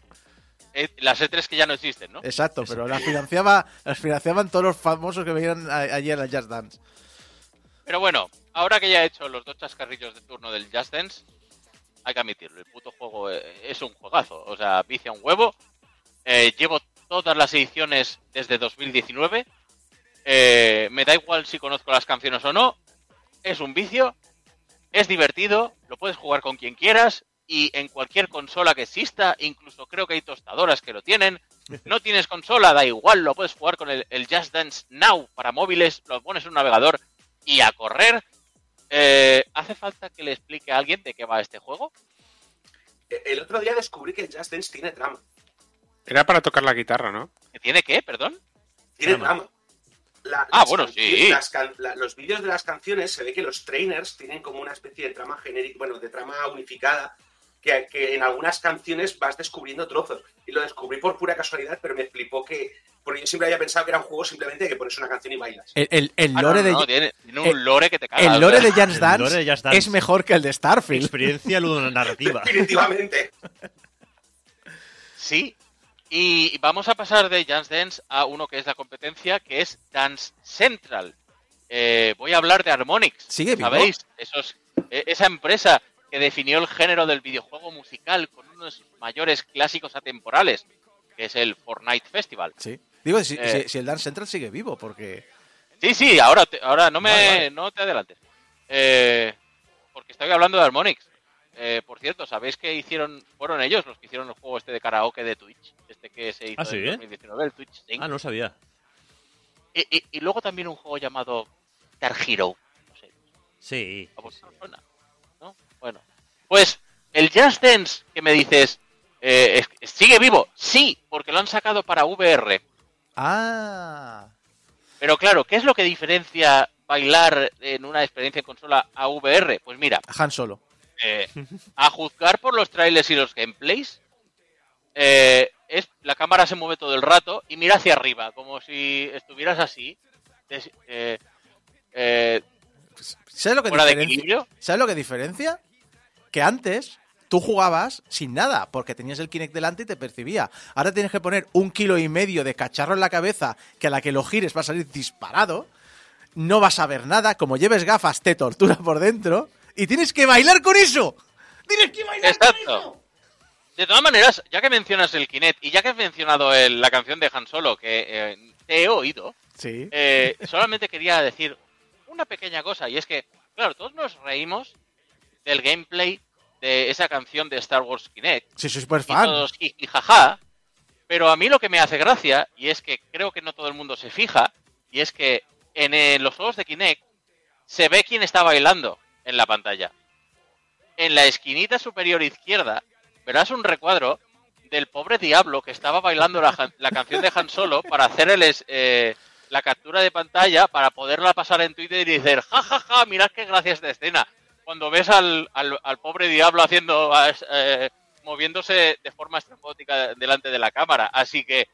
eh, las E3 que ya no existen, ¿no? Exacto, pero las financiaba, las financiaban todos los famosos que venían a- allí en la Just Dance. Pero bueno, ahora que ya he hecho los dos chascarrillos de turno del Just Dance, hay que admitirlo, el puto juego eh, es un juegazo. O sea, vicia un huevo. Eh, llevo todas las ediciones desde 2019 Eh, me da igual si conozco las canciones o no. Es un vicio. Es divertido. Lo puedes jugar con quien quieras. Y en cualquier consola que exista. Incluso creo que hay tostadoras que lo tienen. No tienes consola, da igual. Lo puedes jugar con el, el Just Dance Now para móviles. Lo pones en un navegador y a correr. Eh, ¿Hace falta que le explique a alguien de qué va este juego? Eh, El otro día descubrí que el Just Dance tiene trama. Era para tocar la guitarra, ¿no? ¿Que tiene qué? Perdón. Tiene Trama. trama. La- Ah, bueno, sí. las can- la- los vídeos de las canciones se ve que los trainers tienen como una especie de trama genérica, bueno, de trama unificada, que, que en algunas canciones vas descubriendo trozos. Y lo descubrí por pura casualidad, pero me flipó que. Porque yo siempre había pensado que era un juego simplemente de que pones una canción y bailas. El, el- el Ah, no, lore no, de, tiene, tiene un el- lore que te cagas. el lore de Just El Dance, lore de Just Dance. es mejor que el de Starfield. Experiencia ludonarrativa. Definitivamente. Sí. Y vamos a pasar de Dance Dance a uno que es la competencia, que es Dance Central. Eh, voy a hablar de Harmonix. ¿Sigue vivo? ¿Sabéis? Esos, eh, esa empresa que definió el género del videojuego musical con uno de sus mayores clásicos atemporales, que es el Fortnite Festival. Sí. Digo, si, Eh. si- si el Dance Central sigue vivo, porque... Sí, sí, ahora, te- ahora no me Vale, vale. no te adelantes. Eh, porque estoy hablando de Harmonix. Eh, por cierto, ¿sabéis que hicieron, fueron ellos los que hicieron el juego este de karaoke de Twitch? Este que se hizo ¿Ah, sí? en 2019, el Twitch. Ah, no sabía. y, y- y luego también un juego llamado Guitar Hero. No sé, Sí. ¿a vosotros os suena? ¿No? Bueno. Pues el Just Dance que me dices, eh, ¿sigue vivo? Sí, porque lo han sacado para VR. Ah, Pero claro, ¿qué es lo que diferencia bailar en una experiencia en consola a VR? Pues mira, Han Solo. eh, a juzgar por los trailers y los gameplays, eh, es, la cámara se mueve todo el rato y mira hacia arriba, como si estuvieras así, des- eh, ¿Sabes lo que de. ¿Sabes lo que diferencia? Que antes tú jugabas sin nada, porque tenías el Kinect delante y te percibía. Ahora tienes que poner un kilo y medio de cacharro en la cabeza, que a la que lo gires va a salir disparado. No vas a ver nada, como lleves gafas, te tortura por dentro. Y tienes que bailar con eso. Tienes que bailar Exacto. con eso. De todas maneras, ya que mencionas el Kinect y ya que has mencionado el- la canción de Han Solo, que eh, te he oído, Sí. Eh, solamente quería decir una pequeña cosa, y es que, claro, todos nos reímos del gameplay de esa canción de Star Wars Kinect, Sí, soy súper y fan. todos jiji jaja, pero a mí lo que me hace gracia, y es que creo que no todo el mundo se fija, y es que en eh, los juegos de Kinect se ve quién está bailando en la pantalla. En la esquinita superior izquierda verás un recuadro del pobre diablo que estaba bailando la, la canción de Han Solo para hacer el eh, la captura de pantalla para poderla pasar en Twitter y decir, ja, ja, ja, mirad qué gracias de escena. Cuando ves al, al- al pobre diablo haciendo, eh, moviéndose de forma estrambótica delante de la cámara. Así que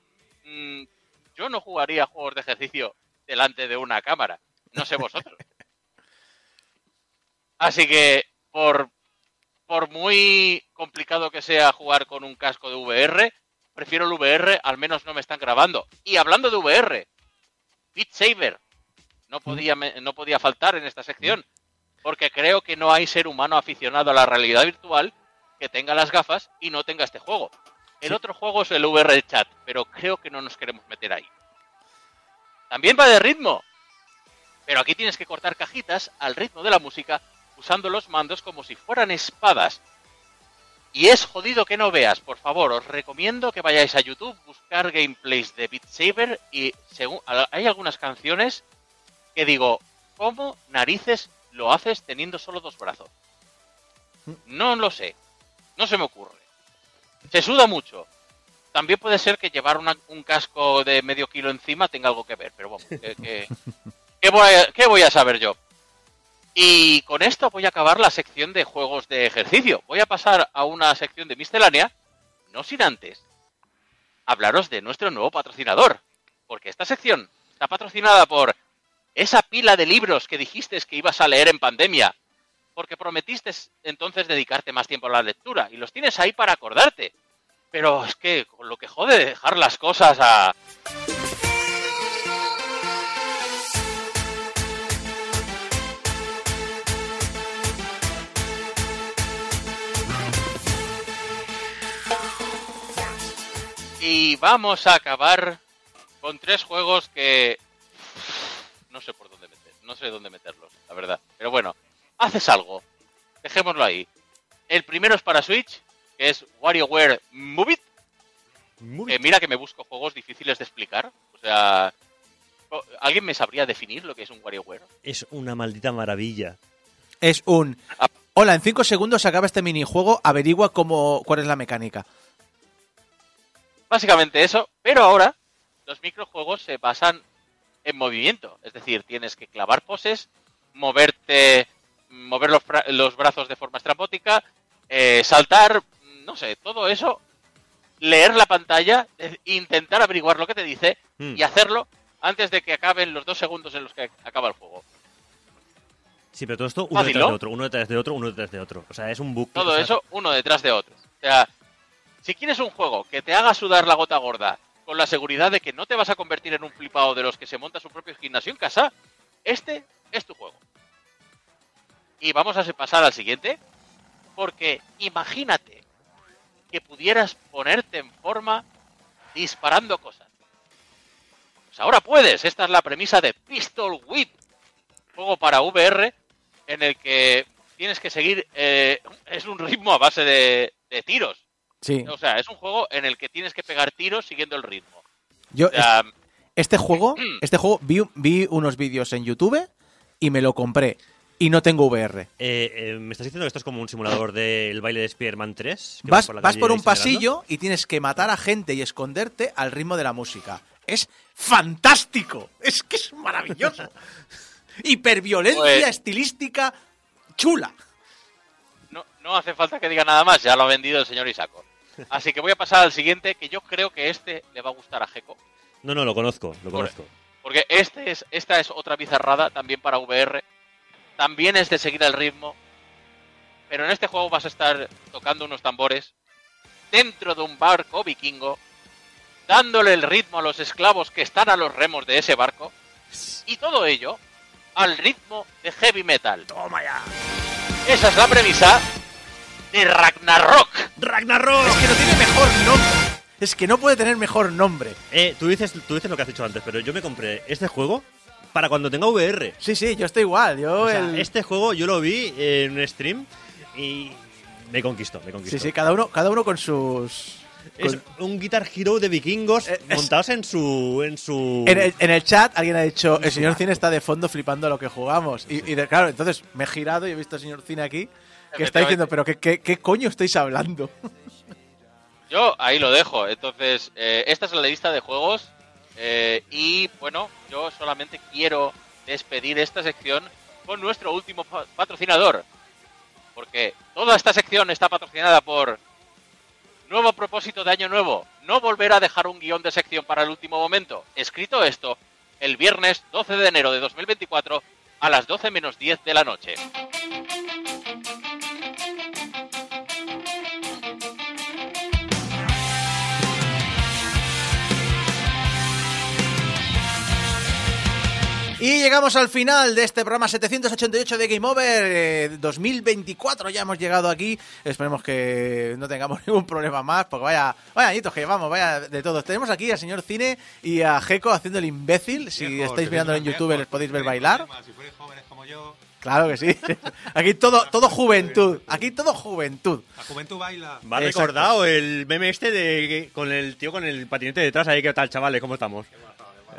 mm, yo no jugaría juegos de ejercicio delante de una cámara. No sé vosotros. Así que, por, por muy complicado que sea jugar con un casco de VR, prefiero el VR, al menos no me están grabando. Y hablando de VR, Beat Saber no podía, no podía faltar en esta sección, porque creo que no hay ser humano aficionado a la realidad virtual que tenga las gafas y no tenga este juego. El Sí. otro juego es el VR Chat, pero creo que no nos queremos meter ahí. También va de ritmo, pero aquí tienes que cortar cajitas al ritmo de la música usando los mandos como si fueran espadas. Y es jodido que no veas, por favor, os recomiendo que vayáis a YouTube, buscar gameplays de Beat Saber y según hay algunas canciones que digo, ¿cómo narices lo haces teniendo solo dos brazos? No lo sé, no se me ocurre. Se suda mucho. También puede ser que llevar una- un casco de medio kilo encima tenga algo que ver, pero vamos, que, que- ¿qué voy a- qué voy a saber yo? Y con esto voy a acabar la sección de juegos de ejercicio. Voy a pasar a una sección de miscelánea, no sin antes hablaros de nuestro nuevo patrocinador. Porque esta sección está patrocinada por esa pila de libros que dijiste que ibas a leer en pandemia. Porque prometiste entonces dedicarte más tiempo a la lectura y los tienes ahí para acordarte. Pero es que con lo que jode dejar las cosas a... Y vamos a acabar con tres juegos que no sé por dónde meter, no sé dónde meterlos, la verdad. Pero bueno, haces algo. Dejémoslo ahí. El primero es para Switch, que es WarioWare Move It. Eh, mira que me busco juegos difíciles de explicar. O sea, ¿alguien me sabría definir lo que es un WarioWare? Es una maldita maravilla. Es un. Ah. Hola, en 5 segundos se acaba este minijuego, averigua cómo, cuál es la mecánica. Básicamente eso, pero ahora los microjuegos se basan en movimiento. Es decir, tienes que clavar poses, moverte, mover los, los brazos de forma estrambótica, eh, saltar, no sé, todo eso, leer la pantalla, eh, intentar averiguar lo que te dice Hmm. y hacerlo antes de que acaben los dos segundos en los que acaba el juego. Sí, pero todo esto uno Fácil, detrás ¿no? de otro, uno detrás de otro, uno detrás de otro. O sea, es un bucle. Todo o sea, eso uno detrás de otro. O sea, si quieres un juego que te haga sudar la gota gorda con la seguridad de que no te vas a convertir en un flipado de los que se monta su propio gimnasio en casa, este es tu juego. Y vamos a pasar al siguiente, porque imagínate que pudieras ponerte en forma disparando cosas. Pues ahora puedes, esta es la premisa de Pistol Whip, juego para VR en el que tienes que seguir, eh, es un ritmo a base de, de tiros. Sí. O sea, es un juego en el que tienes que pegar tiros siguiendo el ritmo. Yo, O sea, este juego, este juego vi, vi unos vídeos en YouTube y me lo compré. Y no tengo VR. eh, eh, ¿Me estás diciendo que esto es como un simulador del baile de Spider-Man 3? Que Vas, la vas por un pasillo y tienes que matar a gente y esconderte al ritmo de la música. Es fantástico. Es que es maravilloso. Hiperviolencia Pues- estilística chula. no, no hace falta que diga nada más, ya lo ha vendido el señor Isaco. Así que voy a pasar al siguiente, que yo creo que este le va a gustar a Jeco. No, no, lo conozco, lo conozco. Porque este es, esta es otra bizarrada, también para VR. También es de seguir el ritmo. Pero en este juego vas a estar tocando unos tambores dentro de un barco vikingo, dándole el ritmo a los esclavos que están a los remos de ese barco. Y todo ello al ritmo de heavy metal. ¡Toma ya! Esa es la premisa de Ragnarok. ¡Ragnarok! Es que no tiene mejor nombre. Es que no puede tener mejor nombre. Eh, tú dices, tú dices lo que has dicho antes, pero yo me compré este juego para cuando tenga VR. Sí, sí, yo estoy igual. Yo O sea, el- este juego yo lo vi en un stream y me conquistó, me conquistó. Sí, sí, cada uno, cada uno con sus. Es con- un Guitar Hero de vikingos Eh, es- montados en su en su En el, en el chat alguien ha dicho, el señor Cine está de fondo flipando a lo que jugamos. Y, y de- claro, entonces me he girado y he visto al señor Cine aquí que está diciendo, pero ¿qué, qué, qué coño estáis hablando? Yo ahí lo dejo. Entonces, eh, esta es la lista de juegos. eh, y bueno, yo solamente quiero despedir esta sección con nuestro último pa- patrocinador. Porque toda esta sección está patrocinada por Nuevo propósito de año nuevo. No volver a dejar un guion de sección para el último momento. Escrito esto, el viernes 12 de enero de 2024 a las 12 menos 10 de la noche. Y llegamos al final de este programa 788 de Game Over eh, 2024. Ya hemos llegado aquí. Esperemos que no tengamos ningún problema más, porque vaya, vaya añitos que llevamos, vaya de todos. Tenemos aquí al señor Cine y a Jeco haciendo el imbécil. Si estáis que mirándolo en YouTube, viejos, les podéis ver bailar. problemas, Si fuerais jóvenes como yo, Claro que sí. Aquí todo, todo juventud. Aquí todo juventud. la juventud baila. Me ha Exacto. recordado el meme este de con el tío con el patinete detrás ahí, ¿qué tal, chavales? ¿Cómo estamos?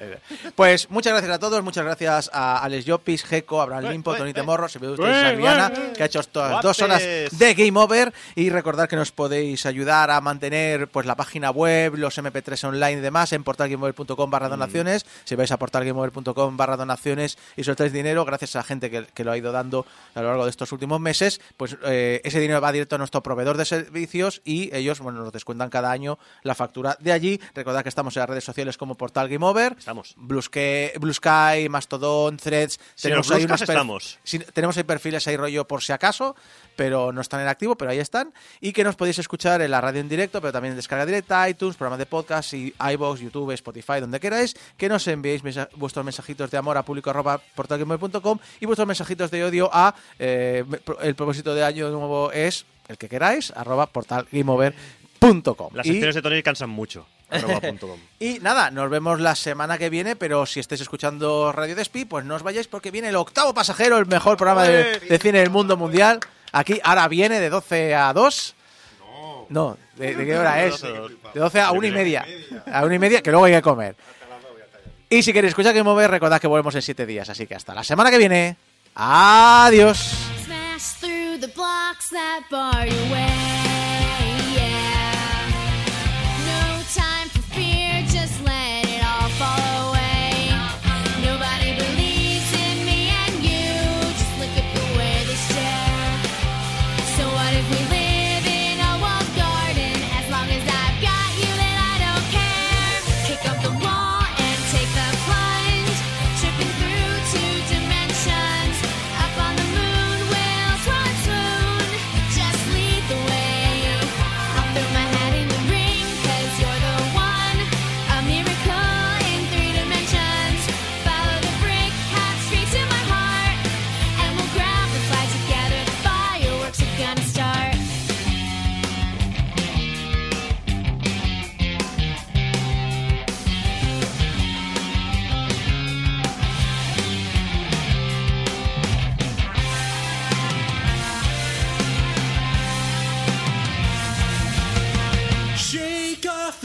Pues muchas gracias a todos, muchas gracias a Alex Llopis, Jeco, Abraham Limpo, Tony. Temorro, se ve ué. que ha hecho dos horas de Game Over y recordar que nos podéis ayudar a mantener pues la página web, los MP3 online y demás en portalgameover.com barra donaciones. Si vais a portalgameover.com barra donaciones y soltáis dinero, gracias a la gente que, que lo ha ido dando a lo largo de estos últimos meses, pues eh, ese dinero va directo a nuestro proveedor de servicios y ellos bueno, nos descuentan cada año la factura de allí. Recordad que estamos en las redes sociales como Portal Game Over. Estamos. Blue Sky, Blue Sky, Mastodon, Threads. Si nos ahí unos estamos. tenemos ahí perfiles ahí rollo por si acaso, pero no están en activo, pero ahí están. Y que nos podéis escuchar en la radio en directo, pero también en descarga directa, iTunes, programas de podcast, y iVoox, YouTube, Spotify, donde queráis. Que nos enviéis vuestros mensajitos de amor a público arroba portalgamer.com y vuestros mensajitos de odio a eh, el propósito de año nuevo es el que queráis, arroba portalgameover.com. Las Y- secciones de Tony cansan mucho. y nada, nos vemos la semana que viene, pero si estáis escuchando Radio Despi, pues no os vayáis porque viene el octavo pasajero, el mejor programa de, cine del mundo mundial. Aquí, ahora viene de 12 a 2. No, ¿de, qué hora es? De 12 a 1 y media. A 1 y media, que luego hay que comer. Y si queréis escuchar que mover, recordad que volvemos en 7 días. Así que hasta la semana que viene. Adiós.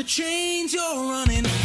change you're running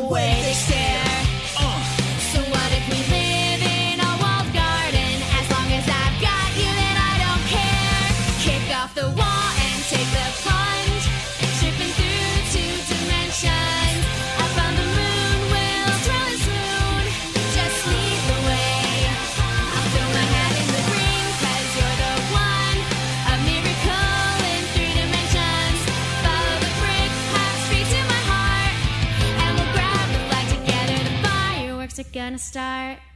the way. gonna start